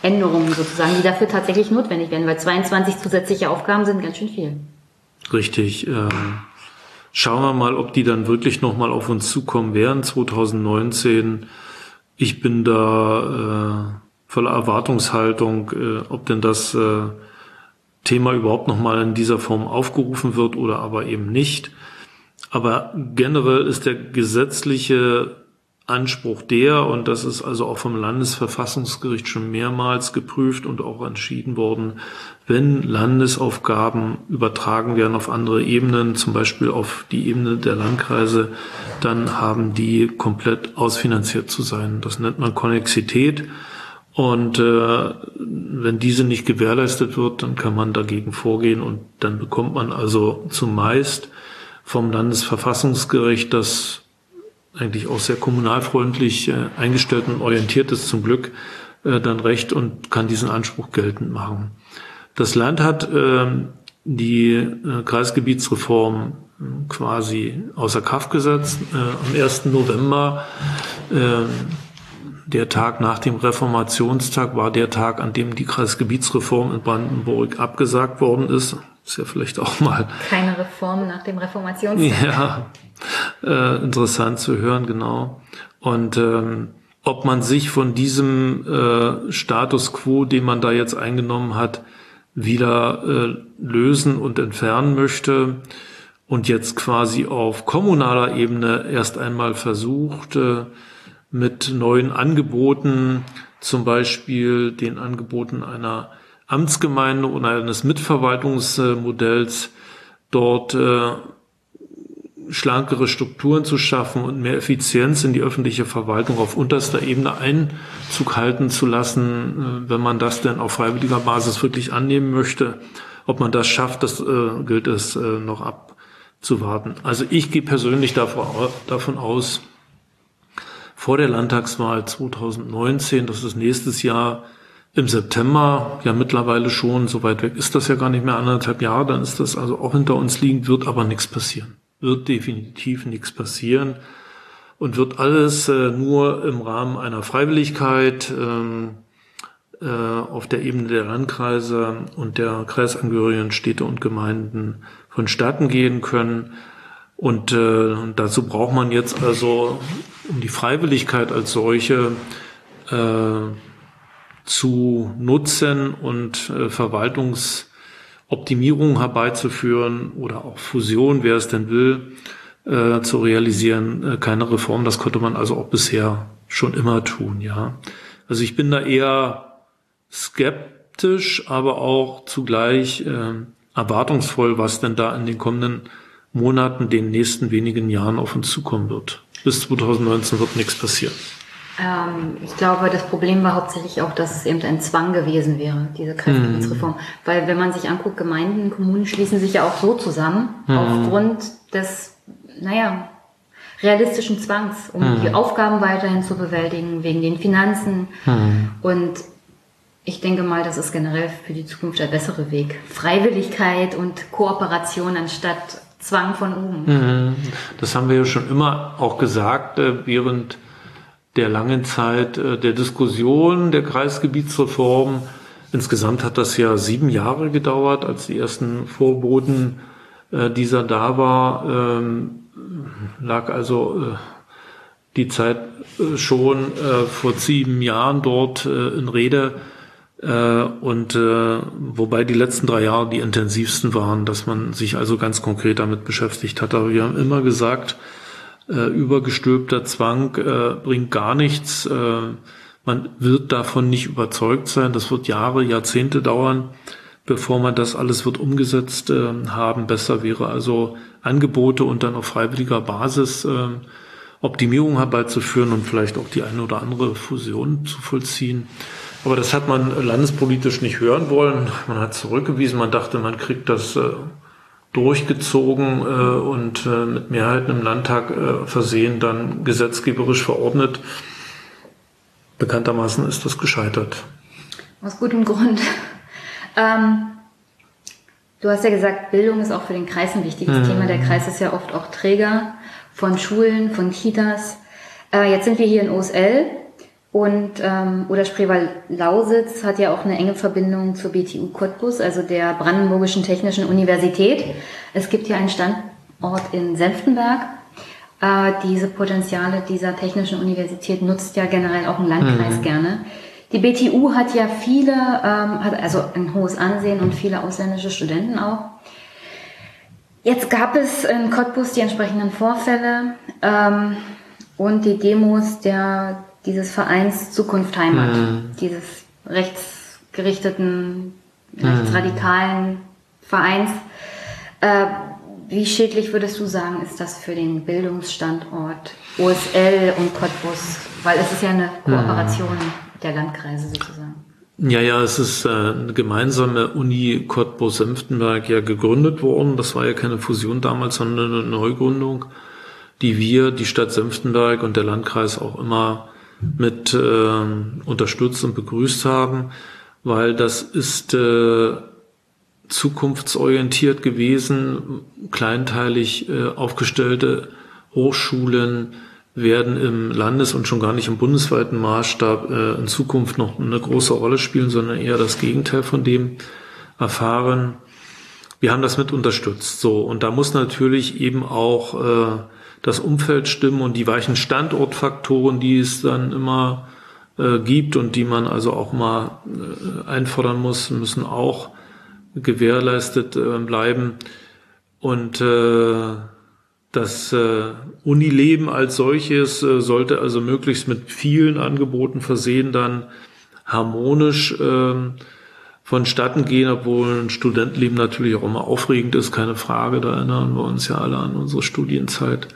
Änderungen sozusagen, die dafür tatsächlich notwendig werden? Weil 22 zusätzliche Aufgaben sind ganz schön viel. Richtig. Äh, schauen wir mal, ob die dann wirklich nochmal auf uns zukommen werden 2019. Ich bin da äh, voller Erwartungshaltung, äh, ob denn das äh, Thema überhaupt nochmal in dieser Form aufgerufen wird oder aber eben nicht. Aber generell ist der gesetzliche Anspruch der, und das ist also auch vom Landesverfassungsgericht schon mehrmals geprüft und auch entschieden worden, wenn Landesaufgaben übertragen werden auf andere Ebenen, zum Beispiel auf die Ebene der Landkreise, dann haben die komplett ausfinanziert zu sein. Das nennt man Konnexität. Und äh, wenn diese nicht gewährleistet wird, dann kann man dagegen vorgehen und dann bekommt man also zumeist vom Landesverfassungsgericht das eigentlich auch sehr kommunalfreundlich äh, eingestellt und orientiert ist zum Glück, äh, dann recht und kann diesen Anspruch geltend machen. Das Land hat äh, die äh, Kreisgebietsreform äh, quasi außer Kraft gesetzt. Äh, am 1. November, äh, der Tag nach dem Reformationstag, war der Tag, an dem die Kreisgebietsreform in Brandenburg abgesagt worden ist. Ist ja vielleicht auch mal. Keine Reform nach dem Reformationstag. Ja, äh, interessant zu hören, genau. Und ähm, ob man sich von diesem äh, Status quo, den man da jetzt eingenommen hat, wieder äh, lösen und entfernen möchte und jetzt quasi auf kommunaler Ebene erst einmal versucht, äh, mit neuen Angeboten, zum Beispiel den Angeboten einer Amtsgemeinde und eines Mitverwaltungsmodells dort äh, schlankere Strukturen zu schaffen und mehr Effizienz in die öffentliche Verwaltung auf unterster Ebene Einzug halten zu lassen, äh, wenn man das denn auf freiwilliger Basis wirklich annehmen möchte. Ob man das schafft, das äh, gilt es äh, noch abzuwarten. Also ich gehe persönlich davon aus, vor der Landtagswahl 2019, das ist nächstes Jahr im September, ja mittlerweile schon, so weit weg ist das ja gar nicht mehr, anderthalb Jahre, dann ist das also auch hinter uns liegend, wird aber nichts passieren. Wird definitiv nichts passieren und wird alles äh, nur im Rahmen einer Freiwilligkeit ähm, äh, auf der Ebene der Landkreise und der kreisangehörigen Städte und Gemeinden vonstatten gehen können. Und äh, dazu braucht man jetzt also, um die Freiwilligkeit als solche äh, zu nutzen und äh, Verwaltungsoptimierung herbeizuführen oder auch Fusion, wer es denn will, äh, zu realisieren, äh, keine Reform. Das konnte man also auch bisher schon immer tun, ja. Also ich bin da eher skeptisch, aber auch zugleich äh, erwartungsvoll, was denn da in den kommenden Monaten, den nächsten wenigen Jahren auf uns zukommen wird. Bis 2019 wird nichts passieren. Ähm, ich glaube, das Problem war hauptsächlich auch, dass es eben ein Zwang gewesen wäre, diese Kreisgebietsreform. Mhm. Weil wenn man sich anguckt, Gemeinden, Kommunen schließen sich ja auch so zusammen, mhm. aufgrund des, naja, realistischen Zwangs, um mhm. die Aufgaben weiterhin zu bewältigen, wegen den Finanzen. Mhm. Und ich denke mal, das ist generell für die Zukunft der bessere Weg. Freiwilligkeit und Kooperation anstatt Zwang von oben. Mhm. Das haben wir ja schon immer auch gesagt, äh, während der langen Zeit äh, der Diskussion der Kreisgebietsreform. Insgesamt hat das ja sieben Jahre gedauert, als die ersten Vorboten äh, dieser da war, ähm, lag also die Zeit schon vor sieben Jahren dort in Rede äh, und äh, wobei die letzten drei Jahre die intensivsten waren, dass man sich also ganz konkret damit beschäftigt hat. Aber wir haben immer gesagt, äh, übergestülpter Zwang äh, bringt gar nichts. Äh, man wird davon nicht überzeugt sein. Das wird Jahre, Jahrzehnte dauern, bevor man das alles wird umgesetzt äh, haben. Besser wäre also Angebote und dann auf freiwilliger Basis äh, Optimierung herbeizuführen und vielleicht auch die eine oder andere Fusion zu vollziehen. Aber das hat man landespolitisch nicht hören wollen. Man hat zurückgewiesen, man dachte, man kriegt das äh, durchgezogen äh, und äh, mit Mehrheiten im Landtag äh, versehen, dann gesetzgeberisch verordnet. Bekanntermaßen ist das gescheitert. Aus gutem Grund. Ähm, du hast ja gesagt, Bildung ist auch für den Kreis ein wichtiges mhm. Thema. Der Kreis ist ja oft auch Träger von Schulen, von Kitas. Äh, jetzt sind wir hier in OSL und ähm, oder Spreewald-Lausitz hat ja auch eine enge Verbindung zur BTU Cottbus, also der Brandenburgischen Technischen Universität. Es gibt hier einen Standort in Senftenberg. Äh, diese Potenziale dieser Technischen Universität nutzt ja generell auch ein Landkreis mhm. gerne. Die BTU hat ja viele, ähm, hat also ein hohes Ansehen und viele ausländische Studenten auch. Jetzt gab es in Cottbus die entsprechenden Vorfälle ähm, und die Demos der dieses Vereins Zukunft Heimat, mhm. dieses rechtsgerichteten, mhm. rechtsradikalen Vereins. Äh, wie schädlich würdest du sagen, ist das für den Bildungsstandort OSL und Cottbus? Weil es ist ja eine mhm. Kooperation der Landkreise sozusagen. Ja, ja, es ist äh, eine gemeinsame Uni Cottbus-Senftenberg ja gegründet worden. Das war ja keine Fusion damals, sondern eine Neugründung, die wir, die Stadt Senftenberg und der Landkreis auch immer mit äh, unterstützt und begrüßt haben, weil das ist äh, zukunftsorientiert gewesen, kleinteilig äh, aufgestellte Hochschulen werden im Landes- und schon gar nicht im bundesweiten Maßstab äh, in Zukunft noch eine große Rolle spielen, sondern eher das Gegenteil von dem erfahren. Wir haben das mit unterstützt. So, und da muss natürlich eben auch äh, das Umfeld stimmen und die weichen Standortfaktoren, die es dann immer äh, gibt und die man also auch mal äh, einfordern muss, müssen auch gewährleistet äh, bleiben. Und äh, das äh, Unileben als solches äh, sollte also möglichst mit vielen Angeboten versehen dann harmonisch äh, vonstatten gehen, obwohl ein Studentenleben natürlich auch immer aufregend ist, keine Frage. Da erinnern wir uns ja alle an unsere Studienzeit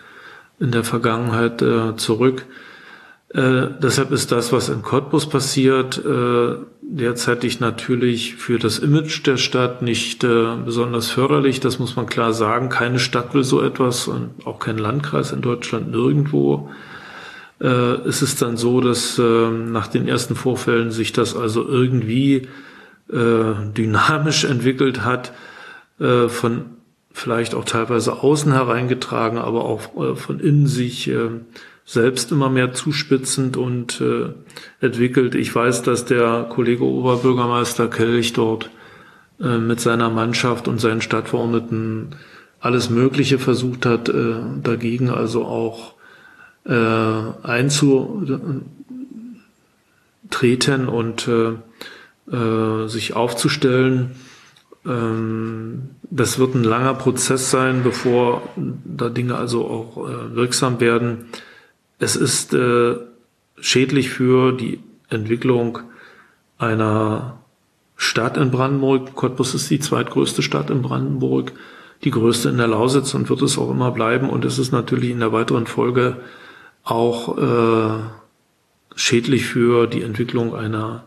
in der Vergangenheit äh, zurück. Äh, deshalb ist das, was in Cottbus passiert, äh, derzeitig natürlich für das Image der Stadt nicht äh, besonders förderlich. Das muss man klar sagen. Keine Stadt will so etwas und auch kein Landkreis in Deutschland nirgendwo. Äh, es ist dann so, dass äh, nach den ersten Vorfällen sich das also irgendwie äh, dynamisch entwickelt hat, äh, von vielleicht auch teilweise außen hereingetragen, aber auch äh, von innen sich äh, selbst immer mehr zuspitzend und äh, entwickelt. Ich weiß, dass der Kollege Oberbürgermeister Kelch dort mit seiner Mannschaft und seinen Stadtverordneten alles Mögliche versucht hat, dagegen also auch einzutreten und sich aufzustellen. Ähm, das wird ein langer Prozess sein, bevor da Dinge also auch äh, wirksam werden. Es ist äh, schädlich für die Entwicklung einer Stadt in Brandenburg. Cottbus ist die zweitgrößte Stadt in Brandenburg, die größte in der Lausitz und wird es auch immer bleiben. Und es ist natürlich in der weiteren Folge auch äh, schädlich für die Entwicklung einer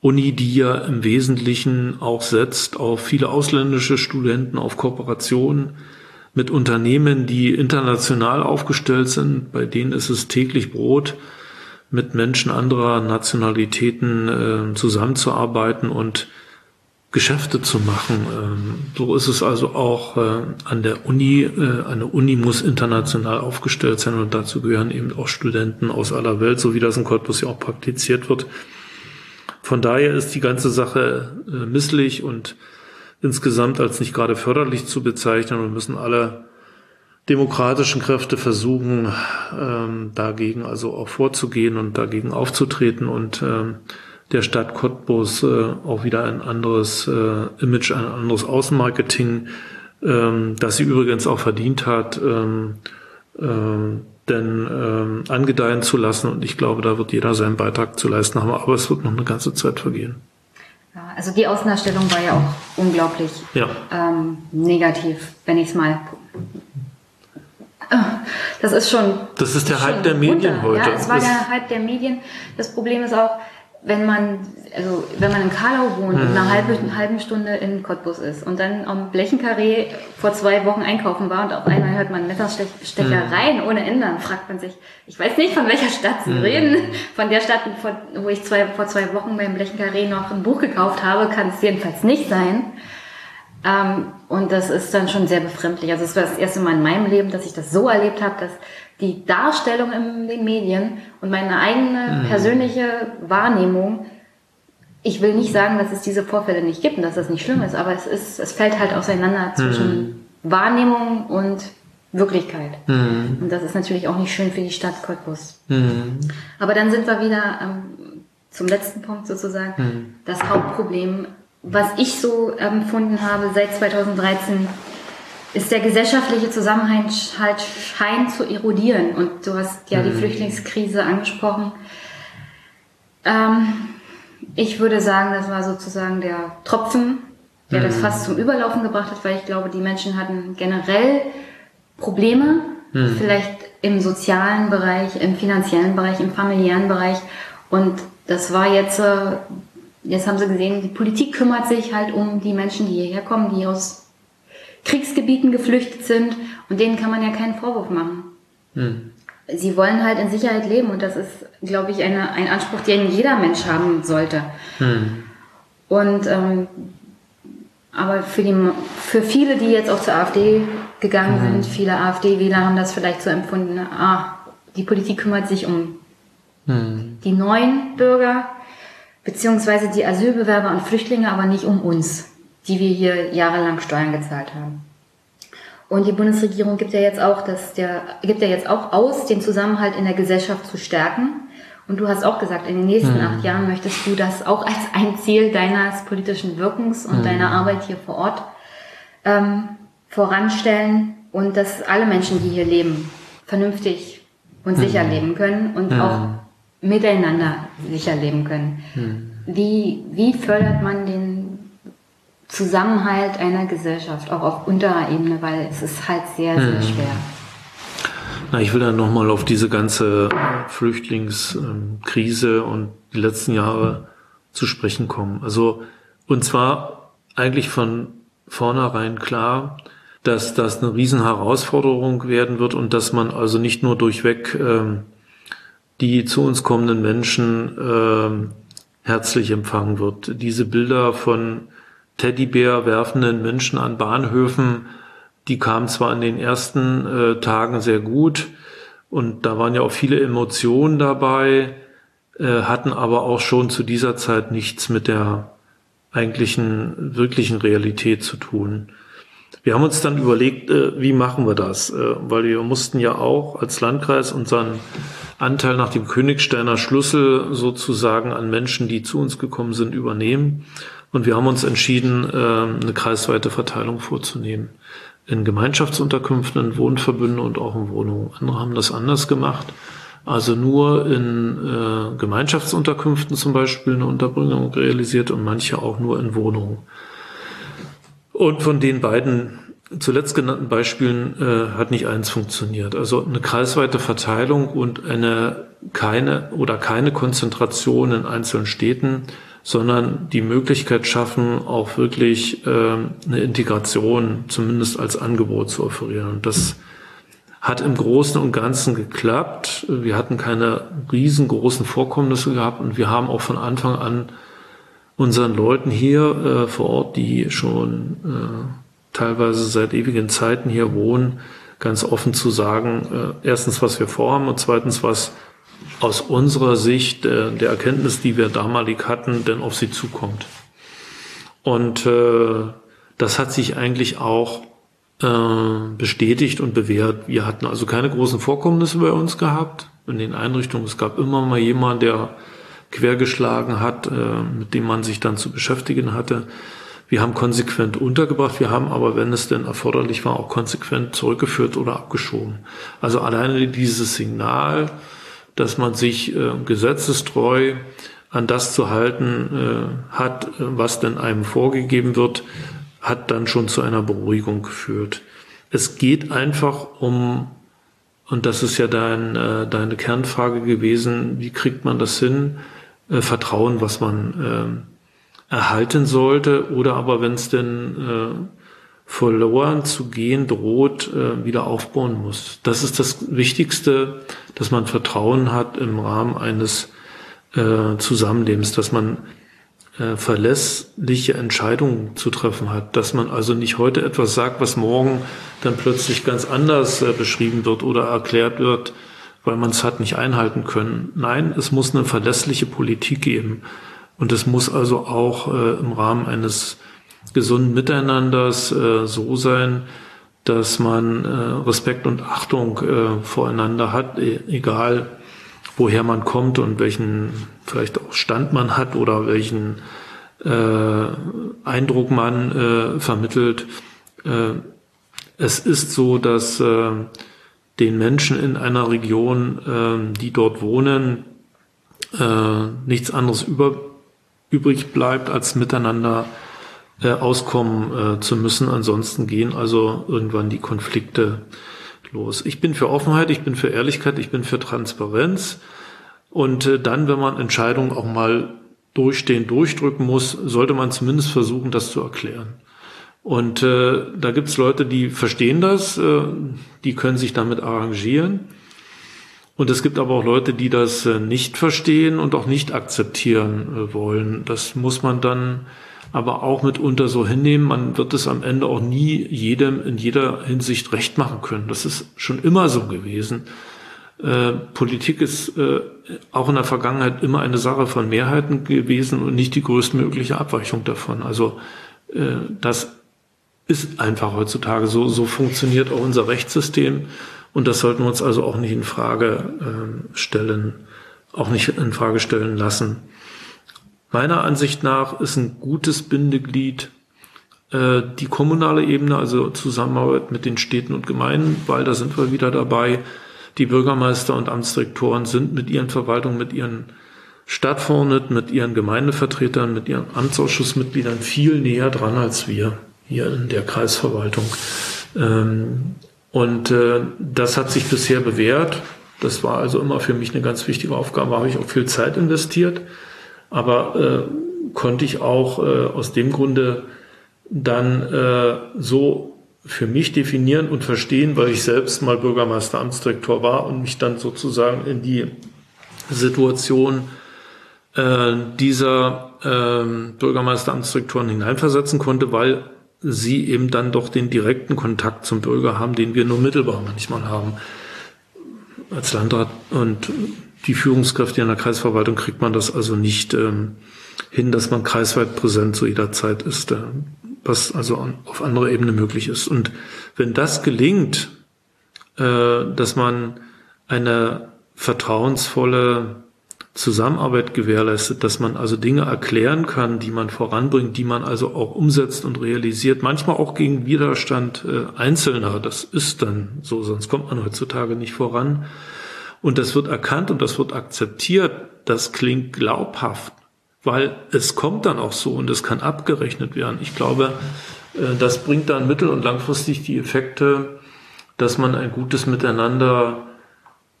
Uni, die ja im Wesentlichen auch setzt auf viele ausländische Studenten, auf Kooperationen mit Unternehmen, die international aufgestellt sind. Bei denen ist es täglich Brot, mit Menschen anderer Nationalitäten äh, zusammenzuarbeiten und Geschäfte zu machen. Ähm, so ist es also auch äh, an der Uni. Äh, eine Uni muss international aufgestellt sein und dazu gehören eben auch Studenten aus aller Welt, so wie das in Cottbus ja auch praktiziert wird. Von daher ist die ganze Sache äh, misslich und insgesamt als nicht gerade förderlich zu bezeichnen. Und müssen alle demokratischen Kräfte versuchen, ähm, dagegen also auch vorzugehen und dagegen aufzutreten und ähm, der Stadt Cottbus äh, auch wieder ein anderes äh, Image, ein anderes Außenmarketing, ähm, das sie übrigens auch verdient hat, ähm, äh, denn ähm, angedeihen zu lassen. Und ich glaube, da wird jeder seinen Beitrag zu leisten haben, aber es wird noch eine ganze Zeit vergehen. Ja, also die Außenausstellung war ja auch unglaublich ja. Ähm, negativ, wenn ich es mal. Das ist schon. Das ist der Hype der Medien runter. heute. Ja, es war das der Hype der Medien. Das Problem ist auch, wenn man, also wenn man in Karlau wohnt mhm. und eine halbe, eine halbe Stunde in Cottbus ist und dann am Blechenkarree vor zwei Wochen einkaufen war und auf einmal hört man Messerstechereien mhm. ohne Ende, dann fragt man sich, ich weiß nicht, von welcher Stadt Sie mhm. reden. Von der Stadt, wo ich zwei, vor zwei Wochen beim Blechenkarree noch ein Buch gekauft habe, kann es jedenfalls nicht sein. Ähm, und das ist dann schon sehr befremdlich. Also es war das erste Mal in meinem Leben, dass ich das so erlebt habe, dass die Darstellung in den Medien und meine eigene mhm. persönliche Wahrnehmung, ich will nicht sagen, dass es diese Vorfälle nicht gibt und dass das nicht schlimm ist, aber es ist, es fällt halt auseinander zwischen mhm. Wahrnehmung und Wirklichkeit. Mhm. Und das ist natürlich auch nicht schön für die Stadt Cottbus. Mhm. Aber dann sind wir wieder ähm, zum letzten Punkt sozusagen. Mhm. Das Hauptproblem, was ich so empfunden habe seit 2013, ist der gesellschaftliche Zusammenhalt halt scheint zu erodieren. Und du hast ja die mhm. Flüchtlingskrise angesprochen. Ähm, ich würde sagen, das war sozusagen der Tropfen, der mhm. das fast zum Überlaufen gebracht hat, weil ich glaube, die Menschen hatten generell Probleme, mhm. vielleicht im sozialen Bereich, im finanziellen Bereich, im familiären Bereich. Und das war jetzt, äh, jetzt haben sie gesehen, die Politik kümmert sich halt um die Menschen, die hierher kommen, die aus Kriegsgebieten geflüchtet sind und denen kann man ja keinen Vorwurf machen. Hm. Sie wollen halt in Sicherheit leben und das ist, glaube ich, eine, ein Anspruch, den jeder Mensch haben sollte. Hm. Und ähm, aber für, die, für viele, die jetzt auch zur AfD gegangen hm. sind, viele AfD-Wähler haben das vielleicht so empfunden, ah, die Politik kümmert sich um hm. die neuen Bürger, beziehungsweise die Asylbewerber und Flüchtlinge, aber nicht um uns die wir hier jahrelang Steuern gezahlt haben. Und die Bundesregierung gibt ja jetzt auch, dass der, gibt ja jetzt auch aus, den Zusammenhalt in der Gesellschaft zu stärken. Und du hast auch gesagt, in den nächsten mhm. acht Jahren möchtest du das auch als ein Ziel deines politischen Wirkens und mhm. deiner Arbeit hier vor Ort ähm, voranstellen und dass alle Menschen, die hier leben, vernünftig und mhm. sicher leben können und mhm. auch miteinander sicher leben können. Mhm. Wie, wie fördert man den Zusammenhalt einer Gesellschaft, auch auf unterer Ebene, weil es ist halt sehr, sehr hm. schwer. Na, ich will dann nochmal auf diese ganze Flüchtlingskrise und die letzten Jahre zu sprechen kommen. Also, und zwar eigentlich von vornherein klar, dass das eine Riesenherausforderung werden wird und dass man also nicht nur durchweg ähm, die zu uns kommenden Menschen ähm, herzlich empfangen wird. Diese Bilder von Teddybär werfenden Menschen an Bahnhöfen, die kamen zwar in den ersten äh, Tagen sehr gut und da waren ja auch viele Emotionen dabei, äh, hatten aber auch schon zu dieser Zeit nichts mit der eigentlichen, wirklichen Realität zu tun. Wir haben uns dann überlegt, äh, wie machen wir das? Äh, weil wir mussten ja auch als Landkreis unseren Anteil nach dem Königsteiner Schlüssel sozusagen an Menschen, die zu uns gekommen sind, übernehmen. Und wir haben uns entschieden, äh, eine kreisweite Verteilung vorzunehmen. In Gemeinschaftsunterkünften, in Wohnverbünden und auch in Wohnungen. Andere haben das anders gemacht. Also nur in äh, Gemeinschaftsunterkünften zum Beispiel eine Unterbringung realisiert und manche auch nur in Wohnungen. Und von den beiden zuletzt genannten Beispielen äh, hat nicht eins funktioniert. Also eine kreisweite Verteilung und eine keine oder keine Konzentration in einzelnen Städten, sondern die Möglichkeit schaffen, auch wirklich äh, eine Integration zumindest als Angebot zu offerieren. Und das hat im Großen und Ganzen geklappt. Wir hatten keine riesengroßen Vorkommnisse gehabt und wir haben auch von Anfang an unseren Leuten hier äh, vor Ort, die schon äh, teilweise seit ewigen Zeiten hier wohnen, ganz offen zu sagen, äh, erstens, was wir vorhaben und zweitens, was aus unserer Sicht äh, der Erkenntnis, die wir damalig hatten, denn auf sie zukommt. Und äh, das hat sich eigentlich auch äh, bestätigt und bewährt. Wir hatten also keine großen Vorkommnisse bei uns gehabt in den Einrichtungen. Es gab immer mal jemand, der quergeschlagen hat, äh, mit dem man sich dann zu beschäftigen hatte. Wir haben konsequent untergebracht, wir haben aber, wenn es denn erforderlich war, auch konsequent zurückgeführt oder abgeschoben. Also alleine dieses Signal, dass man sich äh, gesetzestreu an das zu halten äh, hat, äh, was denn einem vorgegeben wird, hat dann schon zu einer Beruhigung geführt. Es geht einfach um, und das ist ja dein, äh, deine Kernfrage gewesen, wie kriegt man das hin, äh, Vertrauen, was man äh, erhalten sollte, oder aber wenn es denn äh, verloren zu gehen droht, äh, wieder aufbauen muss. Das ist das Wichtigste, dass man Vertrauen hat im Rahmen eines äh, Zusammenlebens, dass man äh, verlässliche Entscheidungen zu treffen hat, dass man also nicht heute etwas sagt, was morgen dann plötzlich ganz anders äh, beschrieben wird oder erklärt wird, weil man es hat nicht einhalten können. Nein, es muss eine verlässliche Politik geben und es muss also auch äh, im Rahmen eines gesunden Miteinanders äh, so sein, dass man äh, Respekt und Achtung äh, voreinander hat, e egal woher man kommt und welchen vielleicht auch Stand man hat oder welchen äh, Eindruck man äh, vermittelt. Äh, es ist so, dass den Menschen in einer Region, die dort wohnen, nichts anderes über, übrig bleibt, als miteinander auskommen äh, zu müssen. Ansonsten gehen also irgendwann die Konflikte los. Ich bin für Offenheit, ich bin für Ehrlichkeit, ich bin für Transparenz. Und äh, dann, wenn man Entscheidungen auch mal durchstehen, durchdrücken muss, sollte man zumindest versuchen, das zu erklären. Und äh, da gibt's Leute, die verstehen das, äh, die können sich damit arrangieren. Und es gibt aber auch Leute, die das äh, nicht verstehen und auch nicht akzeptieren äh, wollen. Das muss man dann aber auch mitunter so hinnehmen. Man wird es am Ende auch nie jedem in jeder Hinsicht recht machen können. Das ist schon immer so gewesen. Äh, Politik ist äh, auch in der Vergangenheit immer eine Sache von Mehrheiten gewesen und nicht die größtmögliche Abweichung davon. Also äh, das ist einfach heutzutage so. So funktioniert auch unser Rechtssystem und das sollten wir uns also auch nicht in Frage äh, stellen, auch nicht in Frage stellen lassen. Meiner Ansicht nach ist ein gutes Bindeglied äh, die kommunale Ebene, also Zusammenarbeit mit den Städten und Gemeinden, weil da sind wir wieder dabei. Die Bürgermeister und Amtsdirektoren sind mit ihren Verwaltungen, mit ihren stattfindet, mit ihren Gemeindevertretern, mit ihren Amtsausschussmitgliedern viel näher dran als wir hier in der Kreisverwaltung. Ähm, und äh, das hat sich bisher bewährt. Das war also immer für mich eine ganz wichtige Aufgabe, habe ich auch viel Zeit investiert. Aber äh, konnte ich auch äh, aus dem Grunde dann äh, so für mich definieren und verstehen, weil ich selbst mal Bürgermeister Amtsdirektor war und mich dann sozusagen in die Situation äh, dieser äh, Bürgermeister Amtsdirektoren hineinversetzen konnte, weil sie eben dann doch den direkten Kontakt zum Bürger haben, den wir nur mittelbar manchmal haben. Als Landrat und die Führungskräfte in der Kreisverwaltung kriegt man das also nicht ähm, hin, dass man kreisweit präsent zu jeder Zeit ist, äh, was also auf anderer Ebene möglich ist. Und wenn das gelingt, äh, dass man eine vertrauensvolle Zusammenarbeit gewährleistet, dass man also Dinge erklären kann, die man voranbringt, die man also auch umsetzt und realisiert, manchmal auch gegen Widerstand äh, Einzelner. Das ist dann so, sonst kommt man heutzutage nicht voran. Und das wird erkannt und das wird akzeptiert. Das klingt glaubhaft, weil es kommt dann auch so und es kann abgerechnet werden. Ich glaube, äh, das bringt dann mittel- und langfristig die Effekte, dass man ein gutes Miteinander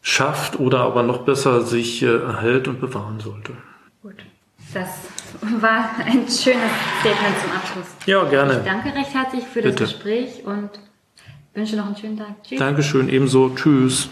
schafft oder aber noch besser sich äh, erhält und bewahren sollte. Gut, das war ein schönes Statement zum Abschluss. Ja, gerne. Ich danke recht herzlich für Bitte. das Gespräch und wünsche noch einen schönen Tag. Tschüss. Dankeschön, ebenso. Tschüss.